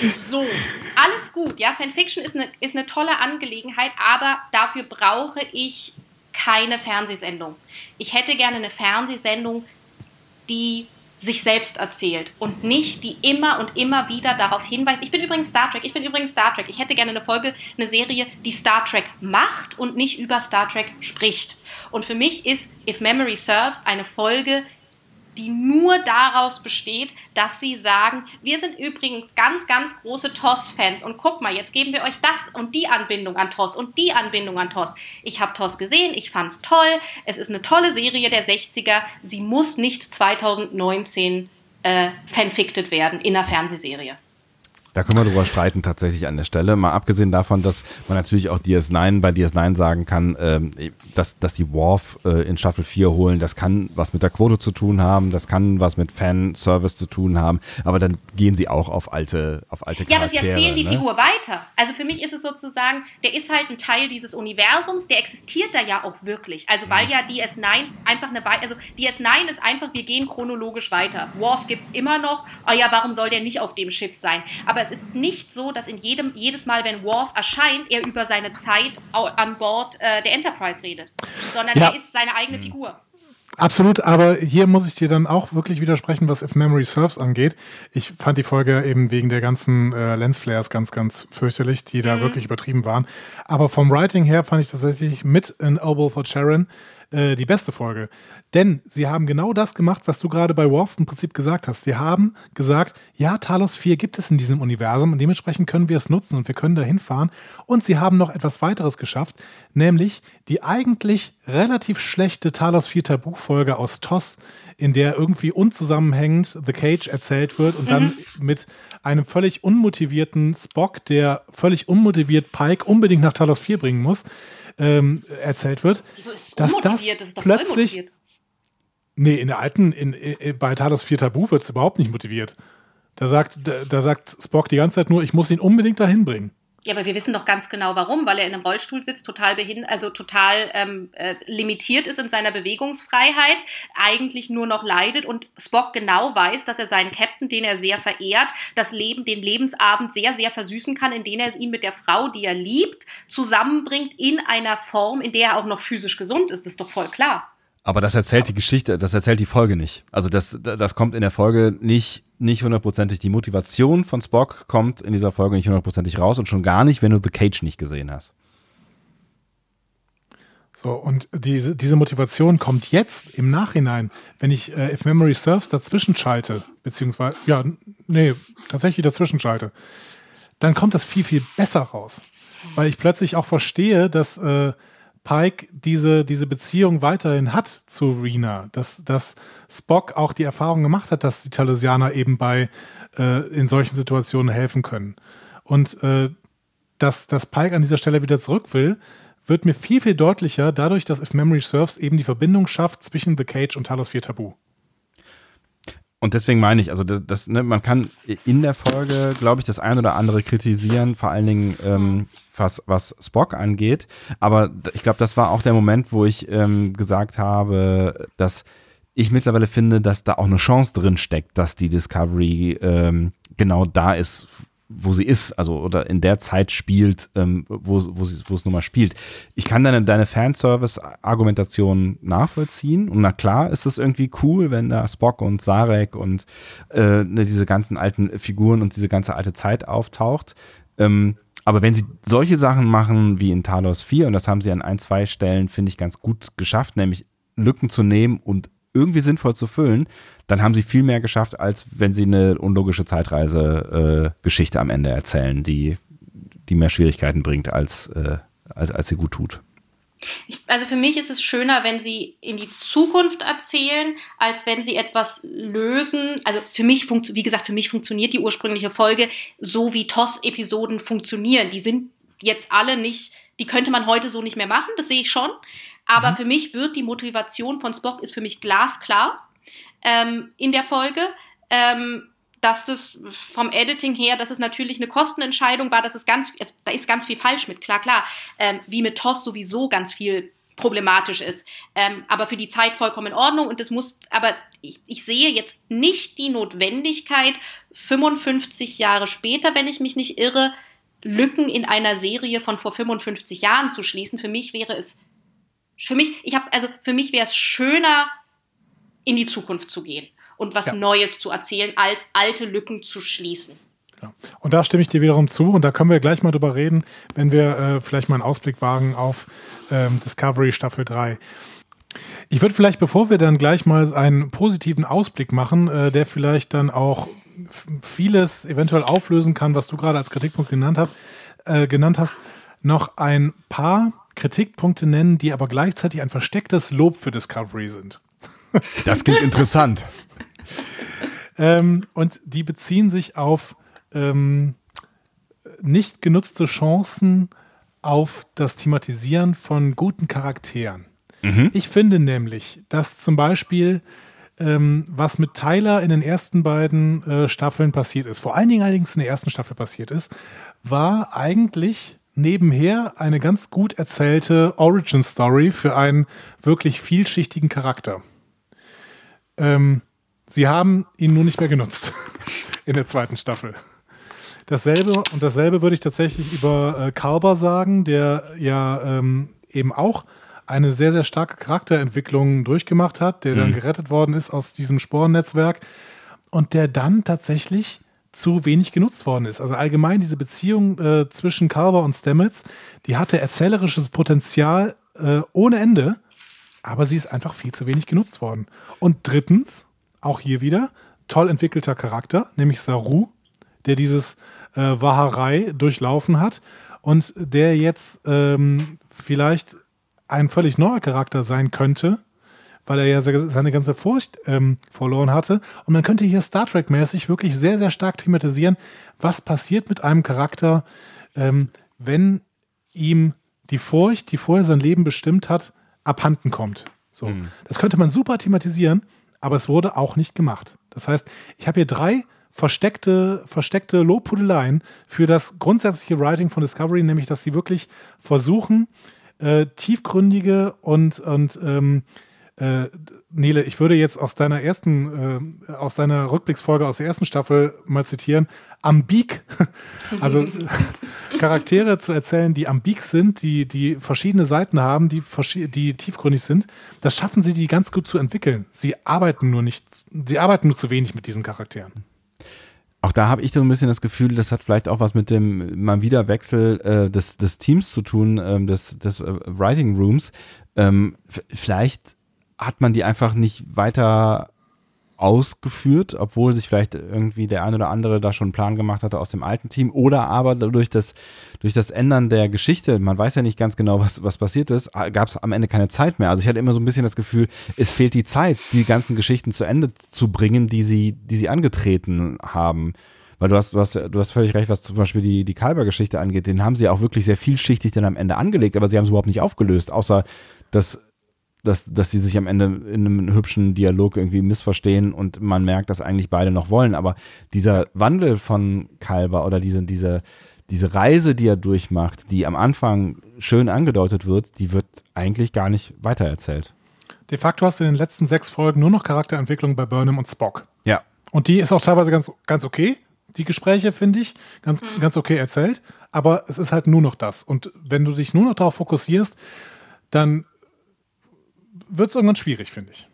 so, alles gut. Ja, Fanfiction ist eine, ist eine tolle Angelegenheit, aber dafür brauche ich keine Fernsehsendung. Ich hätte gerne eine Fernsehsendung, die sich selbst erzählt und nicht die immer und immer wieder darauf hinweist. Ich bin übrigens Star Trek, ich bin übrigens Star Trek. Ich hätte gerne eine Folge, eine Serie, die Star Trek macht und nicht über Star Trek spricht. Und für mich ist If Memory Serves eine Folge, die nur daraus besteht, dass sie sagen, wir sind übrigens ganz, ganz große TOS-Fans und guck mal, jetzt geben wir euch das und die Anbindung an TOS und die Anbindung an TOS. Ich habe TOS gesehen, ich fand's toll, es ist eine tolle Serie der 60er, sie muss nicht 2019 äh, fanficted werden in einer Fernsehserie. Da können wir drüber streiten tatsächlich an der Stelle. Mal abgesehen davon, dass man natürlich auch DS9 bei DS9 sagen kann, ähm, dass, dass die Worf äh, in Staffel 4 holen, das kann was mit der Quote zu tun haben, das kann was mit Fanservice zu tun haben, aber dann gehen sie auch auf alte, auf alte Ja, aber sie erzählen die ne? Figur weiter. Also für mich ist es sozusagen, der ist halt ein Teil dieses Universums, der existiert da ja auch wirklich. Also weil ja DS9 einfach eine, also DS9 ist einfach, wir gehen chronologisch weiter. Worf gibt es immer noch, oh ja, warum soll der nicht auf dem Schiff sein? Aber es ist nicht so, dass in jedem, jedes Mal, wenn Worf erscheint, er über seine Zeit an Bord äh, der Enterprise redet, sondern ja. er ist seine eigene mhm. Figur. Absolut, aber hier muss ich dir dann auch wirklich widersprechen, was If Memory Serves angeht. Ich fand die Folge eben wegen der ganzen äh, Lensflares ganz, ganz fürchterlich, die da mhm. wirklich übertrieben waren. Aber vom Writing her fand ich tatsächlich mit in Oval for Sharon äh, die beste Folge. Denn sie haben genau das gemacht, was du gerade bei Worf im Prinzip gesagt hast. Sie haben gesagt, ja, Talos 4 gibt es in diesem Universum und dementsprechend können wir es nutzen und wir können da hinfahren. Und sie haben noch etwas weiteres geschafft, nämlich die eigentlich relativ schlechte Talos 4 Tabu-Folge aus TOS, in der irgendwie unzusammenhängend The Cage erzählt wird und mhm. dann mit einem völlig unmotivierten Spock, der völlig unmotiviert Pike unbedingt nach Talos 4 bringen muss ähm, erzählt wird, Wieso ist es dass das, das plötzlich Nee, in der alten, in, in, bei Talos 4 Tabu wird es überhaupt nicht motiviert. Da sagt, da, da, sagt Spock die ganze Zeit nur, ich muss ihn unbedingt dahin bringen. Ja, aber wir wissen doch ganz genau warum, weil er in einem Rollstuhl sitzt, total behindert, also total ähm, äh, limitiert ist in seiner Bewegungsfreiheit, eigentlich nur noch leidet und Spock genau weiß, dass er seinen Captain, den er sehr verehrt, das Leben, den Lebensabend sehr, sehr versüßen kann, indem er ihn mit der Frau, die er liebt, zusammenbringt in einer Form, in der er auch noch physisch gesund ist. Das ist doch voll klar. Aber das erzählt die Geschichte, das erzählt die Folge nicht. Also das, das kommt in der Folge nicht, nicht hundertprozentig. Die Motivation von Spock kommt in dieser Folge nicht hundertprozentig raus und schon gar nicht, wenn du The Cage nicht gesehen hast. So, und diese, diese Motivation kommt jetzt im Nachhinein, wenn ich äh, If Memory Serves dazwischen schalte, beziehungsweise, ja, nee, tatsächlich dazwischen schalte, dann kommt das viel, viel besser raus. Weil ich plötzlich auch verstehe, dass äh, Pike diese, diese Beziehung weiterhin hat zu Rena, dass, dass Spock auch die Erfahrung gemacht hat, dass die Talosianer eben bei äh, in solchen Situationen helfen können. Und äh, dass, dass Pike an dieser Stelle wieder zurück will, wird mir viel, viel deutlicher dadurch, dass If Memory Serves eben die Verbindung schafft zwischen The Cage und Talos 4 Tabu. Und deswegen meine ich, also das, das ne, man kann in der Folge, glaube ich, das ein oder andere kritisieren, vor allen Dingen ähm, was, was Spock angeht. Aber ich glaube, das war auch der Moment, wo ich ähm, gesagt habe, dass ich mittlerweile finde, dass da auch eine Chance drin steckt, dass die Discovery ähm, genau da ist, wo sie ist, also oder in der Zeit spielt, ähm, wo, wo, sie, wo es nun mal spielt. Ich kann deine, deine Fanservice-Argumentation nachvollziehen und na klar ist es irgendwie cool, wenn da Spock und Sarek und äh, ne, diese ganzen alten Figuren und diese ganze alte Zeit auftaucht. Ähm, aber wenn sie solche Sachen machen wie in Talos 4, und das haben sie an ein, zwei Stellen, finde ich, ganz gut geschafft, nämlich Lücken zu nehmen und irgendwie sinnvoll zu füllen, dann haben sie viel mehr geschafft, als wenn sie eine unlogische Zeitreise-Geschichte äh, am Ende erzählen, die, die mehr Schwierigkeiten bringt, als, äh, als, als sie gut tut. Ich, also für mich ist es schöner, wenn sie in die Zukunft erzählen, als wenn sie etwas lösen. Also für mich, wie gesagt, für mich funktioniert die ursprüngliche Folge so, wie TOS-Episoden funktionieren. Die sind jetzt alle nicht, die könnte man heute so nicht mehr machen, das sehe ich schon. Aber mhm. für mich wird die Motivation von Spock ist für mich glasklar ähm, in der Folge. Ähm, dass das vom Editing her, dass es natürlich eine Kostenentscheidung war, dass es ganz, es, da ist ganz viel falsch mit, klar, klar, ähm, wie mit TOS sowieso ganz viel problematisch ist, ähm, aber für die Zeit vollkommen in Ordnung und das muss, aber ich, ich sehe jetzt nicht die Notwendigkeit, 55 Jahre später, wenn ich mich nicht irre, Lücken in einer Serie von vor 55 Jahren zu schließen. Für mich wäre es, für mich, ich habe, also für mich wäre es schöner, in die Zukunft zu gehen und was ja. Neues zu erzählen, als alte Lücken zu schließen. Ja. Und da stimme ich dir wiederum zu und da können wir gleich mal drüber reden, wenn wir äh, vielleicht mal einen Ausblick wagen auf ähm, Discovery Staffel 3. Ich würde vielleicht, bevor wir dann gleich mal einen positiven Ausblick machen, äh, der vielleicht dann auch vieles eventuell auflösen kann, was du gerade als Kritikpunkt genannt, hab, äh, genannt hast, noch ein paar Kritikpunkte nennen, die aber gleichzeitig ein verstecktes Lob für Discovery sind. Das klingt interessant. ähm, und die beziehen sich auf ähm, nicht genutzte Chancen auf das Thematisieren von guten Charakteren. Mhm. Ich finde nämlich, dass zum Beispiel ähm, was mit Tyler in den ersten beiden äh, Staffeln passiert ist, vor allen Dingen allerdings in der ersten Staffel passiert ist, war eigentlich nebenher eine ganz gut erzählte Origin Story für einen wirklich vielschichtigen Charakter. Ähm, sie haben ihn nur nicht mehr genutzt in der zweiten Staffel. Dasselbe und dasselbe würde ich tatsächlich über äh, Kalber sagen, der ja ähm, eben auch eine sehr, sehr starke Charakterentwicklung durchgemacht hat, der mhm. dann gerettet worden ist aus diesem Sporennetzwerk und der dann tatsächlich zu wenig genutzt worden ist. Also allgemein diese Beziehung äh, zwischen Carver und Stamets, die hatte erzählerisches Potenzial äh, ohne Ende, aber sie ist einfach viel zu wenig genutzt worden. Und drittens, auch hier wieder, toll entwickelter Charakter, nämlich Saru, der dieses äh, Waharei durchlaufen hat und der jetzt ähm, vielleicht ein völlig neuer Charakter sein könnte, weil er ja seine ganze Furcht ähm, verloren hatte. Und man könnte hier Star Trek-mäßig wirklich sehr, sehr stark thematisieren, was passiert mit einem Charakter, ähm, wenn ihm die Furcht, die vorher sein Leben bestimmt hat, abhanden kommt. So. Mhm. Das könnte man super thematisieren, aber es wurde auch nicht gemacht. Das heißt, ich habe hier drei versteckte, versteckte Lobhudeleien für das grundsätzliche Writing von Discovery, nämlich dass sie wirklich versuchen, äh, tiefgründige und, und ähm, äh, Nele, ich würde jetzt aus deiner ersten, äh, aus deiner Rückblicksfolge aus der ersten Staffel mal zitieren, ambig, also Charaktere zu erzählen, die ambig sind, die, die verschiedene Seiten haben, die, die tiefgründig sind, das schaffen sie, die ganz gut zu entwickeln. Sie arbeiten nur nicht, sie arbeiten nur zu wenig mit diesen Charakteren auch da habe ich so ein bisschen das Gefühl, das hat vielleicht auch was mit dem mal wieder Wechsel äh, des, des Teams zu tun, ähm, des, des äh, Writing Rooms. Ähm, vielleicht hat man die einfach nicht weiter ausgeführt, obwohl sich vielleicht irgendwie der ein oder andere da schon einen Plan gemacht hatte aus dem alten Team oder aber durch das, durch das Ändern der Geschichte, man weiß ja nicht ganz genau, was, was passiert ist, gab es am Ende keine Zeit mehr. Also ich hatte immer so ein bisschen das Gefühl, es fehlt die Zeit, die ganzen Geschichten zu Ende zu bringen, die sie, die sie angetreten haben. Weil du hast, du hast, du hast völlig recht, was zum Beispiel die, die Kalber-Geschichte angeht. Den haben sie auch wirklich sehr vielschichtig dann am Ende angelegt, aber sie haben es überhaupt nicht aufgelöst, außer dass dass, dass sie sich am Ende in einem hübschen Dialog irgendwie missverstehen und man merkt, dass eigentlich beide noch wollen. Aber dieser Wandel von Kalber oder diese, diese, diese Reise, die er durchmacht, die am Anfang schön angedeutet wird, die wird eigentlich gar nicht weitererzählt. De facto hast du in den letzten sechs Folgen nur noch Charakterentwicklung bei Burnham und Spock. Ja. Und die ist auch teilweise ganz, ganz okay. Die Gespräche finde ich ganz, mhm. ganz okay erzählt. Aber es ist halt nur noch das. Und wenn du dich nur noch darauf fokussierst, dann wird es irgendwann schwierig, finde ich.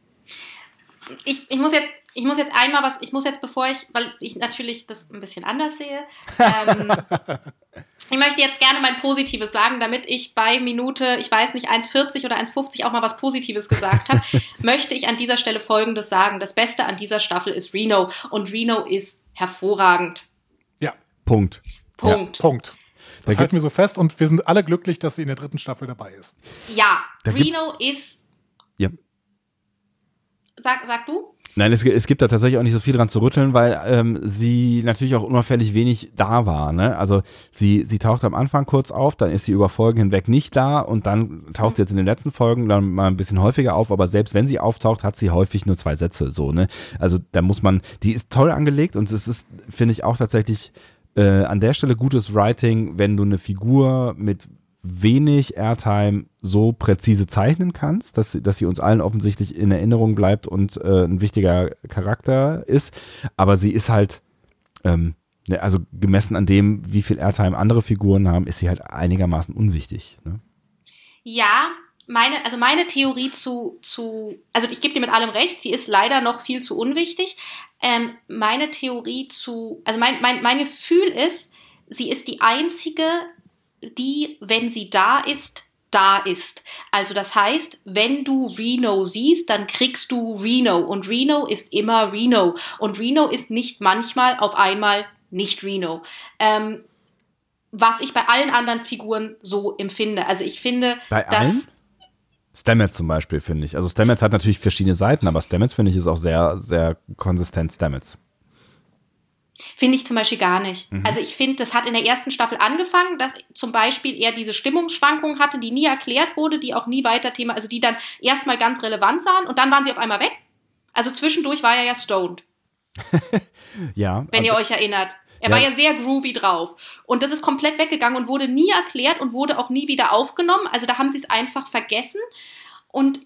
ich. Ich muss jetzt ich muss jetzt einmal was, ich muss jetzt, bevor ich, weil ich natürlich das ein bisschen anders sehe, ähm, ich möchte jetzt gerne mein Positives sagen, damit ich bei Minute, ich weiß nicht, 1,40 oder 1,50 auch mal was Positives gesagt habe, möchte ich an dieser Stelle Folgendes sagen. Das Beste an dieser Staffel ist Reno und Reno ist hervorragend. Ja, Punkt. Punkt. Ja, Punkt. Das halten wir so fest und wir sind alle glücklich, dass sie in der dritten Staffel dabei ist. Ja, da Reno ist. Sag, sag du? Nein, es, es, gibt da tatsächlich auch nicht so viel dran zu rütteln, weil ähm, sie natürlich auch unauffällig wenig da war. Ne? Also sie, sie taucht am Anfang kurz auf, dann ist sie über Folgen hinweg nicht da und dann taucht sie jetzt in den letzten Folgen dann mal ein bisschen häufiger auf, aber selbst wenn sie auftaucht, hat sie häufig nur zwei Sätze. So, ne? Also da muss man, die ist toll angelegt und es ist, finde ich, auch tatsächlich äh, an der Stelle gutes Writing, wenn du eine Figur mit wenig Airtime so präzise zeichnen kannst, dass, dass sie uns allen offensichtlich in Erinnerung bleibt und äh, ein wichtiger Charakter ist. Aber sie ist halt, ähm, ne, also gemessen an dem, wie viel Airtime andere Figuren haben, ist sie halt einigermaßen unwichtig. Ne? Ja, meine, also meine Theorie zu, zu also ich gebe dir mit allem recht, sie ist leider noch viel zu unwichtig. Ähm, meine Theorie zu, also mein, mein, mein Gefühl ist, sie ist die einzige die, wenn sie da ist, da ist. Also das heißt, wenn du Reno siehst, dann kriegst du Reno und Reno ist immer Reno und Reno ist nicht manchmal auf einmal nicht Reno. Ähm, was ich bei allen anderen Figuren so empfinde. Also ich finde, bei dass allen? Stamets zum Beispiel, finde ich. Also Stamets hat natürlich verschiedene Seiten, aber Stamets finde ich ist auch sehr, sehr konsistent Stamets. Finde ich zum Beispiel gar nicht. Mhm. Also ich finde, das hat in der ersten Staffel angefangen, dass zum Beispiel er diese Stimmungsschwankungen hatte, die nie erklärt wurde, die auch nie weiter Thema, also die dann erstmal ganz relevant sahen und dann waren sie auf einmal weg. Also zwischendurch war er ja stoned. ja. Wenn ihr euch erinnert. Er ja. war ja sehr groovy drauf. Und das ist komplett weggegangen und wurde nie erklärt und wurde auch nie wieder aufgenommen. Also da haben sie es einfach vergessen. Und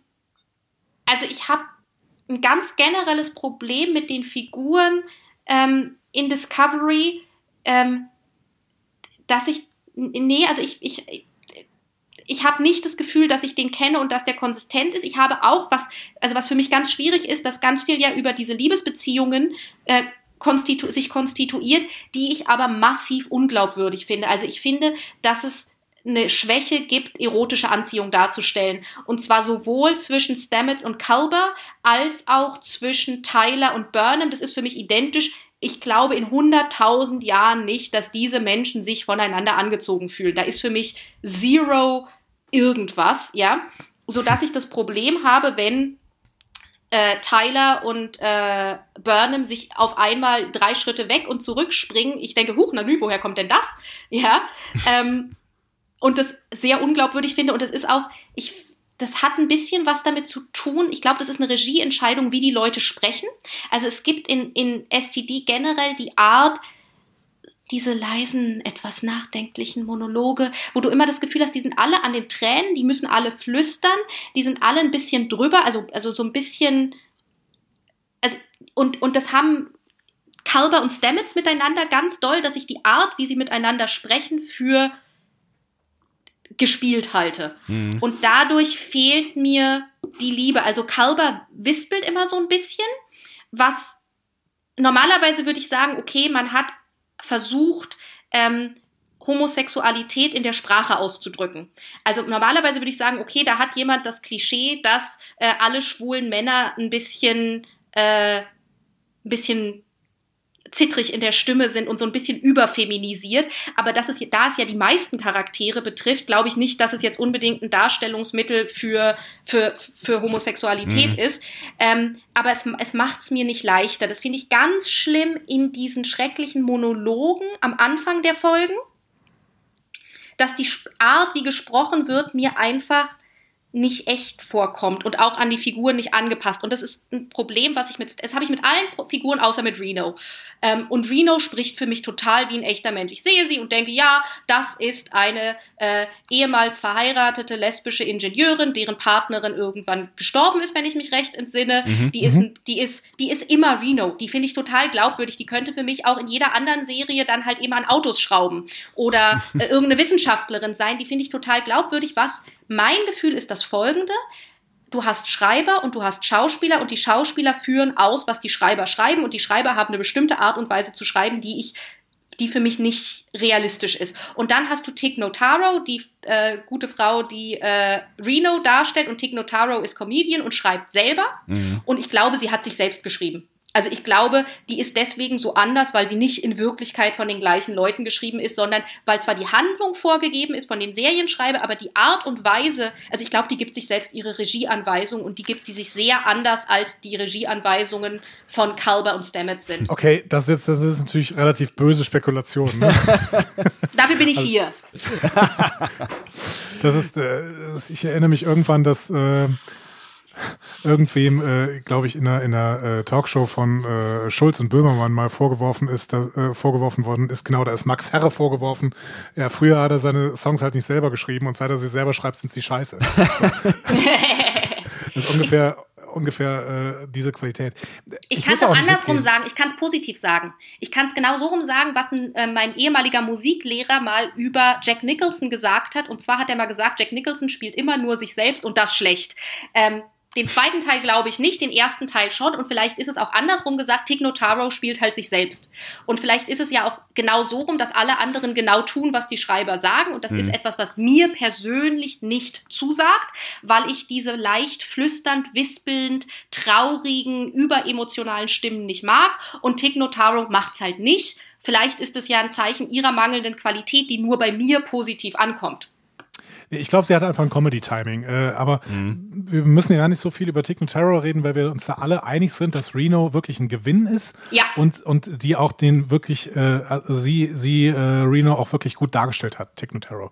also ich habe ein ganz generelles Problem mit den Figuren ähm, in Discovery, ähm, dass ich, nee, also ich, ich, ich habe nicht das Gefühl, dass ich den kenne und dass der konsistent ist. Ich habe auch, was, also was für mich ganz schwierig ist, dass ganz viel ja über diese Liebesbeziehungen äh, konstitu sich konstituiert, die ich aber massiv unglaubwürdig finde. Also ich finde, dass es eine Schwäche gibt, erotische Anziehung darzustellen. Und zwar sowohl zwischen Stamets und Culber als auch zwischen Tyler und Burnham. Das ist für mich identisch. Ich glaube in 100.000 Jahren nicht, dass diese Menschen sich voneinander angezogen fühlen. Da ist für mich zero irgendwas, ja. Sodass ich das Problem habe, wenn äh, Tyler und äh, Burnham sich auf einmal drei Schritte weg und zurückspringen. Ich denke, huch, na nü, woher kommt denn das? Ja. Ähm, und das sehr unglaubwürdig finde. Und es ist auch, ich, das hat ein bisschen was damit zu tun. Ich glaube, das ist eine Regieentscheidung, wie die Leute sprechen. Also es gibt in, in STD generell die Art, diese leisen, etwas nachdenklichen Monologe, wo du immer das Gefühl hast, die sind alle an den Tränen, die müssen alle flüstern, die sind alle ein bisschen drüber, also, also so ein bisschen. Also, und, und das haben Kalber und Stamets miteinander ganz doll, dass ich die Art, wie sie miteinander sprechen, für gespielt halte. Mhm. Und dadurch fehlt mir die Liebe. Also Kalber wispelt immer so ein bisschen, was normalerweise würde ich sagen, okay, man hat versucht, ähm, Homosexualität in der Sprache auszudrücken. Also normalerweise würde ich sagen, okay, da hat jemand das Klischee, dass äh, alle schwulen Männer ein bisschen, äh, ein bisschen zittrig in der Stimme sind und so ein bisschen überfeminisiert. Aber das ist, da es ja die meisten Charaktere betrifft, glaube ich nicht, dass es jetzt unbedingt ein Darstellungsmittel für, für, für Homosexualität mhm. ist. Ähm, aber es, es macht es mir nicht leichter. Das finde ich ganz schlimm in diesen schrecklichen Monologen am Anfang der Folgen, dass die Art, wie gesprochen wird, mir einfach nicht echt vorkommt und auch an die Figuren nicht angepasst. Und das ist ein Problem, was ich mit, das habe ich mit allen Figuren außer mit Reno. Ähm, und Reno spricht für mich total wie ein echter Mensch. Ich sehe sie und denke, ja, das ist eine äh, ehemals verheiratete lesbische Ingenieurin, deren Partnerin irgendwann gestorben ist, wenn ich mich recht entsinne. Mhm. Die ist, mhm. die ist, die ist immer Reno. Die finde ich total glaubwürdig. Die könnte für mich auch in jeder anderen Serie dann halt immer an Autos schrauben oder äh, irgendeine Wissenschaftlerin sein. Die finde ich total glaubwürdig, was mein Gefühl ist das folgende. Du hast Schreiber und du hast Schauspieler und die Schauspieler führen aus, was die Schreiber schreiben und die Schreiber haben eine bestimmte Art und Weise zu schreiben, die ich die für mich nicht realistisch ist. Und dann hast du Tig Notaro, die äh, gute Frau, die äh, Reno darstellt und Tig Notaro ist Comedian und schreibt selber. Mhm. Und ich glaube, sie hat sich selbst geschrieben. Also ich glaube, die ist deswegen so anders, weil sie nicht in Wirklichkeit von den gleichen Leuten geschrieben ist, sondern weil zwar die Handlung vorgegeben ist von den Serienschreiber, aber die Art und Weise, also ich glaube, die gibt sich selbst ihre Regieanweisung und die gibt sie sich sehr anders, als die Regieanweisungen von Kalber und Stamets sind. Okay, das ist, jetzt, das ist natürlich relativ böse Spekulation. Ne? Dafür bin ich also, hier. das ist, äh, ich erinnere mich irgendwann, dass äh, irgendwem, äh, glaube ich, in einer, in einer äh, Talkshow von äh, Schulz und Böhmermann mal vorgeworfen ist, da, äh, vorgeworfen worden ist, genau, da ist Max Herre vorgeworfen. Ja, früher hat er seine Songs halt nicht selber geschrieben und seit er sie selber schreibt, sind sie scheiße. das ist ungefähr ungefähr äh, diese Qualität. Ich, ich kann es auch andersrum sagen, ich kann es positiv sagen. Ich kann es genau so rum sagen, was ein, äh, mein ehemaliger Musiklehrer mal über Jack Nicholson gesagt hat. Und zwar hat er mal gesagt, Jack Nicholson spielt immer nur sich selbst und das schlecht. Ähm, den zweiten Teil glaube ich nicht, den ersten Teil schon. Und vielleicht ist es auch andersrum gesagt, Tig Notaro spielt halt sich selbst. Und vielleicht ist es ja auch genau so rum, dass alle anderen genau tun, was die Schreiber sagen. Und das mhm. ist etwas, was mir persönlich nicht zusagt, weil ich diese leicht flüsternd, wispelnd, traurigen, überemotionalen Stimmen nicht mag. Und Tig Notaro macht's halt nicht. Vielleicht ist es ja ein Zeichen ihrer mangelnden Qualität, die nur bei mir positiv ankommt. Ich glaube, sie hat einfach ein Comedy-Timing. Äh, aber mhm. wir müssen ja gar nicht so viel über Tick Terror reden, weil wir uns da alle einig sind, dass Reno wirklich ein Gewinn ist. Ja. Und, und sie auch den wirklich, äh, also sie, sie äh, Reno auch wirklich gut dargestellt hat, Tick Terror.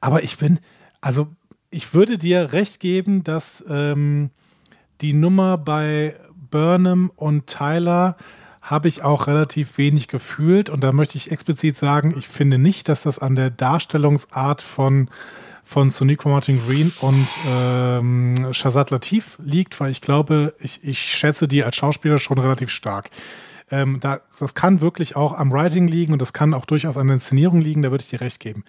Aber ich bin, also ich würde dir recht geben, dass ähm, die Nummer bei Burnham und Tyler habe ich auch relativ wenig gefühlt. Und da möchte ich explizit sagen, ich finde nicht, dass das an der Darstellungsart von, von Sonico Martin Green und ähm, Shazad Latif liegt, weil ich glaube, ich, ich schätze die als Schauspieler schon relativ stark. Ähm, da, das kann wirklich auch am Writing liegen und das kann auch durchaus an der Inszenierung liegen, da würde ich dir recht geben.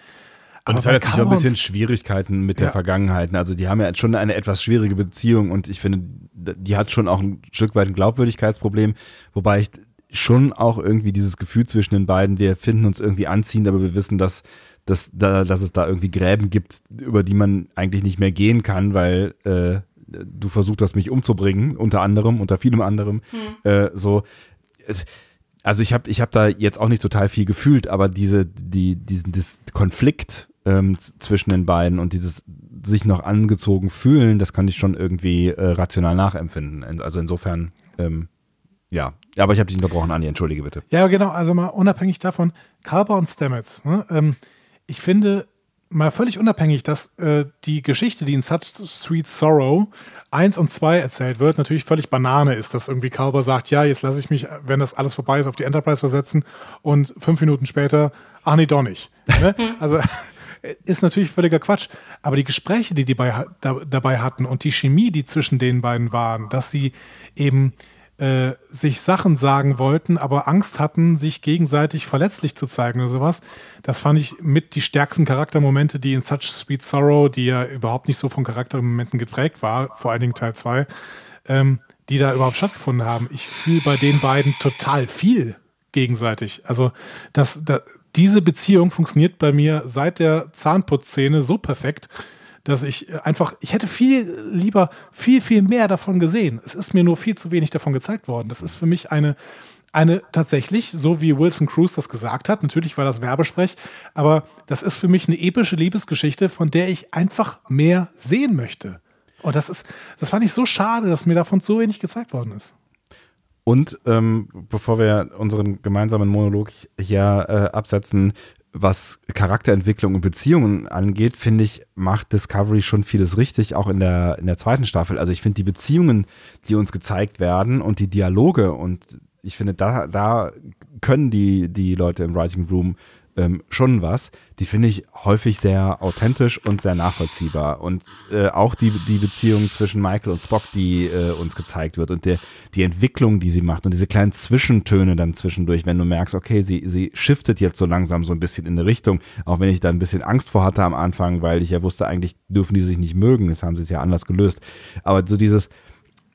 Und es hat natürlich auch ein bisschen Schwierigkeiten mit der Vergangenheit. Also die haben ja schon eine etwas schwierige Beziehung und ich finde, die hat schon auch ein Stück weit ein Glaubwürdigkeitsproblem, wobei ich schon auch irgendwie dieses Gefühl zwischen den beiden, wir finden uns irgendwie anziehend, aber wir wissen, dass, dass, da, dass es da irgendwie Gräben gibt, über die man eigentlich nicht mehr gehen kann, weil äh, du versucht hast, mich umzubringen, unter anderem, unter vielem anderem. Hm. Äh, so. Also ich habe ich hab da jetzt auch nicht total viel gefühlt, aber diese, die, diesen das Konflikt ähm, zwischen den beiden und dieses sich noch angezogen fühlen, das kann ich schon irgendwie äh, rational nachempfinden. Also insofern, ähm, ja. Ja, aber ich habe dich unterbrochen, Andi, entschuldige bitte. Ja, genau, also mal unabhängig davon, Kalber und Stamets, ne, ähm, ich finde, mal völlig unabhängig, dass äh, die Geschichte, die in Such Sweet Sorrow 1 und 2 erzählt wird, natürlich völlig Banane ist, dass irgendwie Kalber sagt, ja, jetzt lasse ich mich, wenn das alles vorbei ist, auf die Enterprise versetzen und fünf Minuten später, ach nee, doch nicht. Ne? also ist natürlich völliger Quatsch. Aber die Gespräche, die die bei, da, dabei hatten und die Chemie, die zwischen den beiden waren, dass sie eben äh, sich Sachen sagen wollten, aber Angst hatten, sich gegenseitig verletzlich zu zeigen oder sowas. Das fand ich mit die stärksten Charaktermomente, die in Such Sweet Sorrow, die ja überhaupt nicht so von Charaktermomenten geprägt war, vor allen Dingen Teil 2, ähm, die da überhaupt stattgefunden haben. Ich fühle bei den beiden total viel gegenseitig. Also das, das, diese Beziehung funktioniert bei mir seit der Zahnputzszene so perfekt, dass ich einfach, ich hätte viel lieber, viel, viel mehr davon gesehen. Es ist mir nur viel zu wenig davon gezeigt worden. Das ist für mich eine, eine tatsächlich, so wie Wilson Cruz das gesagt hat, natürlich war das Werbesprech, aber das ist für mich eine epische Liebesgeschichte, von der ich einfach mehr sehen möchte. Und das ist, das fand ich so schade, dass mir davon so wenig gezeigt worden ist. Und ähm, bevor wir unseren gemeinsamen Monolog hier äh, absetzen, was Charakterentwicklung und Beziehungen angeht, finde ich, macht Discovery schon vieles richtig, auch in der, in der zweiten Staffel. Also ich finde die Beziehungen, die uns gezeigt werden und die Dialoge und ich finde, da, da können die, die Leute im Writing Room ähm, schon was. Die finde ich häufig sehr authentisch und sehr nachvollziehbar. Und äh, auch die, die Beziehung zwischen Michael und Spock, die äh, uns gezeigt wird und der, die Entwicklung, die sie macht und diese kleinen Zwischentöne dann zwischendurch, wenn du merkst, okay, sie, sie shiftet jetzt so langsam so ein bisschen in eine Richtung, auch wenn ich da ein bisschen Angst vor hatte am Anfang, weil ich ja wusste, eigentlich dürfen die sich nicht mögen, das haben sie es ja anders gelöst. Aber so dieses,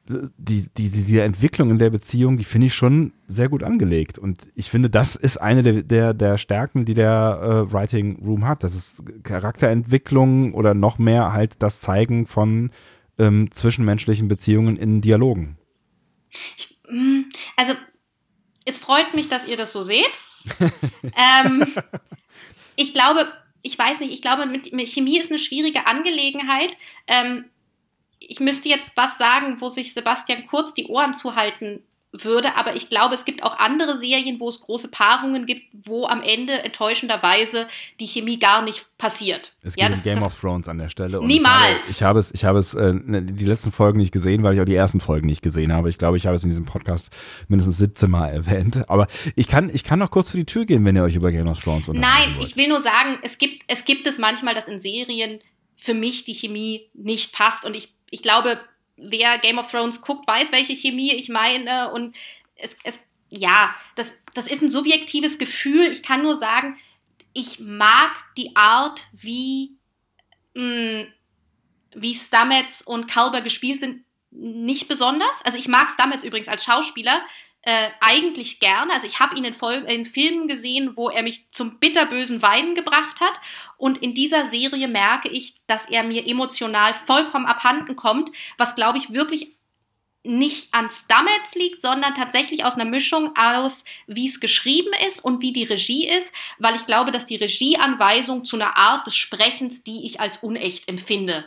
die, die, diese Entwicklung in der Beziehung, die finde ich schon sehr gut angelegt. Und ich finde, das ist eine der, der, der Stärken, die der äh, Writing Room hat. Das ist Charakterentwicklung oder noch mehr halt das Zeigen von ähm, zwischenmenschlichen Beziehungen in Dialogen. Ich, mm, also, es freut mich, dass ihr das so seht. ähm, ich glaube, ich weiß nicht, ich glaube, mit, mit Chemie ist eine schwierige Angelegenheit. Ähm, ich müsste jetzt was sagen, wo sich Sebastian Kurz die Ohren zuhalten würde, aber ich glaube, es gibt auch andere Serien, wo es große Paarungen gibt, wo am Ende enttäuschenderweise die Chemie gar nicht passiert. Es geht ja, das, um Game das, of Thrones an der Stelle. niemals. Ich habe, ich habe es, ich habe es äh, ne, die letzten Folgen nicht gesehen, weil ich auch die ersten Folgen nicht gesehen habe. Ich glaube, ich habe es in diesem Podcast mindestens 17 Mal erwähnt. Aber ich kann, ich kann noch kurz für die Tür gehen, wenn ihr euch über Game of Thrones Nein, ich will nur sagen, es gibt, es gibt es manchmal, dass in Serien für mich die Chemie nicht passt und ich ich glaube, wer Game of Thrones guckt, weiß, welche Chemie ich meine. Und es, es ja, das, das ist ein subjektives Gefühl. Ich kann nur sagen, ich mag die Art, wie, mh, hm, wie Stamets und Kalber gespielt sind, nicht besonders. Also ich mag Stamets übrigens als Schauspieler äh, eigentlich gerne. Also ich habe ihn in, in Filmen gesehen, wo er mich zum bitterbösen Weinen gebracht hat. Und in dieser Serie merke ich, dass er mir emotional vollkommen abhanden kommt, was, glaube ich, wirklich nicht an Stamets liegt, sondern tatsächlich aus einer Mischung aus, wie es geschrieben ist und wie die Regie ist, weil ich glaube, dass die Regieanweisung zu einer Art des Sprechens, die ich als unecht empfinde,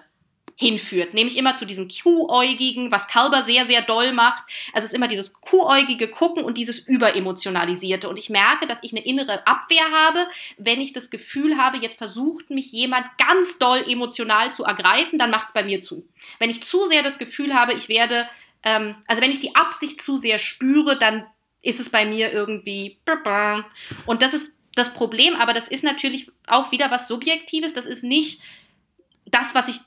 hinführt. Nämlich immer zu diesem Kuhäugigen, was Kalber sehr, sehr doll macht. Also es ist immer dieses kuhäugige Gucken und dieses Überemotionalisierte. Und ich merke, dass ich eine innere Abwehr habe, wenn ich das Gefühl habe, jetzt versucht mich jemand ganz doll emotional zu ergreifen, dann macht es bei mir zu. Wenn ich zu sehr das Gefühl habe, ich werde, ähm, also wenn ich die Absicht zu sehr spüre, dann ist es bei mir irgendwie. Und das ist das Problem, aber das ist natürlich auch wieder was Subjektives. Das ist nicht das, was ich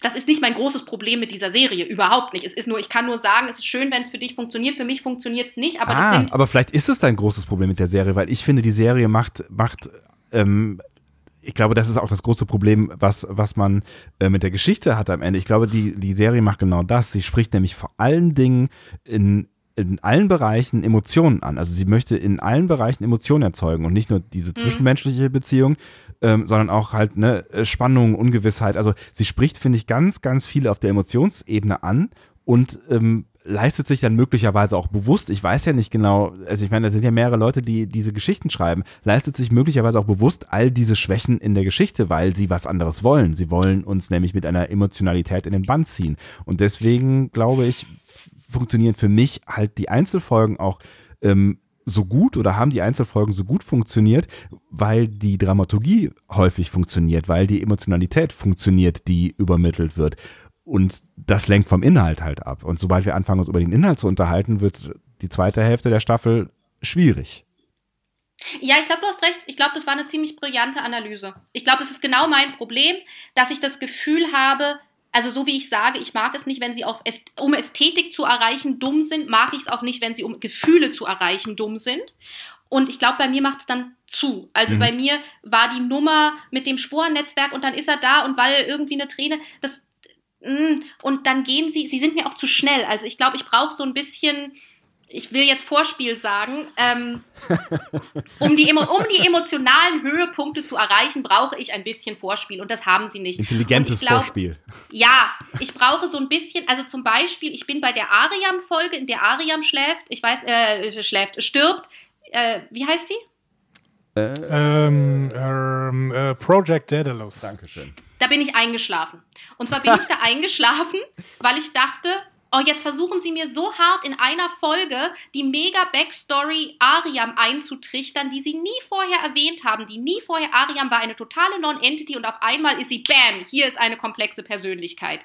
das ist nicht mein großes Problem mit dieser Serie, überhaupt nicht. Es ist nur, ich kann nur sagen, es ist schön, wenn es für dich funktioniert. Für mich funktioniert es nicht, aber ah, das sind. Aber vielleicht ist es dein großes Problem mit der Serie, weil ich finde, die Serie macht, macht ähm, ich glaube, das ist auch das große Problem, was, was man äh, mit der Geschichte hat am Ende. Ich glaube, die, die Serie macht genau das. Sie spricht nämlich vor allen Dingen in, in allen Bereichen Emotionen an. Also sie möchte in allen Bereichen Emotionen erzeugen und nicht nur diese mhm. zwischenmenschliche Beziehung, ähm, sondern auch halt ne, Spannung, Ungewissheit. Also sie spricht, finde ich, ganz, ganz viel auf der Emotionsebene an und ähm, leistet sich dann möglicherweise auch bewusst, ich weiß ja nicht genau, also ich meine, da sind ja mehrere Leute, die diese Geschichten schreiben, leistet sich möglicherweise auch bewusst all diese Schwächen in der Geschichte, weil sie was anderes wollen. Sie wollen uns nämlich mit einer Emotionalität in den Bann ziehen. Und deswegen glaube ich, funktionieren für mich halt die Einzelfolgen auch ähm, so gut oder haben die Einzelfolgen so gut funktioniert, weil die Dramaturgie häufig funktioniert, weil die Emotionalität funktioniert, die übermittelt wird. Und das lenkt vom Inhalt halt ab. Und sobald wir anfangen, uns über den Inhalt zu unterhalten, wird die zweite Hälfte der Staffel schwierig. Ja, ich glaube, du hast recht. Ich glaube, das war eine ziemlich brillante Analyse. Ich glaube, es ist genau mein Problem, dass ich das Gefühl habe, also so wie ich sage, ich mag es nicht, wenn sie auf um Ästhetik zu erreichen dumm sind, mag ich es auch nicht, wenn sie um Gefühle zu erreichen dumm sind. Und ich glaube, bei mir macht es dann zu. Also mhm. bei mir war die Nummer mit dem Sporennetzwerk und dann ist er da und weil irgendwie eine Träne, das mm, und dann gehen sie, sie sind mir auch zu schnell. Also ich glaube, ich brauche so ein bisschen ich will jetzt Vorspiel sagen, ähm, um, die, um die emotionalen Höhepunkte zu erreichen, brauche ich ein bisschen Vorspiel und das haben sie nicht. Intelligentes glaub, Vorspiel. Ja, ich brauche so ein bisschen, also zum Beispiel, ich bin bei der Ariam-Folge, in der Ariam schläft, ich weiß, äh, schläft, stirbt, äh, wie heißt die? Äh, ähm, ähm, äh, Project Daedalus. Dankeschön. Da bin ich eingeschlafen. Und zwar bin ich da eingeschlafen, weil ich dachte, oh, jetzt versuchen sie mir so hart in einer Folge die mega Backstory Ariam einzutrichtern, die sie nie vorher erwähnt haben, die nie vorher Ariam war eine totale Non-Entity und auf einmal ist sie, bam, hier ist eine komplexe Persönlichkeit.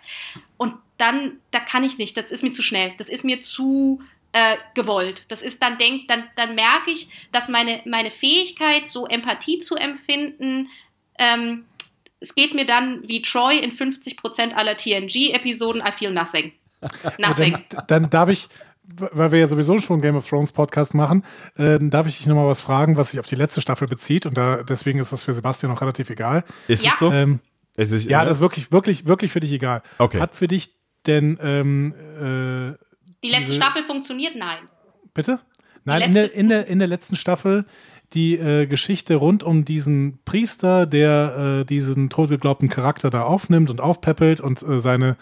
Und dann, da kann ich nicht, das ist mir zu schnell, das ist mir zu äh, gewollt. Das ist dann, denk, dann, dann merke ich, dass meine, meine Fähigkeit, so Empathie zu empfinden, ähm, es geht mir dann wie Troy in 50% aller TNG-Episoden, I feel nothing. Nothing. Dann, dann darf ich, weil wir ja sowieso schon Game of Thrones Podcast machen, äh, darf ich dich nochmal was fragen, was sich auf die letzte Staffel bezieht. Und da, deswegen ist das für Sebastian auch relativ egal. Ist ja. es so? Ähm, ist es, ja, das ist wirklich, wirklich, wirklich für dich egal. Okay. Hat für dich denn ähm, äh, die letzte diese, Staffel funktioniert? Nein. Bitte? Nein, in der, in, der, in der letzten Staffel die äh, Geschichte rund um diesen Priester, der äh, diesen totgeglaubten Charakter da aufnimmt und aufpeppelt und äh, seine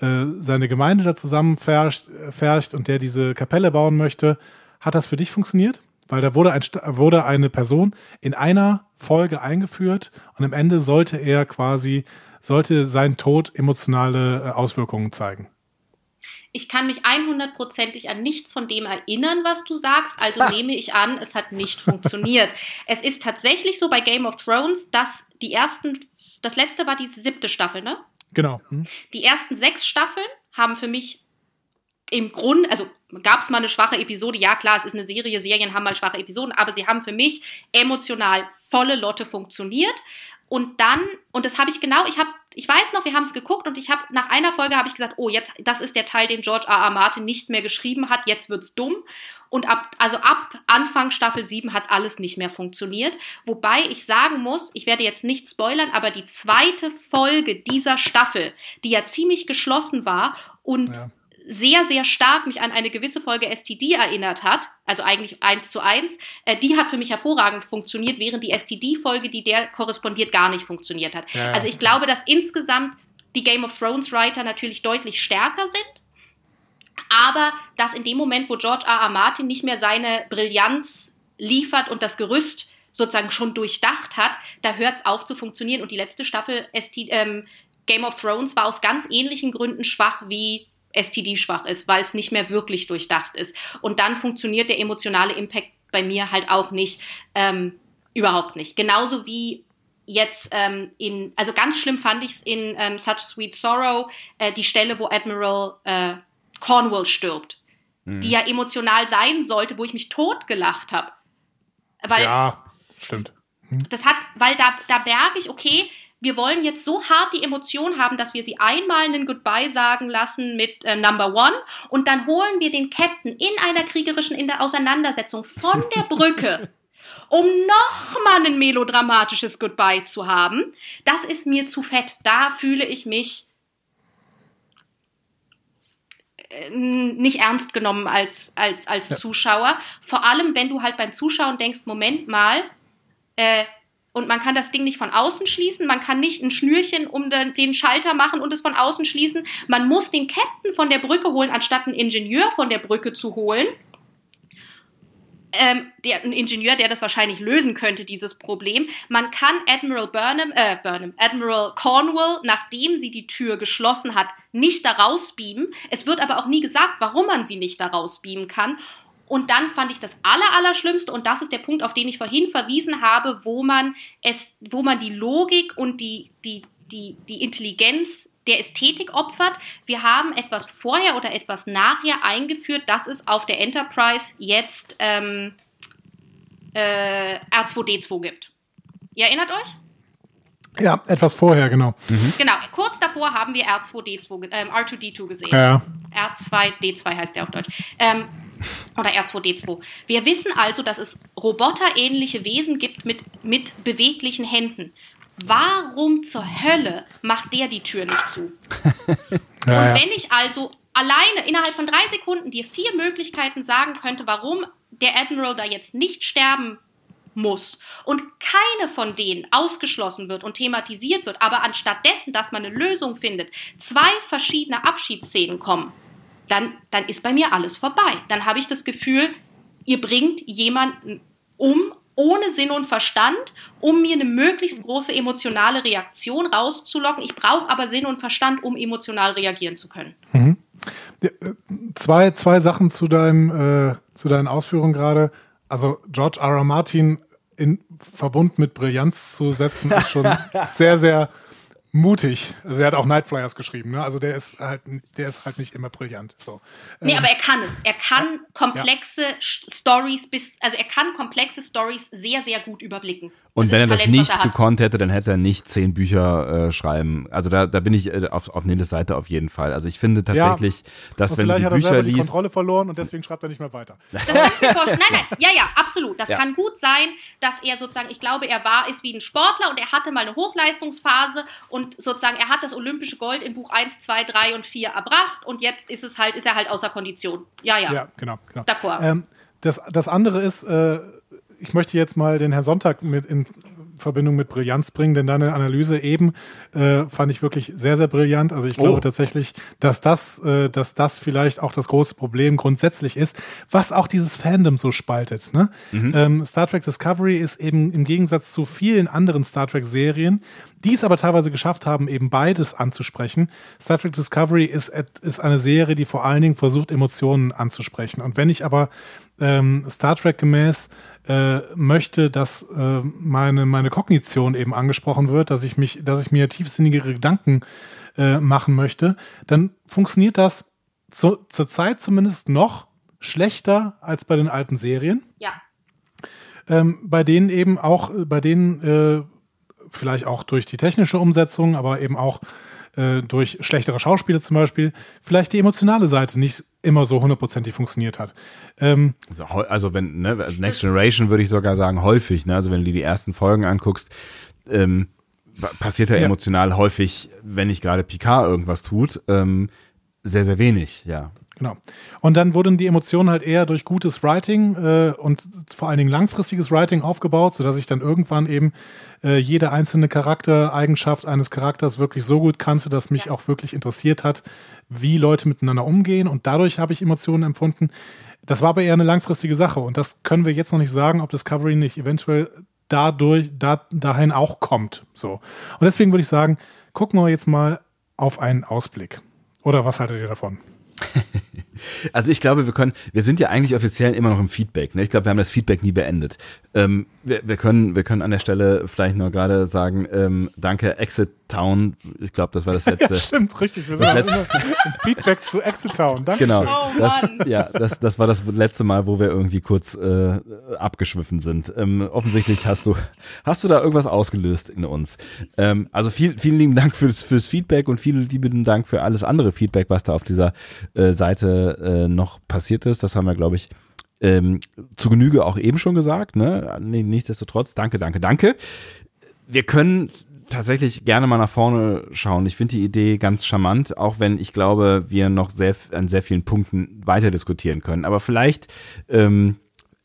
äh, seine Gemeinde da zusammenfärscht und der diese Kapelle bauen möchte. Hat das für dich funktioniert? Weil da wurde, ein, wurde eine Person in einer Folge eingeführt und am Ende sollte er quasi, sollte sein Tod emotionale äh, Auswirkungen zeigen. Ich kann mich 100%ig an nichts von dem erinnern, was du sagst, also ha. nehme ich an, es hat nicht funktioniert. es ist tatsächlich so bei Game of Thrones, dass die ersten, das letzte war die siebte Staffel, ne? Genau. Hm. Die ersten sechs Staffeln haben für mich im Grunde, also gab es mal eine schwache Episode, ja klar, es ist eine Serie, Serien haben mal schwache Episoden, aber sie haben für mich emotional volle Lotte funktioniert. Und dann, und das habe ich genau, ich habe, ich weiß noch, wir haben es geguckt und ich habe nach einer Folge habe ich gesagt, oh, jetzt, das ist der Teil, den George R. R. Martin nicht mehr geschrieben hat, jetzt wird's dumm. Und ab, also ab Anfang Staffel 7 hat alles nicht mehr funktioniert. Wobei ich sagen muss, ich werde jetzt nicht spoilern, aber die zweite Folge dieser Staffel, die ja ziemlich geschlossen war und ja. Sehr, sehr stark mich an eine gewisse Folge STD erinnert hat, also eigentlich eins zu eins, äh, die hat für mich hervorragend funktioniert, während die STD-Folge, die der korrespondiert, gar nicht funktioniert hat. Ja. Also ich glaube, dass insgesamt die Game of Thrones Writer natürlich deutlich stärker sind aber dass in dem Moment, wo George R. R. Martin nicht mehr seine Brillanz liefert und das Gerüst sozusagen schon durchdacht hat, da hört es auf zu funktionieren. Und die letzte Staffel ST, ähm, Game of Thrones war aus ganz ähnlichen Gründen schwach wie STD schwach ist, weil es nicht mehr wirklich durchdacht ist. Und dann funktioniert der emotionale Impact bei mir halt auch nicht, ähm, überhaupt nicht. Genauso wie jetzt ähm, in, also ganz schlimm fand ich es in ähm, Such Sweet Sorrow, äh, die Stelle, wo Admiral äh, Cornwall stirbt, mhm. die ja emotional sein sollte, wo ich mich totgelacht habe. Ja, stimmt. Hm. Das hat, weil da, da merke ich, okay, wir wollen jetzt so hart die Emotion haben, dass wir sie einmal einen Goodbye sagen lassen mit äh, Number One und dann holen wir den Captain in einer kriegerischen in der Auseinandersetzung von der Brücke, um nochmal ein melodramatisches Goodbye zu haben. Das ist mir zu fett. Da fühle ich mich äh, nicht ernst genommen als, als, als ja. Zuschauer. Vor allem, wenn du halt beim Zuschauen denkst, Moment mal, äh, und man kann das Ding nicht von außen schließen, man kann nicht ein Schnürchen um den Schalter machen und es von außen schließen. Man muss den Captain von der Brücke holen, anstatt einen Ingenieur von der Brücke zu holen. Ähm, der, ein Ingenieur, der das wahrscheinlich lösen könnte, dieses Problem. Man kann Admiral Burnham, äh, Burnham, Admiral Cornwall, nachdem sie die Tür geschlossen hat, nicht da rausbeamen. Es wird aber auch nie gesagt, warum man sie nicht da rausbeamen kann. Und dann fand ich das Allerallerschlimmste, und das ist der Punkt, auf den ich vorhin verwiesen habe, wo man es, wo man die Logik und die, die, die, die Intelligenz der Ästhetik opfert. Wir haben etwas vorher oder etwas nachher eingeführt, dass es auf der Enterprise jetzt ähm, äh, R2D2 gibt. Ihr erinnert euch? Ja, etwas vorher, genau. Mhm. Genau, kurz davor haben wir R2D2, ähm, R2D2 gesehen. Ja. R2D2 heißt der auf Deutsch. Ähm, oder R2D2. Wir wissen also, dass es roboterähnliche Wesen gibt mit, mit beweglichen Händen. Warum zur Hölle macht der die Tür nicht zu? ja, Und wenn ich also alleine innerhalb von drei Sekunden dir vier Möglichkeiten sagen könnte, warum der Admiral da jetzt nicht sterben muss und keine von denen ausgeschlossen wird und thematisiert wird, aber anstatt dessen, dass man eine Lösung findet, zwei verschiedene Abschiedsszenen kommen, dann, dann ist bei mir alles vorbei. Dann habe ich das Gefühl, ihr bringt jemanden um ohne Sinn und Verstand, um mir eine möglichst große emotionale Reaktion rauszulocken. Ich brauche aber Sinn und Verstand, um emotional reagieren zu können. Mhm. Äh, zwei, zwei Sachen zu, deinem, äh, zu deinen Ausführungen gerade. Also George R. R. Martin in Verbund mit Brillanz zu setzen, ist schon sehr, sehr mutig. Also er hat auch Nightflyers geschrieben, ne? Also der ist halt, der ist halt nicht immer brillant. So. Nee, ähm, aber er kann es. Er kann komplexe ja. Stories bis, also er kann komplexe Stories sehr, sehr gut überblicken. Und wenn er Talent, das nicht er gekonnt hätte, dann hätte er nicht zehn Bücher äh, schreiben. Also da, da bin ich äh, auf, auf Neles Seite auf jeden Fall. Also ich finde tatsächlich, ja, dass wenn du die hat Bücher er liest, die Kontrolle verloren und deswegen schreibt er nicht mehr weiter. Das kann ich mir vorstellen. Nein, nein, ja, ja, absolut. Das ja. kann gut sein, dass er sozusagen, ich glaube, er war, ist wie ein Sportler und er hatte mal eine Hochleistungsphase und sozusagen er hat das olympische Gold in Buch 1, 2, 3 und 4 erbracht und jetzt ist es halt, ist er halt außer Kondition. Ja, ja. Ja, genau, genau. D'accord. Ähm, das, das andere ist, äh, ich möchte jetzt mal den Herrn Sonntag mit in Verbindung mit Brillanz bringen, denn deine Analyse eben äh, fand ich wirklich sehr, sehr brillant. Also ich glaube oh. tatsächlich, dass das, äh, dass das vielleicht auch das große Problem grundsätzlich ist, was auch dieses Fandom so spaltet. Ne? Mhm. Ähm, Star Trek Discovery ist eben im Gegensatz zu vielen anderen Star Trek-Serien, die es aber teilweise geschafft haben, eben beides anzusprechen. Star Trek Discovery ist, ist eine Serie, die vor allen Dingen versucht, Emotionen anzusprechen. Und wenn ich aber ähm, Star Trek gemäß äh, möchte, dass äh, meine, meine Kognition eben angesprochen wird, dass ich mich, dass ich mir tiefsinnigere Gedanken äh, machen möchte, dann funktioniert das zu, zur Zeit zumindest noch schlechter als bei den alten Serien. Ja. Ähm, bei denen eben auch, bei denen äh, vielleicht auch durch die technische Umsetzung, aber eben auch äh, durch schlechtere Schauspieler zum Beispiel, vielleicht die emotionale Seite nicht immer so hundertprozentig funktioniert hat. Ähm, also, also, wenn, ne, Next Generation würde ich sogar sagen, häufig, ne? Also wenn du dir die ersten Folgen anguckst, ähm, passiert ja, ja, emotional häufig, wenn nicht gerade Picard irgendwas tut, ähm, sehr, sehr wenig, ja. Genau. Und dann wurden die Emotionen halt eher durch gutes Writing äh, und vor allen Dingen langfristiges Writing aufgebaut, sodass ich dann irgendwann eben äh, jede einzelne Charaktereigenschaft eines Charakters wirklich so gut kannte, dass mich ja. auch wirklich interessiert hat, wie Leute miteinander umgehen. Und dadurch habe ich Emotionen empfunden. Das war aber eher eine langfristige Sache. Und das können wir jetzt noch nicht sagen, ob Discovery nicht eventuell dadurch, da, dahin auch kommt. So. Und deswegen würde ich sagen, gucken wir jetzt mal auf einen Ausblick. Oder was haltet ihr davon? Also ich glaube, wir können, wir sind ja eigentlich offiziell immer noch im Feedback. Ne? Ich glaube, wir haben das Feedback nie beendet. Ähm, wir, wir, können, wir können an der Stelle vielleicht nur gerade sagen, ähm, danke Exit Town. Ich glaube, das war das letzte. ja, stimmt, richtig. Wir sind letzte, im Feedback zu Exit Town. Danke. Genau. Oh, das, ja, das, das war das letzte Mal, wo wir irgendwie kurz äh, abgeschwiffen sind. Ähm, offensichtlich hast du, hast du da irgendwas ausgelöst in uns. Ähm, also viel, vielen lieben Dank fürs, fürs Feedback und vielen lieben Dank für alles andere Feedback, was da auf dieser äh, Seite äh, noch passiert ist. Das haben wir, glaube ich, ähm, zu Genüge auch eben schon gesagt. Ne? Nichtsdestotrotz, danke, danke, danke. Wir können tatsächlich gerne mal nach vorne schauen. Ich finde die Idee ganz charmant, auch wenn ich glaube, wir noch sehr an sehr vielen Punkten weiter diskutieren können. Aber vielleicht, ähm,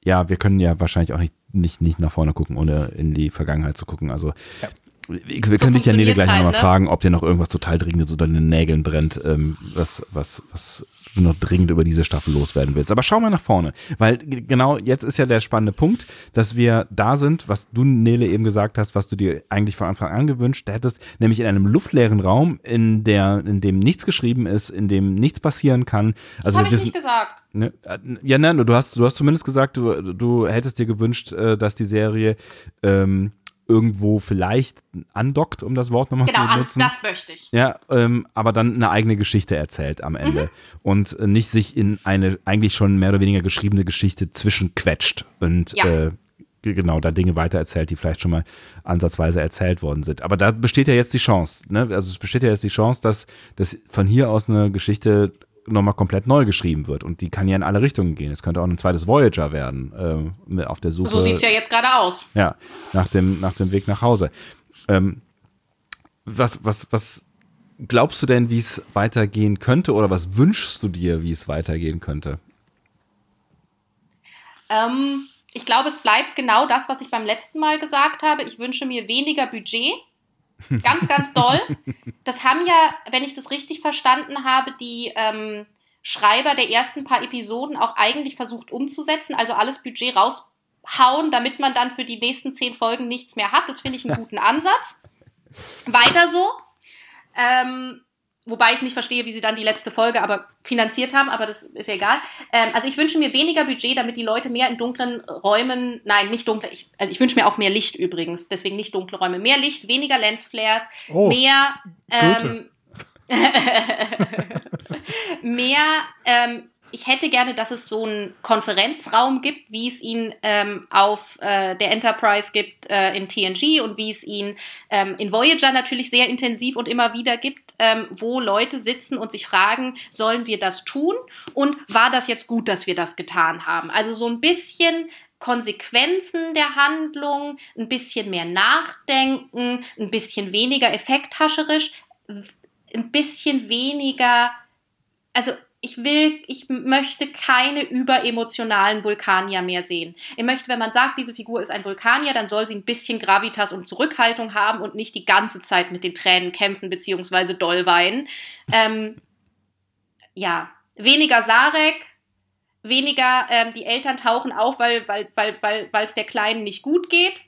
ja, wir können ja wahrscheinlich auch nicht, nicht, nicht nach vorne gucken, ohne in die Vergangenheit zu gucken. Also ja. wir, wir so können dich ja Nele gleich halt, nochmal ne? fragen, ob dir noch irgendwas total Dringendes unter den Nägeln brennt, ähm, was, was, was du noch dringend über diese Staffel loswerden willst. Aber schau mal nach vorne, weil genau jetzt ist ja der spannende Punkt, dass wir da sind, was du, Nele, eben gesagt hast, was du dir eigentlich von Anfang an gewünscht hättest, nämlich in einem luftleeren Raum, in, der, in dem nichts geschrieben ist, in dem nichts passieren kann. Also das habe ich nicht gesagt. Ne, äh, ja, nein, du hast, du hast zumindest gesagt, du, du hättest dir gewünscht, äh, dass die Serie ähm, irgendwo vielleicht andockt, um das Wort nochmal genau, zu benutzen. Genau, das möchte ich. Ja, ähm, aber dann eine eigene Geschichte erzählt am Ende mhm. und äh, nicht sich in eine eigentlich schon mehr oder weniger geschriebene Geschichte zwischenquetscht und ja. äh, genau da Dinge weitererzählt, die vielleicht schon mal ansatzweise erzählt worden sind. Aber da besteht ja jetzt die Chance, ne? Also es besteht ja jetzt die Chance, dass, dass von hier aus eine Geschichte nochmal komplett neu geschrieben wird. Und die kann ja in alle Richtungen gehen. Es könnte auch ein zweites Voyager werden, äh, auf der Suche. So sieht es ja jetzt gerade aus. Ja, nach dem, nach dem Weg nach Hause. Ähm, was, was, was glaubst du denn, wie es weitergehen könnte? Oder was wünschst du dir, wie es weitergehen könnte? Ähm, ich glaube, es bleibt genau das, was ich beim letzten Mal gesagt habe. Ich wünsche mir weniger Budget Ganz, ganz doll. Das haben ja, wenn ich das richtig verstanden habe, die ähm, Schreiber der ersten paar Episoden auch eigentlich versucht umzusetzen, also alles Budget raushauen, damit man dann für die nächsten zehn Folgen nichts mehr hat. Das finde ich einen guten Ansatz. Weiter so. Ähm, Wobei ich nicht verstehe, wie sie dann die letzte Folge aber finanziert haben, aber das ist ja egal. Ähm, also ich wünsche mir weniger Budget, damit die Leute mehr in dunklen Räumen, nein, nicht dunkle, ich, also ich wünsche mir auch mehr Licht übrigens, deswegen nicht dunkle Räume, mehr Licht, weniger Lensflares, oh, mehr, ähm, mehr ähm, ich hätte gerne, dass es so einen Konferenzraum gibt, wie es ihn ähm, auf äh, der Enterprise gibt äh, in TNG und wie es ihn ähm, in Voyager natürlich sehr intensiv und immer wieder gibt, ähm, wo Leute sitzen und sich fragen, sollen wir das tun und war das jetzt gut, dass wir das getan haben? Also so ein bisschen Konsequenzen der Handlung, ein bisschen mehr nachdenken, ein bisschen weniger effekthascherisch, ein bisschen weniger, also ich will, ich möchte keine überemotionalen Vulkanier mehr sehen. Ich möchte, wenn man sagt, diese Figur ist ein Vulkanier, dann soll sie ein bisschen Gravitas und Zurückhaltung haben und nicht die ganze Zeit mit den Tränen kämpfen beziehungsweise doll weinen. Ähm, ja, weniger Sarek, weniger ähm, die Eltern tauchen auf, weil weil weil weil weil es der Kleinen nicht gut geht.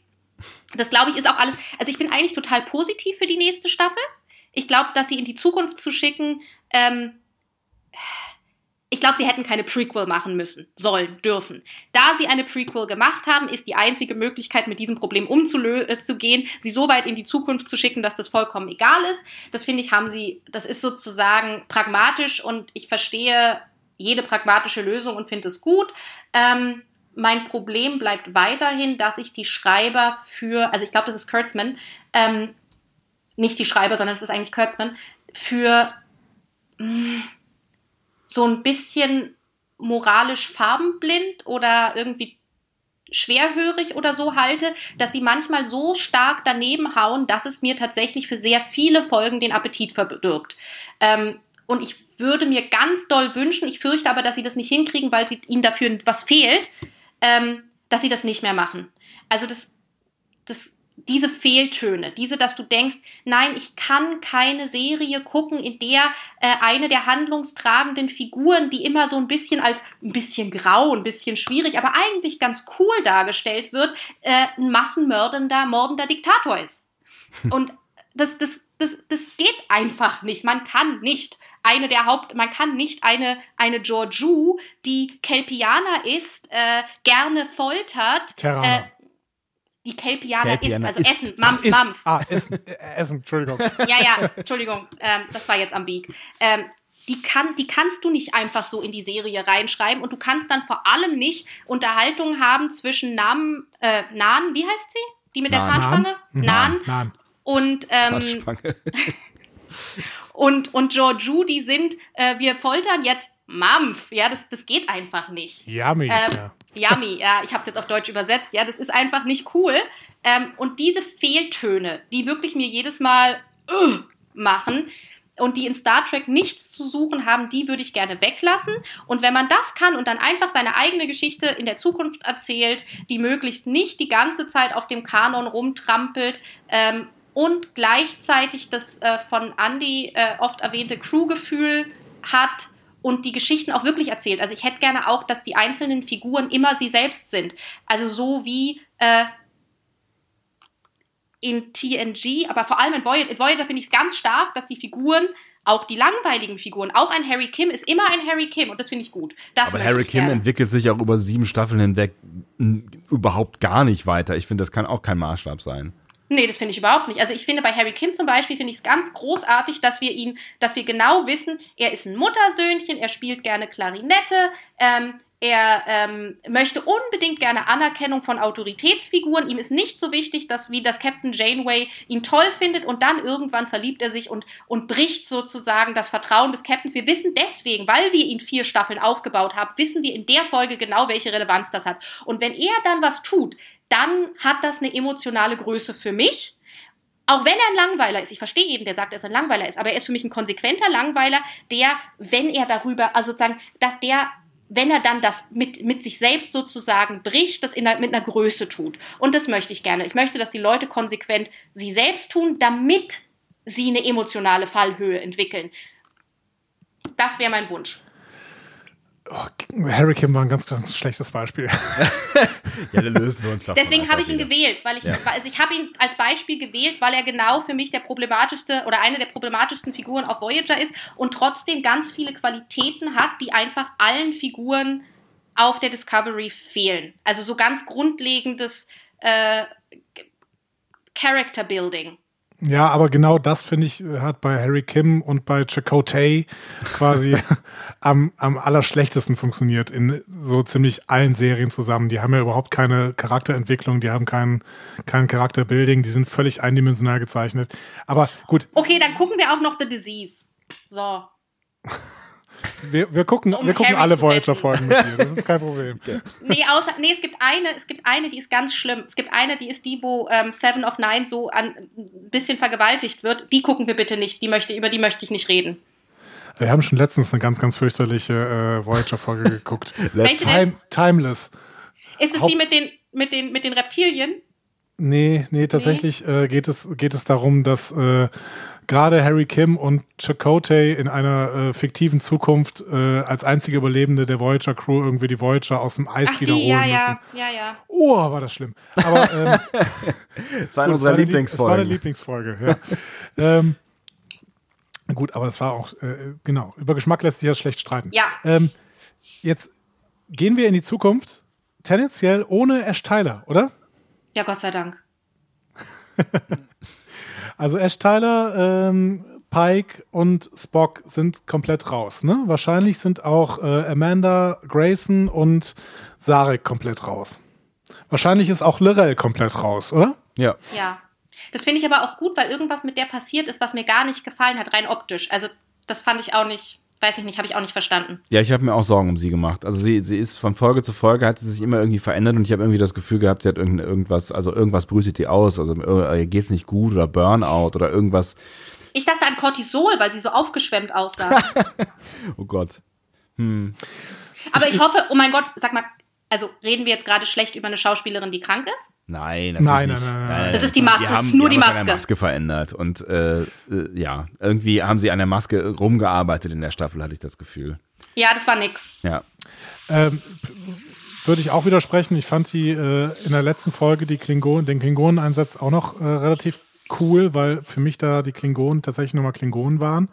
Das glaube ich ist auch alles. Also ich bin eigentlich total positiv für die nächste Staffel. Ich glaube, dass sie in die Zukunft zu schicken. Ähm, ich glaube, sie hätten keine Prequel machen müssen, sollen, dürfen. Da sie eine Prequel gemacht haben, ist die einzige Möglichkeit, mit diesem Problem umzugehen, äh, sie so weit in die Zukunft zu schicken, dass das vollkommen egal ist. Das finde ich, haben sie, das ist sozusagen pragmatisch und ich verstehe jede pragmatische Lösung und finde es gut. Ähm, mein Problem bleibt weiterhin, dass ich die Schreiber für, also ich glaube, das ist Kurtzman, ähm, nicht die Schreiber, sondern es ist eigentlich Kurtzman, für mh, hm, so ein bisschen moralisch farbenblind oder irgendwie schwerhörig oder so halte, dass sie manchmal so stark daneben hauen, dass es mir tatsächlich für sehr viele Folgen den Appetit verdirbt. Ähm, Und ich würde mir ganz doll wünschen, ich fürchte aber, dass sie das nicht hinkriegen, weil sie, ihnen dafür was fehlt, ähm, dass sie das nicht mehr machen. Also das, das diese Fehltöne, diese, dass du denkst, nein, ich kann keine Serie gucken, in der äh, eine der handlungstragenden Figuren, die immer so ein bisschen als ein bisschen grau, ein bisschen schwierig, aber eigentlich ganz cool dargestellt wird, äh, ein massenmördender, mordender Diktator ist. Und das, das, das, das geht einfach nicht. Man kann nicht eine der Haupt, man kann nicht eine, eine Georgiou, die Kelpianer ist, äh, gerne foltert, Terraner. Die Kelpianer, ist, also ist. Essen, Mampf, Ist, Mampf. ah, Essen, äh, Essen, Entschuldigung. Ja, ja, Entschuldigung, ähm, das war jetzt am Bieg. Ähm, die, kann, die kannst du nicht einfach so in die Serie reinschreiben und du kannst dann vor allem nicht Unterhaltung haben zwischen Namen, äh, Nan, wie heißt sie? Die mit der Nan. Zahnspange? Nan. Nein. Und, ähm, Zahnspange. und, und Georgiou, die sind, äh, wir foltern jetzt Mampf. Ja, das, das geht einfach nicht. Yummy. Ähm, ja. Yummy, ja, ich habe es jetzt auf Deutsch übersetzt. Ja, das ist einfach nicht cool. Ähm, und diese Fehltöne, die wirklich mir jedes Mal uh, machen und die in Star Trek nichts zu suchen haben, die würde ich gerne weglassen. Und wenn man das kann und dann einfach seine eigene Geschichte in der Zukunft erzählt, die möglichst nicht die ganze Zeit auf dem Kanon rumtrampelt ähm, und gleichzeitig das äh, von Andy äh, oft erwähnte Crew-Gefühl hat, und die Geschichten auch wirklich erzählt. Also ich hätte gerne auch, dass die einzelnen Figuren immer sie selbst sind. Also so wie äh, in TNG, aber vor allem in Voyager, in Voyager finde ich es ganz stark, dass die Figuren, auch die langweiligen Figuren, auch ein Harry Kim ist immer ein Harry Kim und das finde ich gut. Das Aber Harry Kim entwickelt sich auch über sieben Staffeln hinweg überhaupt gar nicht weiter. Ich finde, das kann auch kein Maßstab sein. Nee, das finde ich überhaupt nicht. Also ich finde bei Harry Kim zum Beispiel finde ich es ganz großartig, dass wir ihn, dass wir genau wissen, er ist ein Muttersöhnchen, er spielt gerne Klarinette, ähm, er ähm, möchte unbedingt gerne Anerkennung von Autoritätsfiguren. Ihm ist nicht so wichtig, dass wie das Captain Janeway ihn toll findet und dann irgendwann verliebt er sich und, und bricht sozusagen das Vertrauen des Captains. Wir wissen deswegen, weil wir ihn vier Staffeln aufgebaut haben, wissen wir in der Folge genau, welche Relevanz das hat. Und wenn er dann was tut, dann hat das eine emotionale Größe für mich. Auch wenn er ein Langweiler ist, ich verstehe eben, der sagt, dass er ein Langweiler ist, aber er ist für mich ein konsequenter Langweiler, der, wenn er darüber, also sozusagen, dass der, wenn er dann das mit, mit sich selbst sozusagen bricht, das in mit einer Größe tut. Und das möchte ich gerne. Ich möchte, dass die Leute konsequent sie selbst tun, damit sie eine emotionale Fallhöhe entwickeln. Das wäre mein Wunsch. Oh, Harry Kim war ein ganz, ganz schlechtes Beispiel. Ja, dann lösen wir uns davon Deswegen habe ich ihn wieder. gewählt, weil ich, Ja. also ich habe ihn als Beispiel gewählt, weil er genau für mich der problematischste oder eine der problematischsten Figuren auf Voyager ist und trotzdem ganz viele Qualitäten hat, die einfach allen Figuren auf der Discovery fehlen. Also so ganz grundlegendes äh, Character Building. Ja, aber genau das, finde ich, hat bei Harry Kim und bei Chakotay quasi am, am allerschlechtesten funktioniert in so ziemlich allen Serien zusammen. Die haben ja überhaupt keine Charakterentwicklung, die haben kein, kein Charakterbuilding, die sind völlig eindimensional gezeichnet. Aber gut, Okay, dann gucken wir auch noch The Disease. So. wir, wir gucken, Um wir gucken alle. Voyager-Folgen mit dir. Das ist kein Problem. Nee, außer, nee, es gibt eine, es gibt eine, die ist ganz schlimm. Es gibt eine, die ist die, wo ähm, Seven of Nine so an, ein bisschen vergewaltigt wird. Die gucken wir bitte nicht. Die möchte, über die möchte ich nicht reden. Wir haben schon letztens eine ganz, ganz fürchterliche äh, Voyager-Folge geguckt. Welche? Time, timeless. Ist es Haupt- die mit den, mit den, mit den Reptilien? Nee, nee, tatsächlich Äh, geht, es, geht es darum, dass äh, gerade Harry Kim und Chakotay in einer äh, fiktiven Zukunft äh, als einzige Überlebende der Voyager-Crew irgendwie die Voyager aus dem Eis Ach, wiederholen die, ja, müssen. ja, ja, ja. Oh, war das schlimm. Aber ähm, Das war eine gut, unserer es war die Lieb- Es war eine Lieblingsfolgen. Lieblingsfolge, ja. ähm, gut, aber es war auch, äh, genau, über Geschmack lässt sich ja schlecht streiten. Ja. Ähm, jetzt gehen wir in die Zukunft, tendenziell ohne Ash Tyler, oder? Ja, Gott sei Dank. Also Ash Tyler, ähm, Pike und Spock sind komplett raus. Ne? Wahrscheinlich sind auch äh, Amanda, Grayson und Sarek komplett raus. Wahrscheinlich ist auch Lorel komplett raus, oder? Ja. Ja. Das finde ich aber auch gut, weil irgendwas mit der passiert ist, was mir gar nicht gefallen hat, rein optisch. Also, das fand ich auch nicht, weiß ich nicht, habe ich auch nicht verstanden. Ja, ich habe mir auch Sorgen um sie gemacht. Also sie, sie ist von Folge zu Folge hat sie sich immer irgendwie verändert und ich habe irgendwie das Gefühl gehabt, sie hat irgend, irgendwas, also irgendwas brütet die aus, also ihr geht's nicht gut oder Burnout oder irgendwas Ich dachte an Cortisol, weil sie so aufgeschwemmt aussah. oh Gott. Aber ich hoffe, oh mein Gott, sag mal, also reden wir jetzt gerade schlecht über eine Schauspielerin, die krank ist? Nein, Nein, natürlich nein, nicht. nein, nein. Das ist die Maske, Die das haben, ist nur die die haben an Maske. der Maske verändert. Und äh, äh, ja, irgendwie haben sie an der Maske rumgearbeitet in der Staffel, hatte ich das Gefühl. Ja, das war nix. Ja. Ähm, würde ich auch widersprechen. Ich fand die äh, in der letzten Folge die Klingonen, den Klingoneneinsatz auch noch äh, relativ cool, weil für mich da die Klingonen tatsächlich nochmal Klingonen waren.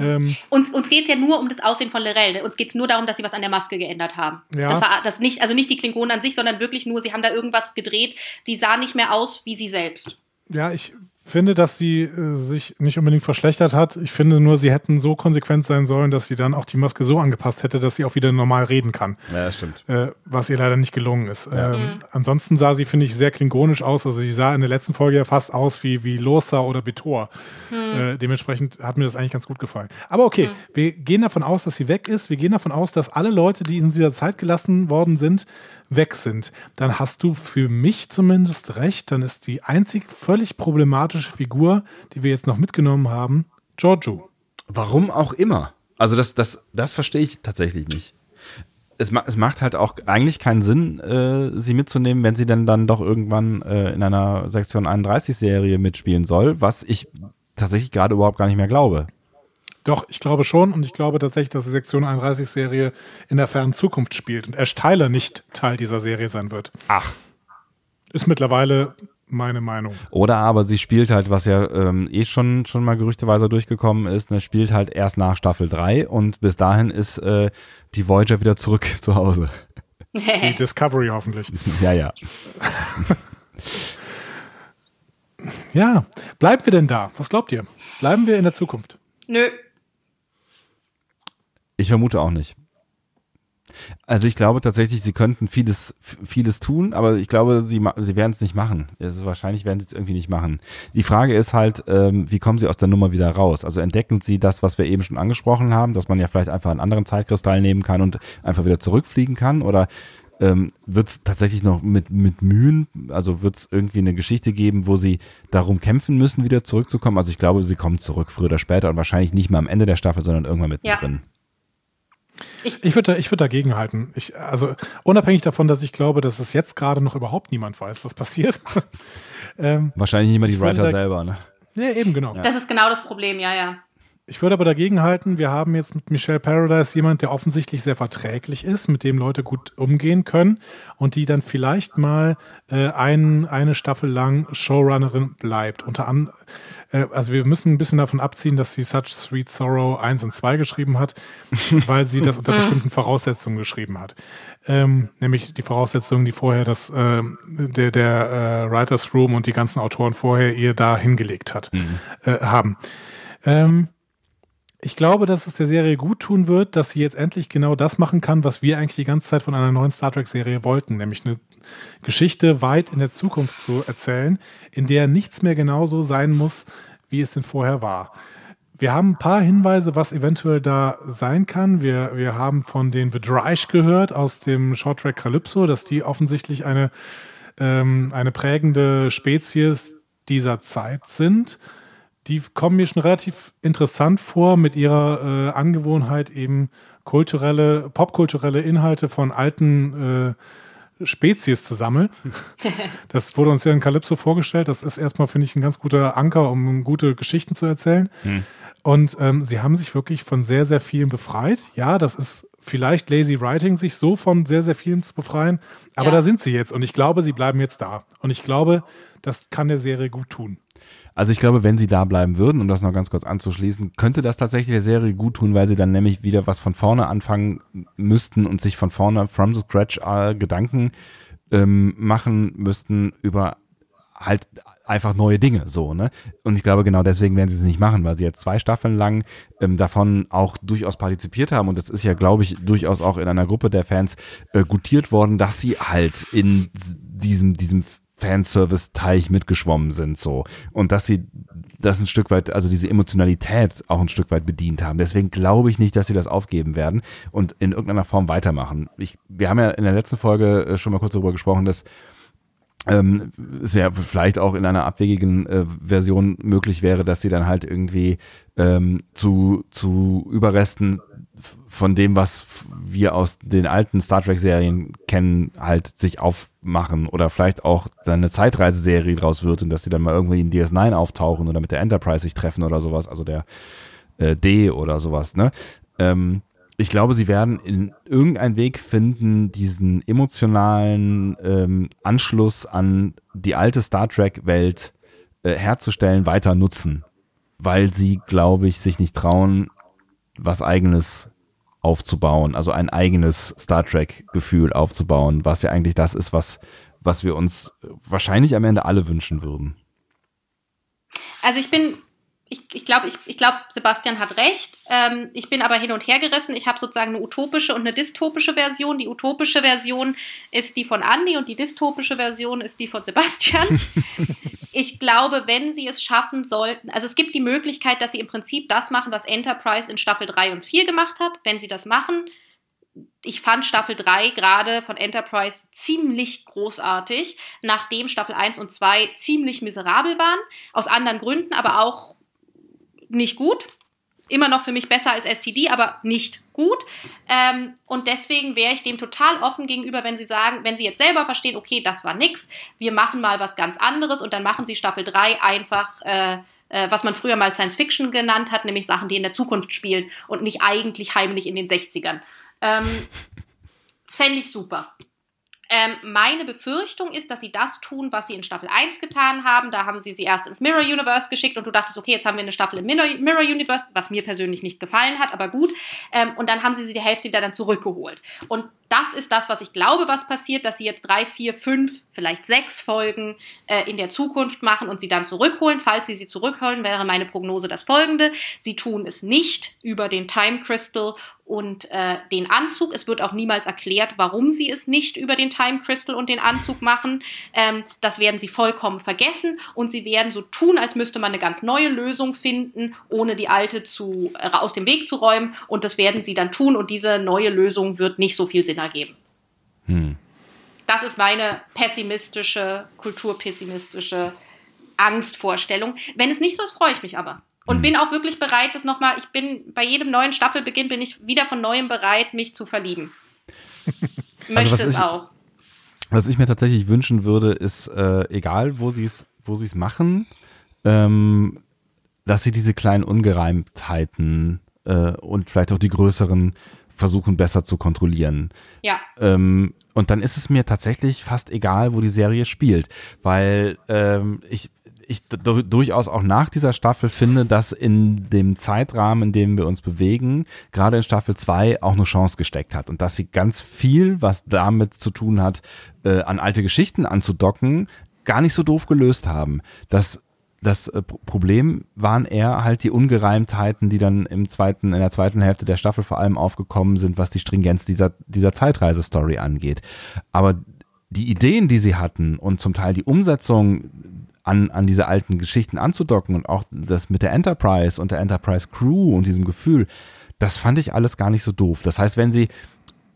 Ähm, Uns, uns geht es ja nur um das Aussehen von Lorel. ne? Uns geht es nur darum, dass sie was an der Maske geändert haben. Ja. Das war das nicht, also nicht die Klingonen an sich, sondern wirklich nur, sie haben da irgendwas gedreht. Sie sah nicht mehr aus wie sie selbst. ja, ich finde, dass sie äh, sich nicht unbedingt verschlechtert hat. Ich finde nur, sie hätten so konsequent sein sollen, dass sie dann auch die Maske so angepasst hätte, dass sie auch wieder normal reden kann. Ja, stimmt. äh, was ihr leider nicht gelungen ist. Ähm, Ansonsten sah sie, finde ich, sehr klingonisch aus. Also sie sah in der letzten Folge ja fast aus wie, wie Losa oder Betor. Äh, dementsprechend hat mir das eigentlich ganz gut gefallen. Aber okay, wir gehen davon aus, dass sie weg ist. Wir gehen davon aus, dass alle Leute, die in dieser Zeit gelassen worden sind, weg sind. Dann hast du für mich zumindest recht. Dann ist die einzig völlig problematische Figur, die wir jetzt noch mitgenommen haben, Giorgio. Warum auch immer. Also das, das, das verstehe ich tatsächlich nicht. Es, es macht halt auch eigentlich keinen Sinn, äh, sie mitzunehmen, wenn sie dann dann doch irgendwann äh, in einer Sektion 31 Serie mitspielen soll, was ich tatsächlich gerade überhaupt gar nicht mehr glaube. Doch, ich glaube schon und ich glaube tatsächlich, dass die Sektion 31 Serie in der fernen Zukunft spielt und Ash Tyler nicht Teil dieser Serie sein wird. Ach. Ist mittlerweile meine Meinung. Oder aber sie spielt halt, was ja ähm, eh schon, schon mal gerüchteweise durchgekommen ist, ne, spielt halt erst nach Staffel 3 und bis dahin ist äh, die Voyager wieder zurück zu Hause. Die Discovery hoffentlich. ja, ja. Ja, bleiben wir denn da? Was glaubt ihr? Bleiben wir in der Zukunft? Nö. Ich vermute auch nicht. Also ich glaube tatsächlich, sie könnten vieles, vieles tun, aber ich glaube, sie, sie werden es nicht machen. Also wahrscheinlich werden sie es irgendwie nicht machen. Die Frage ist halt, ähm, wie kommen sie aus der Nummer wieder raus? Also entdecken sie das, was wir eben schon angesprochen haben, dass man ja vielleicht einfach einen anderen Zeitkristall nehmen kann und einfach wieder zurückfliegen kann? Oder ähm, wird es tatsächlich noch mit, mit Mühen, also wird es irgendwie eine Geschichte geben, wo sie darum kämpfen müssen, wieder zurückzukommen? Also ich glaube, sie kommen zurück, früher oder später und wahrscheinlich nicht mal am Ende der Staffel, sondern irgendwann mittendrin. Ich würde ich würd dagegen halten. Ich, also unabhängig davon, dass ich glaube, dass es jetzt gerade noch überhaupt niemand weiß, was passiert. ähm, Wahrscheinlich nicht mal die Ich Writer selber, ne? ja, eben genau. Das ist genau das Problem, ja, ja. Ich würde aber dagegen halten, wir haben jetzt mit Michelle Paradise jemand, der offensichtlich sehr verträglich ist, mit dem Leute gut umgehen können und die dann vielleicht mal äh, ein, eine Staffel lang Showrunnerin bleibt. Unter an, äh, also wir müssen ein bisschen davon abziehen, dass sie Such Sweet Sorrow 1 und 2 geschrieben hat, weil sie das unter bestimmten Voraussetzungen geschrieben hat. Ähm, nämlich die Voraussetzungen, die vorher das ähm, der, der äh, Writers Room und die ganzen Autoren vorher ihr da hingelegt hat, äh, haben. Ähm, ich glaube, dass es der Serie gut tun wird, dass sie jetzt endlich genau das machen kann, was wir eigentlich die ganze Zeit von einer neuen Star Trek-Serie wollten, nämlich eine Geschichte weit in der Zukunft zu erzählen, in der nichts mehr genauso sein muss, wie es denn vorher war. Wir haben ein paar Hinweise, was eventuell da sein kann. Wir, wir haben von den Vidreich gehört aus dem Shorttrack Calypso, dass die offensichtlich eine, ähm, eine prägende Spezies dieser Zeit sind die kommen mir schon relativ interessant vor mit ihrer äh, Angewohnheit, eben kulturelle, popkulturelle Inhalte von alten äh, Spezies zu sammeln. Das wurde uns ja in Calypso vorgestellt. Das ist erstmal, finde ich, ein ganz guter Anker, um gute Geschichten zu erzählen. Und ähm, sie haben sich wirklich von sehr, sehr vielen befreit. Ja, das ist vielleicht lazy writing, sich so von sehr, sehr vielen zu befreien. Aber Ja. da sind sie jetzt. Und ich glaube, sie bleiben jetzt da. Und ich glaube, das kann der Serie gut tun. Also ich glaube, wenn sie da bleiben würden, um das noch ganz kurz anzuschließen, könnte das tatsächlich der Serie gut tun, weil sie dann nämlich wieder was von vorne anfangen müssten und sich von vorne from the scratch äh, Gedanken ähm, machen müssten über halt einfach neue Dinge so, ne? Und ich glaube, genau deswegen werden sie es nicht machen, weil sie jetzt zwei Staffeln lang ähm, davon auch durchaus partizipiert haben und das ist ja, glaube ich, durchaus auch in einer Gruppe der Fans äh, gutiert worden, dass sie halt in diesem, diesem Fanservice-Teich mitgeschwommen sind, so. Und dass sie das ein Stück weit, also diese Emotionalität auch ein Stück weit bedient haben. Deswegen glaube ich nicht, dass sie das aufgeben werden und in irgendeiner Form weitermachen. Ich, wir haben ja in der letzten Folge äh, schon mal kurz darüber gesprochen, dass ähm, sehr vielleicht auch in einer abwegigen äh, Version möglich wäre, dass sie dann halt irgendwie ähm, zu, zu Überresten von dem, was wir aus den alten Star Trek-Serien kennen, halt sich aufmachen oder vielleicht auch dann eine Zeitreiseserie draus wird und dass sie dann mal irgendwie in DS9 auftauchen oder mit der Enterprise sich treffen oder sowas, also der äh, D oder sowas, ne? Ähm, ich glaube, sie werden in irgendeinen Weg finden, diesen emotionalen ähm, Anschluss an die alte Star Trek-Welt äh, herzustellen, weiter nutzen. Weil sie, glaube ich, sich nicht trauen, was eigenes aufzubauen, also ein eigenes Star Trek-Gefühl aufzubauen, was ja eigentlich das ist, was, was wir uns wahrscheinlich am Ende alle wünschen würden. Also ich bin ich, ich glaube, ich, ich glaub, Sebastian hat recht. Ähm, ich bin aber hin und her gerissen. Ich habe sozusagen eine utopische und eine dystopische Version. Die utopische Version ist die von Andy und die dystopische Version ist die von Sebastian. ich glaube, wenn sie es schaffen sollten, also es gibt die Möglichkeit, dass sie im Prinzip das machen, was Enterprise in Staffel 3 und 4 gemacht hat. Wenn sie das machen, ich fand Staffel 3 gerade von Enterprise ziemlich großartig, nachdem Staffel 1 und 2 ziemlich miserabel waren, aus anderen Gründen, aber auch nicht gut. Immer noch für mich besser als STD, aber nicht gut. Ähm, und deswegen wäre ich dem total offen gegenüber, wenn Sie sagen, wenn Sie jetzt selber verstehen, okay, das war nix, wir machen mal was ganz anderes und dann machen Sie Staffel 3 einfach, äh, äh, was man früher mal Science Fiction genannt hat, nämlich Sachen, die in der Zukunft spielen und nicht eigentlich heimlich in den 60ern. Ähm, Fände ich super. Ähm, meine Befürchtung ist, dass sie das tun, was sie in Staffel 1 getan haben. Da haben sie sie erst ins Mirror Universe geschickt und du dachtest, okay, jetzt haben wir eine Staffel im Mirror Universe, was mir persönlich nicht gefallen hat, aber gut. Ähm, und dann haben sie sie die Hälfte wieder dann zurückgeholt. Und das ist das, was ich glaube, was passiert, dass sie jetzt drei, vier, fünf, vielleicht sechs Folgen äh, in der Zukunft machen und sie dann zurückholen. Falls sie sie zurückholen, wäre meine Prognose das folgende. Sie tun es nicht über den Time Crystal und äh, den Anzug. Es wird auch niemals erklärt, warum sie es nicht über den Time Crystal und den Anzug machen. Ähm, das werden sie vollkommen vergessen und sie werden so tun, als müsste man eine ganz neue Lösung finden, ohne die alte zu, äh, aus dem Weg zu räumen. Und das werden sie dann tun und diese neue Lösung wird nicht so viel Sinn ergeben. Hm. Das ist meine pessimistische, kulturpessimistische Angstvorstellung. Wenn es nicht so ist, freue ich mich aber. Und mhm. bin auch wirklich bereit, das nochmal, ich bin bei jedem neuen Staffelbeginn bin ich wieder von neuem bereit, mich zu verlieben. Möchte also es ich, auch. Was ich mir tatsächlich wünschen würde, ist, äh, egal wo sie es wo es machen, ähm, dass sie diese kleinen Ungereimtheiten äh, und vielleicht auch die größeren versuchen besser zu kontrollieren. Ja. Ähm, und dann ist es mir tatsächlich fast egal, wo die Serie spielt, weil ähm, ich ich durchaus auch nach dieser Staffel finde, dass in dem Zeitrahmen, in dem wir uns bewegen, gerade in Staffel 2 auch eine Chance gesteckt hat und dass sie ganz viel, was damit zu tun hat, äh, an alte Geschichten anzudocken, gar nicht so doof gelöst haben. Das das äh, Problem waren eher halt die Ungereimtheiten, die dann im zweiten, in der zweiten Hälfte der Staffel vor allem aufgekommen sind, was die Stringenz dieser, dieser Zeitreise-Story angeht. Aber die Ideen, die sie hatten und zum Teil die Umsetzung an, an diese alten Geschichten anzudocken und auch das mit der Enterprise und der Enterprise Crew und diesem Gefühl, das fand ich alles gar nicht so doof. Das heißt, wenn sie,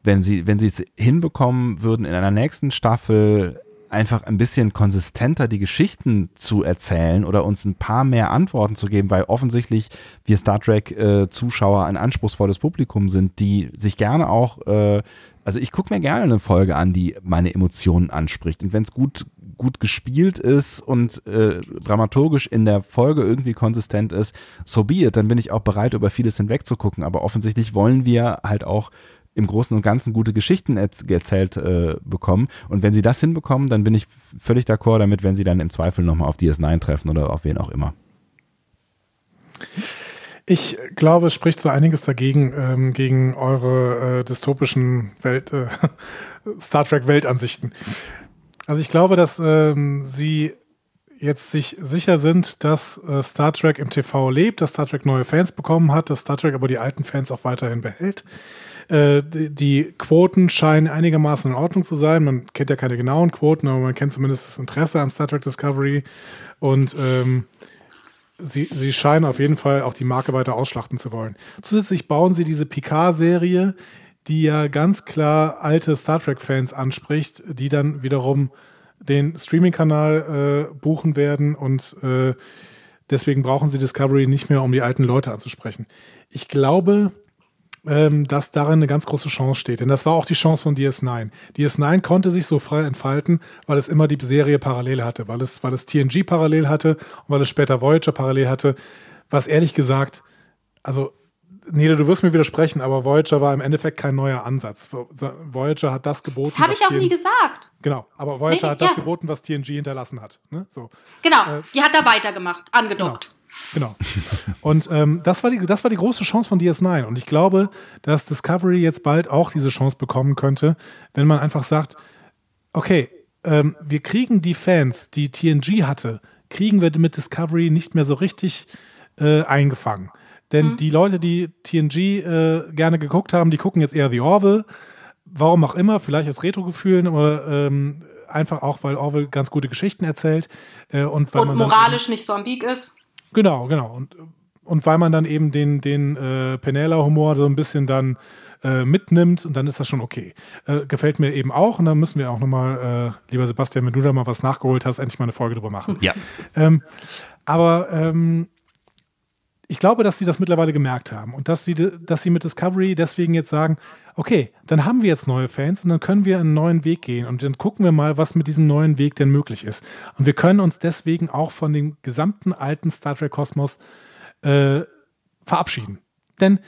wenn sie, wenn sie es hinbekommen würden, in einer nächsten Staffel einfach ein bisschen konsistenter die Geschichten zu erzählen oder uns ein paar mehr Antworten zu geben, weil offensichtlich wir Star Trek-Zuschauer äh, ein anspruchsvolles Publikum sind, die sich gerne auch, äh, also ich gucke mir gerne eine Folge an, die meine Emotionen anspricht. Und wenn es gut gut gespielt ist und äh, dramaturgisch in der Folge irgendwie konsistent ist, so be it, dann bin ich auch bereit, über vieles hinwegzugucken. Aber offensichtlich wollen wir halt auch im Großen und Ganzen gute Geschichten erzählt äh, bekommen. Und wenn sie das hinbekommen, dann bin ich völlig d'accord damit, wenn sie dann im Zweifel nochmal auf DS9 treffen oder auf wen auch immer. Ich glaube, es spricht so einiges dagegen, ähm, gegen eure äh, dystopischen Welt, äh, Star Trek Weltansichten. Also ich glaube, dass ähm, sie jetzt sich sicher sind, dass äh, Star Trek im TV lebt, dass Star Trek neue Fans bekommen hat, dass Star Trek aber die alten Fans auch weiterhin behält. Äh, die, die, Quoten scheinen einigermaßen in Ordnung zu sein. Man kennt ja keine genauen Quoten, aber man kennt zumindest das Interesse an Star Trek Discovery. Und ähm, sie, sie scheinen auf jeden Fall auch die Marke weiter ausschlachten zu wollen. Zusätzlich bauen sie diese Picard-Serie, die ja ganz klar alte Star Trek-Fans anspricht, die dann wiederum den Streaming-Kanal äh, buchen werden und äh, deswegen brauchen sie Discovery nicht mehr, um die alten Leute anzusprechen. Ich glaube, ähm, dass darin eine ganz große Chance steht. Denn das war auch die Chance von DS9. DS9 konnte sich so frei entfalten, weil es immer die Serie parallel hatte, weil es, weil es TNG parallel hatte und weil es später Voyager parallel hatte. Was ehrlich gesagt, also Nele, du wirst mir widersprechen, aber Voyager war im Endeffekt kein neuer Ansatz. Voyager hat das geboten. Das habe ich auch TNG, nie gesagt. Genau, aber Voyager nee, hat das ja. geboten, was TNG hinterlassen hat. Ne? So. Genau, äh, die hat da weitergemacht, angedockt. Genau. Genau. Und ähm, das, war die, das war die große Chance von DS9. Und ich glaube, dass Discovery jetzt bald auch diese Chance bekommen könnte, wenn man einfach sagt, okay, ähm, wir kriegen die Fans, die TNG hatte, kriegen wir mit Discovery nicht mehr so richtig äh, eingefangen. Denn mhm. die Leute, die TNG äh, gerne geguckt haben, die gucken jetzt eher The Orville. Warum auch immer, vielleicht aus Retro-Gefühlen oder ähm, einfach auch, weil Orwell ganz gute Geschichten erzählt. Äh, und weil und man moralisch nicht so ambig ist. Genau, genau. Und, und weil man dann eben den, den äh, Penela-Humor so ein bisschen dann äh, mitnimmt und dann ist das schon okay. Äh, gefällt mir eben auch und dann müssen wir auch nochmal, äh, lieber Sebastian, wenn du da mal was nachgeholt hast, endlich mal eine Folge drüber machen. Ja. Ähm, aber ähm, ich glaube, dass sie das mittlerweile gemerkt haben und dass sie, dass sie mit Discovery deswegen jetzt sagen, okay, dann haben wir jetzt neue Fans und dann können wir einen neuen Weg gehen und dann gucken wir mal, was mit diesem neuen Weg denn möglich ist. Und wir können uns deswegen auch von dem gesamten alten Star Trek Kosmos äh, verabschieden. Denn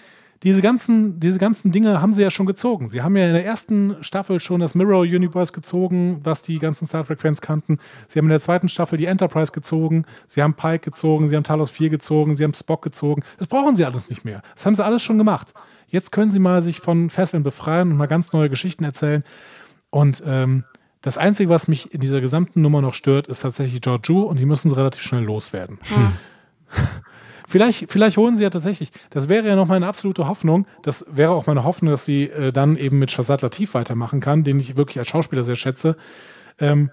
diese ganzen, diese ganzen Dinge haben sie ja schon gezogen. Sie haben ja in der ersten Staffel schon das Mirror Universe gezogen, was die ganzen Star Trek-Fans kannten. Sie haben in der zweiten Staffel die Enterprise gezogen, sie haben Pike gezogen, sie haben Talos 4 gezogen, sie haben Spock gezogen. Das brauchen sie alles nicht mehr. Das haben sie alles schon gemacht. Jetzt können sie mal sich von Fesseln befreien und mal ganz neue Geschichten erzählen. Und ähm, das Einzige, was mich in dieser gesamten Nummer noch stört, ist tatsächlich Georgiou und die müssen sie relativ schnell loswerden. Hm. Vielleicht, vielleicht holen sie ja tatsächlich, das wäre ja noch meine absolute Hoffnung, das wäre auch meine Hoffnung, dass sie äh, dann eben mit Shazad Latif weitermachen kann, den ich wirklich als Schauspieler sehr schätze, ähm,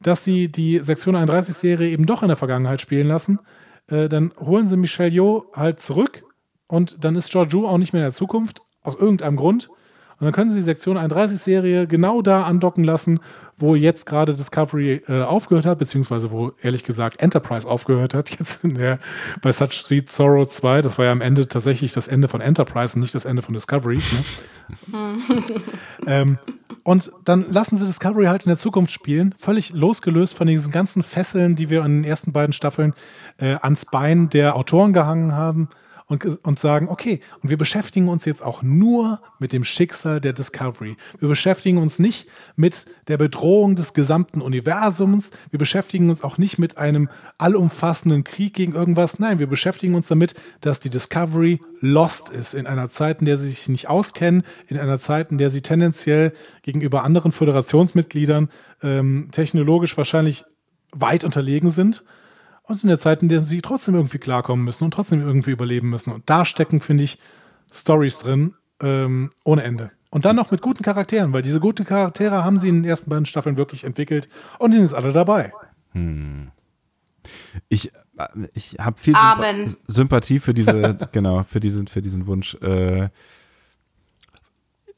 dass sie die Sektion 31-Serie eben doch in der Vergangenheit spielen lassen. Äh, dann holen sie Michelle Yeoh halt zurück und dann ist Georgiou auch nicht mehr in der Zukunft, aus irgendeinem Grund. Und dann können sie die Sektion 31-Serie genau da andocken lassen, wo jetzt gerade Discovery äh, aufgehört hat, beziehungsweise wo ehrlich gesagt Enterprise aufgehört hat, jetzt in der, bei Such Sweet Sorrow 2. Das war ja am Ende tatsächlich das Ende von Enterprise und nicht das Ende von Discovery. Ne? ähm, und dann lassen sie Discovery halt in der Zukunft spielen, völlig losgelöst von diesen ganzen Fesseln, die wir in den ersten beiden Staffeln äh, ans Bein der Autoren gehangen haben und, und sagen, okay, und wir beschäftigen uns jetzt auch nur mit dem Schicksal der Discovery. Wir beschäftigen uns nicht mit der Bedrohung des gesamten Universums. Wir beschäftigen uns auch nicht mit einem allumfassenden Krieg gegen irgendwas. Nein, wir beschäftigen uns damit, dass die Discovery lost ist in einer Zeit, in der sie sich nicht auskennen, in einer Zeit, in der sie tendenziell gegenüber anderen Föderationsmitgliedern ähm, technologisch wahrscheinlich weit unterlegen sind und in der Zeit, in der sie trotzdem irgendwie klarkommen müssen und trotzdem irgendwie überleben müssen. Und da stecken, finde ich, Stories drin ähm, ohne Ende. Und dann noch mit guten Charakteren, weil diese guten Charaktere haben sie in den ersten beiden Staffeln wirklich entwickelt und die sind jetzt alle dabei. Hm. Ich, äh, ich habe viel Amen. Sympathie für diese, genau, für diesen, für diesen Wunsch. Äh,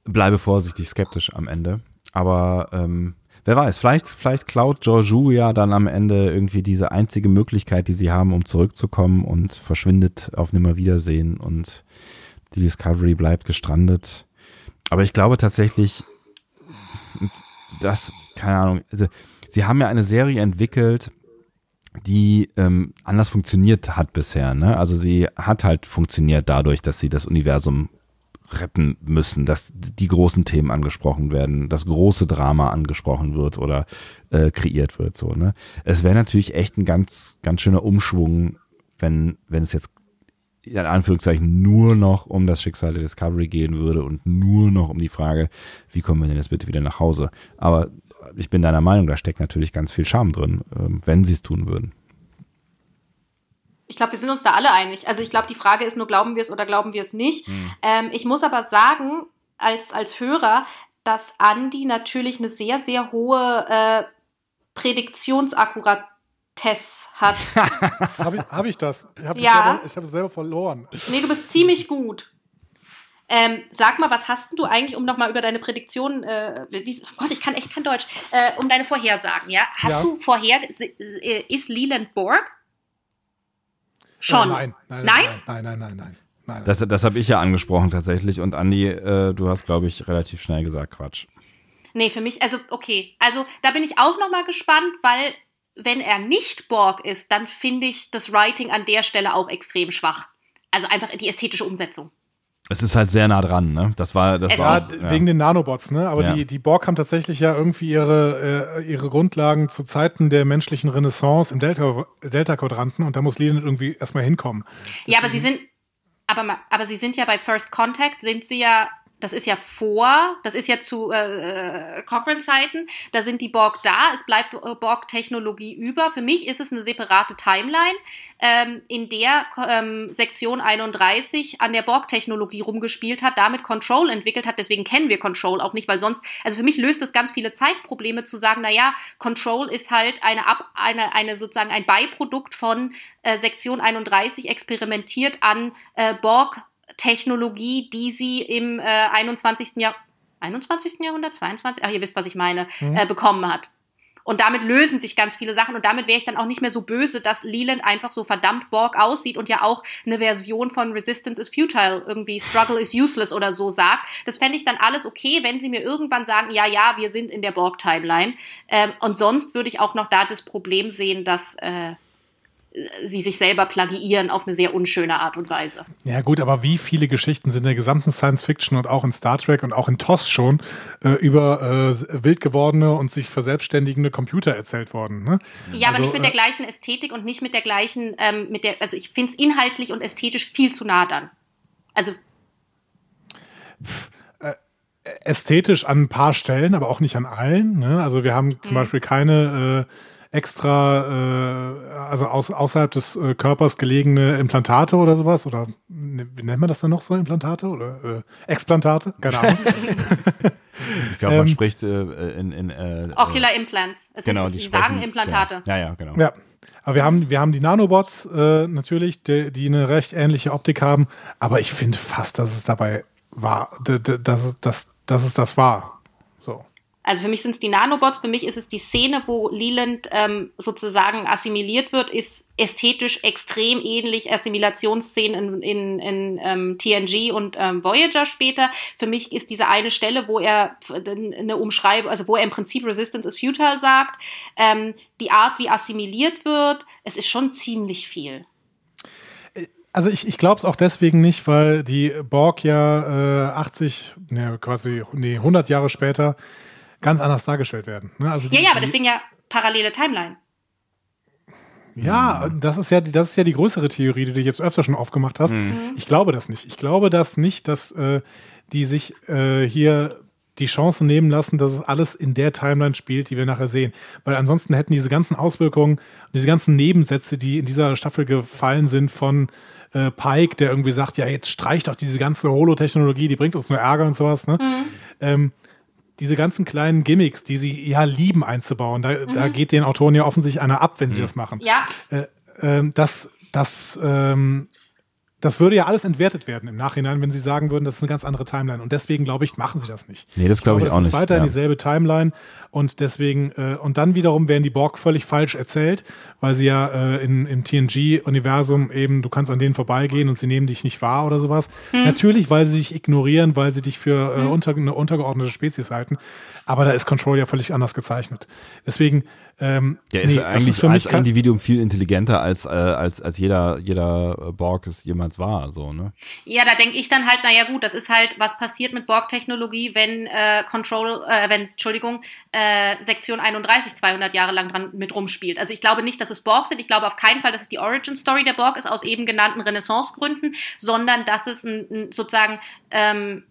bleibe vorsichtig skeptisch am Ende. Aber ähm, wer weiß, vielleicht, vielleicht klaut Georgiou ja dann am Ende irgendwie diese einzige Möglichkeit, die sie haben, um zurückzukommen und verschwindet auf Nimmerwiedersehen und die Discovery bleibt gestrandet. Aber ich glaube tatsächlich, dass, keine Ahnung, also, sie haben ja eine Serie entwickelt, die ähm, anders funktioniert hat bisher. Ne? Also sie hat halt funktioniert dadurch, dass sie das Universum retten müssen, dass die großen Themen angesprochen werden, das große Drama angesprochen wird oder äh, kreiert wird. So, ne? Es wäre natürlich echt ein ganz, ganz schöner Umschwung, wenn, wenn es jetzt in Anführungszeichen nur noch um das Schicksal der Discovery gehen würde und nur noch um die Frage, wie kommen wir denn jetzt bitte wieder nach Hause? Aber ich bin deiner Meinung, da steckt natürlich ganz viel Charme drin, äh, wenn sie es tun würden. Ich glaube, wir sind uns da alle einig. Also ich glaube, die Frage ist nur, glauben wir es oder glauben wir es nicht. Mhm. Ähm, ich muss aber sagen, als, als Hörer, dass Andi natürlich eine sehr, sehr hohe äh, Prädiktionsakkuratesse hat. Habe ich, hab ich das? Ich habe ja. es selber verloren. Nee, du bist ziemlich gut. Ähm, sag mal, was hast du eigentlich, um nochmal über deine Prädiktion, äh, wie, oh Gott, ich kann echt kein Deutsch, äh, um deine Vorhersagen, ja? Hast Ja. du vorher, äh, ist Leland Borg? Schon. Äh, nein, nein, Nein? nein, nein, nein, nein, nein, nein. Das, das habe ich ja angesprochen tatsächlich. Und Andi, äh, du hast, glaube ich, relativ schnell gesagt, Quatsch. Nee, für mich, also okay. Also da bin ich auch nochmal gespannt, weil wenn er nicht Borg ist, dann finde ich das Writing an der Stelle auch extrem schwach. Also einfach die ästhetische Umsetzung. Es ist halt sehr nah dran, ne? Das war, das war. Ja, wegen den Nanobots, ne? Aber Ja. die, die Borg haben tatsächlich ja irgendwie ihre, äh, ihre Grundlagen zu Zeiten der menschlichen Renaissance im Delta- Delta-Quadranten und da muss Leland irgendwie erstmal hinkommen. Ja, aber sie sind, aber, aber sie sind ja bei First Contact, sind sie ja, das ist ja vor, das ist ja zu äh, äh, Cochrane-Zeiten, da sind die Borg da, es bleibt äh, Borg-Technologie über. Für mich ist es eine separate Timeline, ähm, in der ähm, Sektion 31 an der Borg-Technologie rumgespielt hat, damit Control entwickelt hat. Deswegen kennen wir Control auch nicht, weil sonst, also für mich löst es ganz viele Zeitprobleme zu sagen, na ja, Control ist halt eine, Ab, eine, eine sozusagen ein Beiprodukt von äh, Sektion 31 experimentiert an äh, Borg-Technologie, die sie im äh, 21. Jahr 21. Jahrhundert, 22, ach, ihr wisst, was ich meine, äh, bekommen hat. Und damit lösen sich ganz viele Sachen und damit wäre ich dann auch nicht mehr so böse, dass Leland einfach so verdammt Borg aussieht und ja auch eine Version von Resistance is futile, irgendwie Struggle is useless oder so sagt. Das fände ich dann alles okay, wenn sie mir irgendwann sagen, ja, ja, wir sind in der Borg-Timeline. Ähm, und sonst würde ich auch noch da das Problem sehen, dass äh, sie sich selber plagiieren auf eine sehr unschöne Art und Weise. Ja gut, aber wie viele Geschichten sind in der gesamten Science Fiction und auch in Star Trek und auch in TOS schon äh, über äh, wild gewordene und sich verselbstständigende Computer erzählt worden? Ne? Ja, aber Also, nicht mit der äh, gleichen Ästhetik und nicht mit der gleichen, ähm, mit der, also ich finde es inhaltlich und ästhetisch viel zu nah dann. Also, ästhetisch an ein paar Stellen, aber auch nicht an allen. Ne? Also wir haben zum Beispiel keine äh, extra, äh, also aus, außerhalb des äh, Körpers gelegene Implantate oder sowas. Oder ne, wie nennt man das dann noch so, Implantate oder äh, Explantate? Keine Ahnung. Ich glaube, man Ähm, spricht äh, in. in äh, Ocular Implants. Es Genau, sind, die sie sagen sprechen- Implantate. Ja, ja, genau. ja. Aber wir haben, wir haben die Nanobots äh, natürlich, die, die eine recht ähnliche Optik haben. Aber ich finde fast, dass es dabei war, dass dass, dass es das war. So. Also für mich sind es die Nanobots, für mich ist es die Szene, wo Leland ähm, sozusagen assimiliert wird, ist ästhetisch extrem ähnlich Assimilationsszenen in, in, in ähm, TNG und ähm, Voyager später. Für mich ist diese eine Stelle, wo er eine Umschreibung, also wo er im Prinzip Resistance is futile sagt, ähm, die Art, wie assimiliert wird, es ist schon ziemlich viel. Also ich, ich glaube es auch deswegen nicht, weil die Borg ja äh, 80, ne, quasi, nee, 100 Jahre später ganz anders dargestellt werden. Ne? Also die, Ja, ja, aber deswegen ja parallele Timeline. Ja, das ist ja, die- das ist ja die größere Theorie, die du jetzt öfter schon aufgemacht hast. Mhm. Ich glaube das nicht. Ich glaube das nicht, dass äh, die sich äh, hier die Chance nehmen lassen, dass es alles in der Timeline spielt, die wir nachher sehen. Weil ansonsten hätten diese ganzen Auswirkungen, diese ganzen Nebensätze, die in dieser Staffel gefallen sind von äh, Pike, der irgendwie sagt, ja, jetzt streicht doch diese ganze Holotechnologie, die bringt uns nur Ärger und sowas, ne? Ähm, diese ganzen kleinen Gimmicks, die sie ja lieben einzubauen, da, da geht den Autoren ja offensichtlich einer ab, wenn sie das machen. Ja, ähm, das, das, ähm, das würde ja alles entwertet werden im Nachhinein, wenn sie sagen würden, das ist eine ganz andere Timeline. Und deswegen, glaube ich, machen sie das nicht. Nee, das glaube ich auch das nicht, ist weiterhin ja. dieselbe Timeline und deswegen, äh, und dann wiederum werden die Borg völlig falsch erzählt, weil sie ja äh, in, im TNG-Universum eben, du kannst an denen vorbeigehen und sie nehmen dich nicht wahr oder sowas. Hm. Natürlich, weil sie dich ignorieren, weil sie dich für äh, unter, eine untergeordnete Spezies halten. Aber da ist Control ja völlig anders gezeichnet. Deswegen, ähm, Der ist nee, das eigentlich für mich als Individuum viel intelligenter als, äh, als, als jeder, jeder äh, Borg es jemals war. So, ne? Ja, da denke ich dann halt, naja gut, das ist halt, was passiert mit Borg-Technologie, wenn äh, Control, äh, wenn, Entschuldigung, äh, Sektion 31 200 Jahre lang dran mit rumspielt. Also ich glaube nicht, dass es Borg sind. Ich glaube auf keinen Fall, dass es die Origin-Story der Borg ist, aus eben genannten Renaissance-Gründen, sondern dass es ein, ein sozusagen ähm,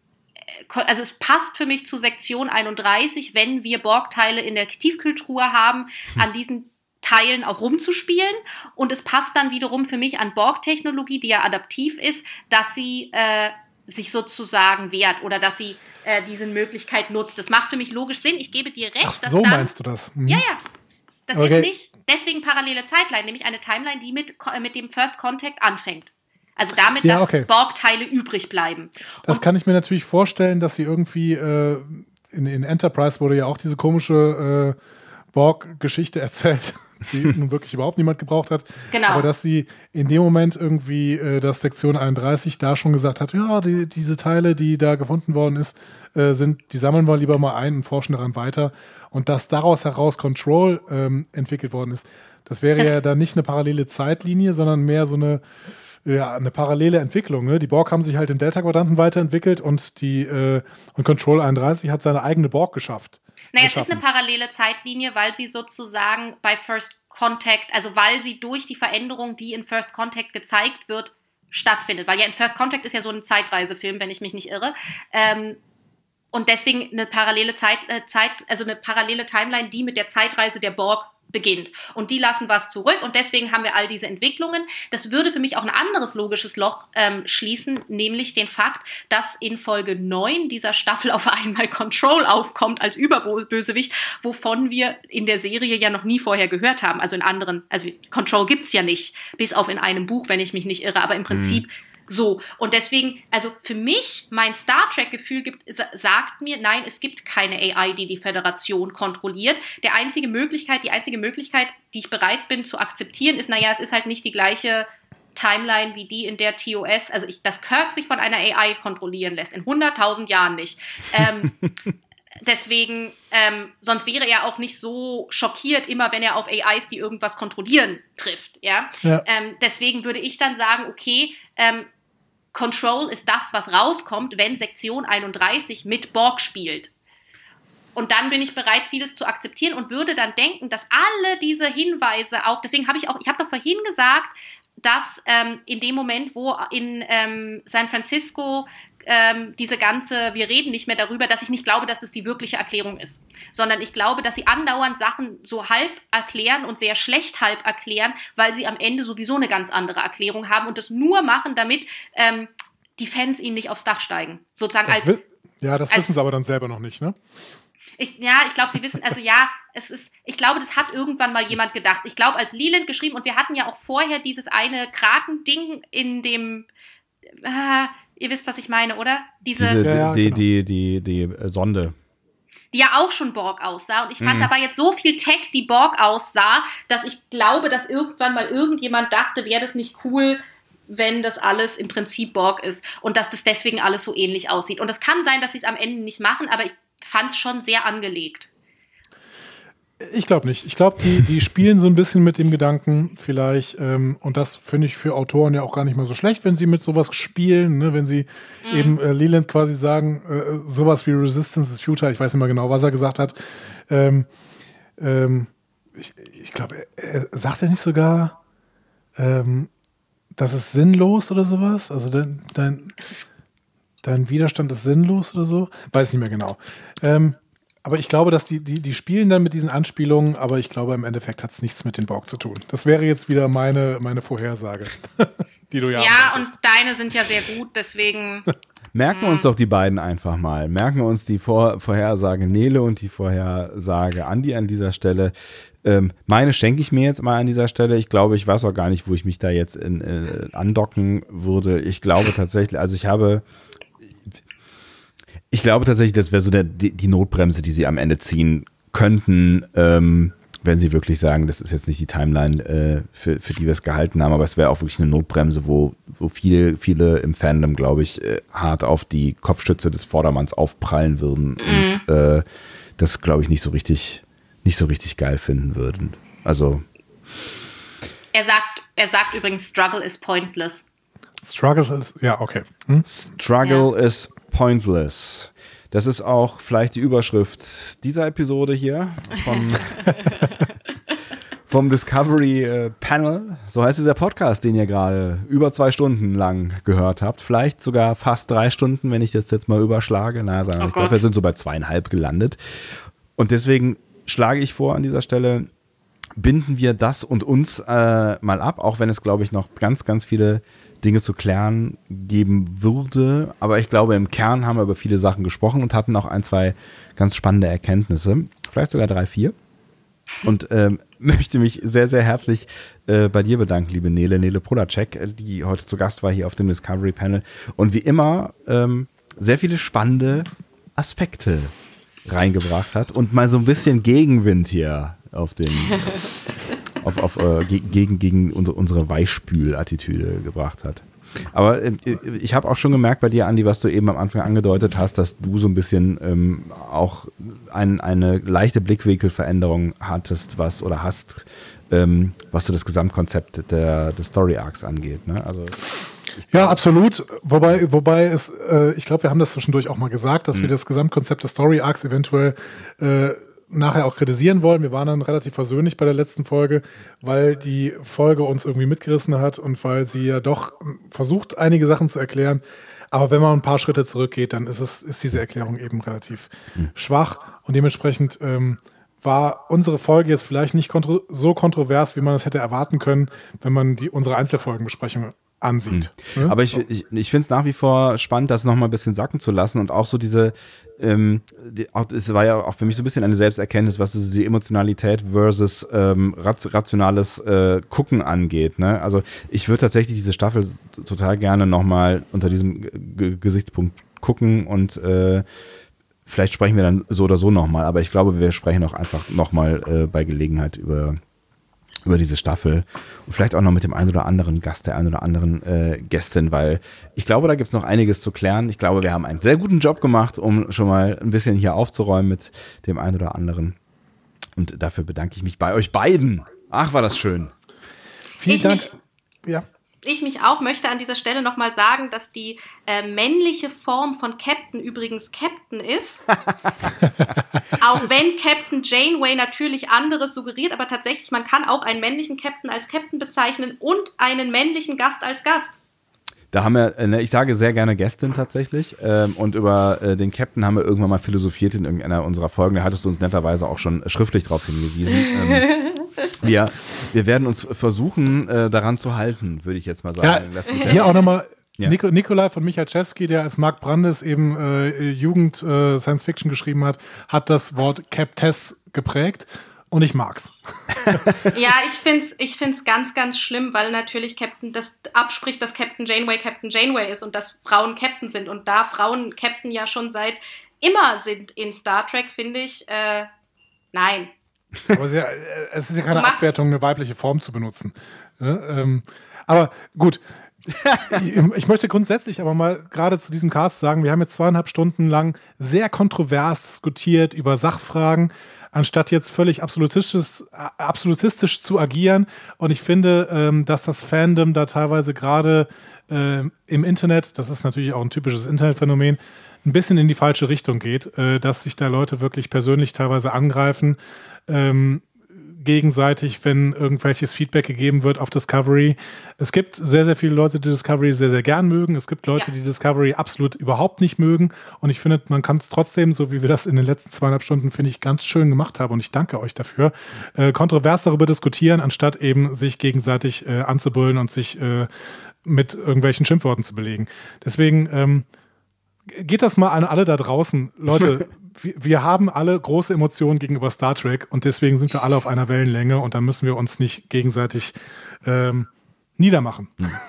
also es passt für mich zu Sektion 31, wenn wir Borgteile in der Tiefkühltruhe haben, an diesen Teilen auch rumzuspielen. Und es passt dann wiederum für mich an Borg-Technologie, die ja adaptiv ist, dass sie äh, sich sozusagen wehrt oder dass sie äh, diese Möglichkeit nutzt. Das macht für mich logisch Sinn. Ich gebe dir recht, Ach, so dann, meinst du das? Mhm. ja, ja. Das Okay. ist nicht deswegen parallele Zeitline, nämlich eine Timeline, die mit, mit dem First Contact anfängt. Also damit, Ja, dass okay. Borg-Teile übrig bleiben. Das kann ich mir natürlich vorstellen, dass sie irgendwie äh, in, in Enterprise wurde ja auch diese komische äh, Borg-Geschichte erzählt, die nun wirklich überhaupt niemand gebraucht hat. Genau. Aber dass sie in dem Moment irgendwie, äh, dass Sektion 31 da schon gesagt hat, ja, die, diese Teile, die da gefunden worden ist, äh, sind, die sammeln wir lieber mal ein und forschen daran weiter. Und dass daraus heraus Control ähm, entwickelt worden ist, das wäre Das- ja dann nicht eine parallele Zeitlinie, sondern mehr so eine ja, eine parallele Entwicklung. Ne? Die Borg haben sich halt im Delta-Quadranten weiterentwickelt und die äh, und Control 31 hat seine eigene Borg geschafft. Naja, es ist geschaffen. eine parallele Zeitlinie, weil sie sozusagen bei First Contact, also weil sie durch die Veränderung, die in First Contact gezeigt wird, stattfindet. Weil ja in First Contact ist ja so ein Zeitreisefilm, wenn ich mich nicht irre. Ähm, und deswegen eine parallele Zeit, äh, Zeit, also eine parallele Timeline, die mit der Zeitreise der Borg beginnt. Und die lassen was zurück und deswegen haben wir all diese Entwicklungen. Das würde für mich auch ein anderes logisches Loch ähm, schließen, nämlich den Fakt, dass in Folge 9 dieser Staffel auf einmal Control aufkommt als Überbösewicht, wovon wir in der Serie ja noch nie vorher gehört haben. Also in anderen, also Control gibt's ja nicht, bis auf in einem Buch, wenn ich mich nicht irre, aber im Prinzip so, und deswegen, also für mich, mein Star Trek-Gefühl sagt mir, nein, es gibt keine AI, die die Föderation kontrolliert. Der einzige Möglichkeit, die einzige Möglichkeit, die ich bereit bin zu akzeptieren, ist, naja, es ist halt nicht die gleiche Timeline wie die in der TOS, also ich, dass Kirk sich von einer AI kontrollieren lässt, in 100.000 Jahren nicht. Ähm, deswegen, ähm, sonst wäre er auch nicht so schockiert, immer wenn er auf AIs, die irgendwas kontrollieren, trifft. Ja? Ja. Ähm, deswegen würde ich dann sagen, okay, ähm, Control ist das, was rauskommt, wenn Sektion 31 mit Borg spielt. Und dann bin ich bereit, vieles zu akzeptieren und würde dann denken, dass alle diese Hinweise auf, deswegen habe ich auch, ich habe doch vorhin gesagt, dass ähm, in dem Moment, wo in ähm, San Francisco ähm, diese ganze, wir reden nicht mehr darüber, dass ich nicht glaube, dass es die wirkliche Erklärung ist, sondern ich glaube, dass sie andauernd Sachen so halb erklären und sehr schlecht halb erklären, weil sie am Ende sowieso eine ganz andere Erklärung haben und das nur machen, damit ähm, die Fans ihnen nicht aufs Dach steigen. Sozusagen Das als ja, das als- wissen sie aber dann selber noch nicht, ne? ich, ja, ich glaube, sie wissen, also ja, es ist, ich glaube, das hat irgendwann mal jemand gedacht. Ich glaube, als Leland geschrieben, und wir hatten ja auch vorher dieses eine Kraken-Ding in dem, äh, ihr wisst, was ich meine, oder? Diese, Diese, Ja, ja, die, genau. die, die, die, äh, Sonde. die ja auch schon Borg aussah. Und ich fand, Mhm. da war jetzt so viel Tech, die Borg aussah, dass ich glaube, dass irgendwann mal irgendjemand dachte, wäre das nicht cool, wenn das alles im Prinzip Borg ist und dass das deswegen alles so ähnlich aussieht. Und es kann sein, dass sie es am Ende nicht machen, aber ich fand es schon sehr angelegt. Ich glaube nicht. Ich glaube, die, die spielen so ein bisschen mit dem Gedanken vielleicht, ähm, und das finde ich für Autoren ja auch gar nicht mal so schlecht, wenn sie mit sowas spielen, ne? wenn sie eben äh, Leland quasi sagen, äh, sowas wie Resistance is futile, ich weiß nicht mal genau, was er gesagt hat. Ähm, ähm, ich ich glaube, er, er sagt ja nicht sogar, ähm, das ist sinnlos oder sowas? Also dein, dein, dein Widerstand ist sinnlos oder so? Weiß nicht mehr genau. Ähm, aber ich glaube, dass die, die, die spielen dann mit diesen Anspielungen, aber ich glaube, im Endeffekt hat es nichts mit den Borg zu tun. Das wäre jetzt wieder meine, meine Vorhersage, die du ja Ja, und deine sind ja sehr gut, deswegen. Merken wir uns doch die beiden einfach mal. Merken wir uns die Vor Vorhersage Nele und die Vorhersage Andi an dieser Stelle. Ähm, meine schenke ich mir jetzt mal an dieser Stelle. Ich glaube, ich weiß auch gar nicht, wo ich mich da jetzt in, äh, andocken würde. Ich glaube tatsächlich, also ich habe, ich glaube tatsächlich, das wäre so der, die, Notbremse, die sie am Ende ziehen könnten, ähm, wenn sie wirklich sagen, das ist jetzt nicht die Timeline, äh, für, für die wir es gehalten haben, aber es wäre auch wirklich eine Notbremse, wo, wo viele, viele im Fandom, glaube ich, äh, hart auf die Kopfstütze des Vordermanns aufprallen würden und äh, das, glaube ich, nicht so richtig, nicht so richtig geil finden würden. Also, Er sagt, er sagt übrigens, Struggle is pointless. Struggle ist, ja, okay. Hm? Struggle is pointless. Das ist auch vielleicht die Überschrift dieser Episode hier vom, vom Discovery äh, Panel. So heißt dieser Podcast, den ihr gerade über zwei Stunden lang gehört habt. Vielleicht sogar fast drei Stunden, wenn ich das jetzt mal überschlage. Na, sagen wir, Oh ich glaube, wir sind so bei zweieinhalb gelandet. Und deswegen schlage ich vor an dieser Stelle, binden wir das und uns äh, mal ab, auch wenn es, glaube ich, noch ganz, ganz viele Dinge zu klären geben würde. Aber ich glaube, im Kern haben wir über viele Sachen gesprochen und hatten auch ein, zwei ganz spannende Erkenntnisse. Vielleicht sogar drei, vier. Und ähm, möchte mich sehr, sehr herzlich äh, bei dir bedanken, liebe Nele, Nele Polacek, äh, die heute zu Gast war hier auf dem Discovery Panel. Und wie immer ähm, sehr viele spannende Aspekte reingebracht hat und mal so ein bisschen Gegenwind hier auf den auf, auf äh, gegen, gegen unsere, unsere Weichspül-Attitüde gebracht hat. Aber äh, ich habe auch schon gemerkt bei dir, Andi, was du eben am Anfang angedeutet hast, dass du so ein bisschen ähm, auch ein, eine leichte Blickwinkelveränderung hattest, was oder hast, ähm, was so das Gesamtkonzept der, des Story Arcs angeht. Ne? Also ja, absolut. Wobei, wobei es, äh, ich glaube, wir haben das zwischendurch auch mal gesagt, dass mhm. wir das Gesamtkonzept des Story Arcs eventuell äh, nachher auch kritisieren wollen. Wir waren dann relativ versöhnlich bei der letzten Folge, weil die Folge uns irgendwie mitgerissen hat und weil sie ja doch versucht, einige Sachen zu erklären. Aber wenn man ein paar Schritte zurückgeht, dann ist es, ist diese Erklärung eben relativ mhm. schwach und dementsprechend ähm, war unsere Folge jetzt vielleicht nicht kontro so kontrovers, wie man es hätte erwarten können, wenn man die unsere Einzelfolgenbesprechung ansieht. Mhm. Ja? Aber ich, ich, ich finde es nach wie vor spannend, das nochmal ein bisschen sacken zu lassen und auch so diese, ähm, die, auch, es war ja auch für mich so ein bisschen eine Selbsterkenntnis, was so die Emotionalität versus ähm, rationales äh, Gucken angeht. Ne? Also ich würde tatsächlich diese Staffel total gerne nochmal unter diesem G Gesichtspunkt gucken und äh, vielleicht sprechen wir dann so oder so nochmal, aber ich glaube, wir sprechen auch einfach nochmal äh, bei Gelegenheit über über diese Staffel und vielleicht auch noch mit dem einen oder anderen Gast, der einen oder anderen äh, Gästin, weil ich glaube, da gibt es noch einiges zu klären. Ich glaube, wir haben einen sehr guten Job gemacht, um schon mal ein bisschen hier aufzuräumen mit dem einen oder anderen. Und dafür bedanke ich mich bei euch beiden. Ach, war das schön. Vielen ich Dank. Mich, ja ich mich auch möchte an dieser Stelle nochmal sagen, dass die äh, männliche Form von Captain übrigens Captain ist. auch wenn Captain Janeway natürlich anderes suggeriert, aber tatsächlich, man kann auch einen männlichen Captain als Captain bezeichnen und einen männlichen Gast als Gast. Da haben wir, äh, ne, ich sage sehr gerne Gästin tatsächlich. Ähm, und über äh, den Captain haben wir irgendwann mal philosophiert in irgendeiner unserer Folgen. Da hattest du uns netterweise auch schon schriftlich darauf hingewiesen. Ähm, wir, wir werden uns versuchen, äh, daran zu halten, würde ich jetzt mal sagen. Ja, hier auch nochmal ja. Nik Nikolai von Michalczewski, der als Mark Brandes eben äh, Jugend äh, Science Fiction geschrieben hat, hat das Wort Captess geprägt und ich mag's. ja, ich find's, ich find's ganz, ganz schlimm, weil natürlich Captain das abspricht, dass Captain Janeway Captain Janeway ist und dass Frauen Captain sind. Und da Frauen Captain ja schon seit immer sind in Star Trek, finde ich, äh, nein. Aber ja, äh, es ist ja keine Abwertung, eine weibliche Form zu benutzen. Ja, ähm, aber gut. ich, ich, möchte grundsätzlich aber mal gerade zu diesem Cast sagen, wir haben jetzt zweieinhalb Stunden lang sehr kontrovers diskutiert über Sachfragen, anstatt jetzt völlig absolutistisch, absolutistisch zu agieren. Und ich finde, ähm, dass das Fandom da teilweise gerade äh, im Internet, das ist natürlich auch ein typisches Internetphänomen, ein bisschen in die falsche Richtung geht, äh, dass sich da Leute wirklich persönlich teilweise angreifen ähm, gegenseitig, wenn irgendwelches Feedback gegeben wird auf Discovery. Es gibt sehr, sehr viele Leute, die Discovery sehr, sehr gern mögen. Es gibt Leute, ja. die Discovery absolut überhaupt nicht mögen. Und ich finde, man kann es trotzdem, so wie wir das in den letzten zweieinhalb Stunden, finde ich, ganz schön gemacht haben. Und ich danke euch dafür. Äh, kontrovers darüber diskutieren, anstatt eben sich gegenseitig äh, anzubrüllen und sich äh, mit irgendwelchen Schimpfworten zu belegen. Deswegen, ähm, geht das mal an alle da draußen. Leute, wir, haben alle große Emotionen gegenüber Star Trek und deswegen sind wir alle auf einer Wellenlänge und dann müssen wir uns nicht gegenseitig ähm, niedermachen. Hm.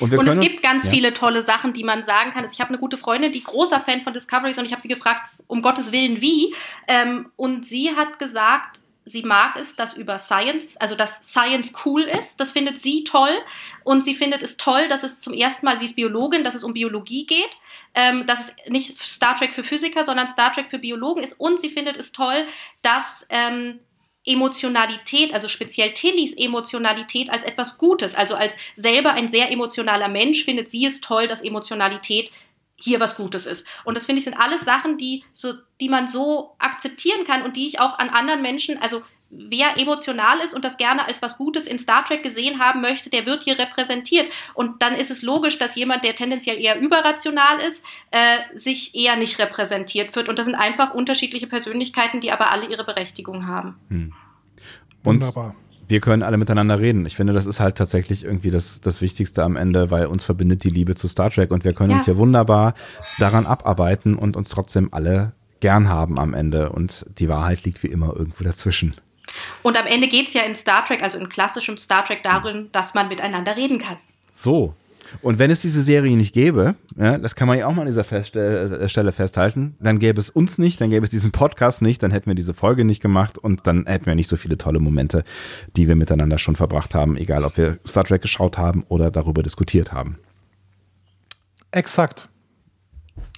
Und, und es gibt ganz ja. viele tolle Sachen, die man sagen kann. Ich habe eine gute Freundin, die großer Fan von Discovery ist und ich habe sie gefragt, um Gottes Willen, wie? Ähm, und sie hat gesagt, sie mag es, dass über Science, also dass Science cool ist. Das findet sie toll. Und sie findet es toll, dass es zum ersten Mal, sie ist Biologin, dass es um Biologie geht. Ähm, dass es nicht Star Trek für Physiker, sondern Star Trek für Biologen ist. Und sie findet es toll, dass ähm, Emotionalität, also speziell Tillys Emotionalität als etwas Gutes, also als selber ein sehr emotionaler Mensch, findet sie es toll, dass Emotionalität hier was Gutes ist. Und das finde ich sind alles Sachen, die, so, die man so akzeptieren kann und die ich auch an anderen Menschen, also wer emotional ist und das gerne als was Gutes in Star Trek gesehen haben möchte, der wird hier repräsentiert. Und dann ist es logisch, dass jemand, der tendenziell eher überrational ist, äh, sich eher nicht repräsentiert wird. Und das sind einfach unterschiedliche Persönlichkeiten, die aber alle ihre Berechtigung haben. Hm. Und Wunderbar wir können alle miteinander reden. Ich finde, das ist halt tatsächlich irgendwie das, das Wichtigste am Ende, weil uns verbindet die Liebe zu Star Trek und wir können ja. uns hier wunderbar daran abarbeiten und uns trotzdem alle gern haben am Ende. Und die Wahrheit liegt wie immer irgendwo dazwischen. Und am Ende geht es ja in Star Trek, also in klassischem Star Trek, darum, dass man miteinander reden kann. So. Und wenn es diese Serie nicht gäbe, ja, das kann man ja auch mal an dieser Feststelle, äh, Stelle festhalten, dann gäbe es uns nicht, dann gäbe es diesen Podcast nicht, dann hätten wir diese Folge nicht gemacht und dann hätten wir nicht so viele tolle Momente, die wir miteinander schon verbracht haben, egal ob wir Star Trek geschaut haben oder darüber diskutiert haben. Exakt.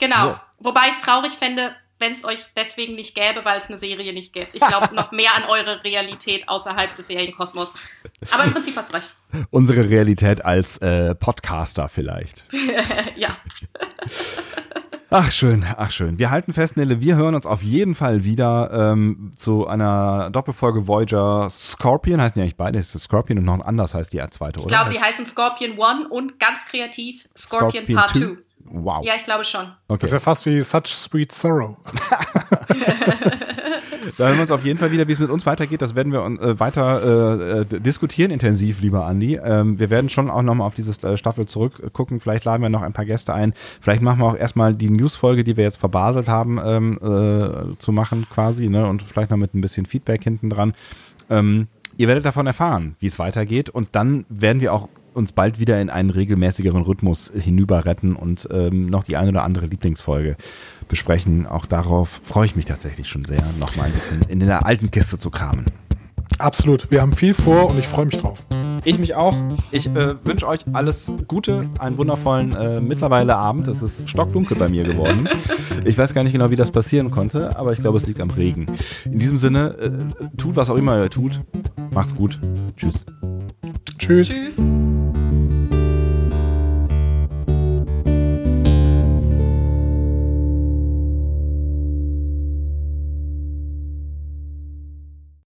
Genau. So. Wobei ich es traurig fände, wenn es euch deswegen nicht gäbe, weil es eine Serie nicht gäbe. Ich glaube noch mehr an eure Realität außerhalb des Serienkosmos. Aber im Prinzip hast du recht. Unsere Realität als äh, Podcaster vielleicht. ja. Ach schön, ach schön. Wir halten fest, Nele, wir hören uns auf jeden Fall wieder ähm, zu einer Doppelfolge Voyager Scorpion. Heißen die eigentlich beide? Ist Scorpion und noch anders heißt die zweite, Ich oder? glaube, die heißen Scorpion One und ganz kreativ Scorpion, Scorpion Part 2? 2. Wow. Ja, ich glaube schon. Das Okay. ist ja fast wie Such Sweet Sorrow. Da hören wir uns auf jeden Fall wieder, wie es mit uns weitergeht. Das werden wir äh, weiter äh, äh, diskutieren, intensiv, lieber Andi. Ähm, wir werden schon auch nochmal auf diese äh, Staffel zurückgucken. Vielleicht laden wir noch ein paar Gäste ein. Vielleicht machen wir auch erstmal die News-Folge, die wir jetzt verbaselt haben, ähm, äh, zu machen quasi. Ne? Und vielleicht noch mit ein bisschen Feedback hinten dran. Ähm, ihr werdet davon erfahren, wie es weitergeht. Und dann werden wir auch uns bald wieder in einen regelmäßigeren Rhythmus hinüber retten und ähm, noch die eine oder andere Lieblingsfolge besprechen. Auch darauf freue ich mich tatsächlich schon sehr, noch mal ein bisschen in der alten Kiste zu kramen. Absolut. Wir haben viel vor und ich freue mich drauf. Ich mich auch. Ich äh, wünsche euch alles Gute, einen wundervollen äh, mittlerweile Abend. Es ist stockdunkel bei mir geworden. Ich weiß gar nicht genau, wie das passieren konnte, aber ich glaube, es liegt am Regen. In diesem Sinne, äh, tut was auch immer ihr tut. Macht's gut. Tschüss. Tschüss. Tschüss.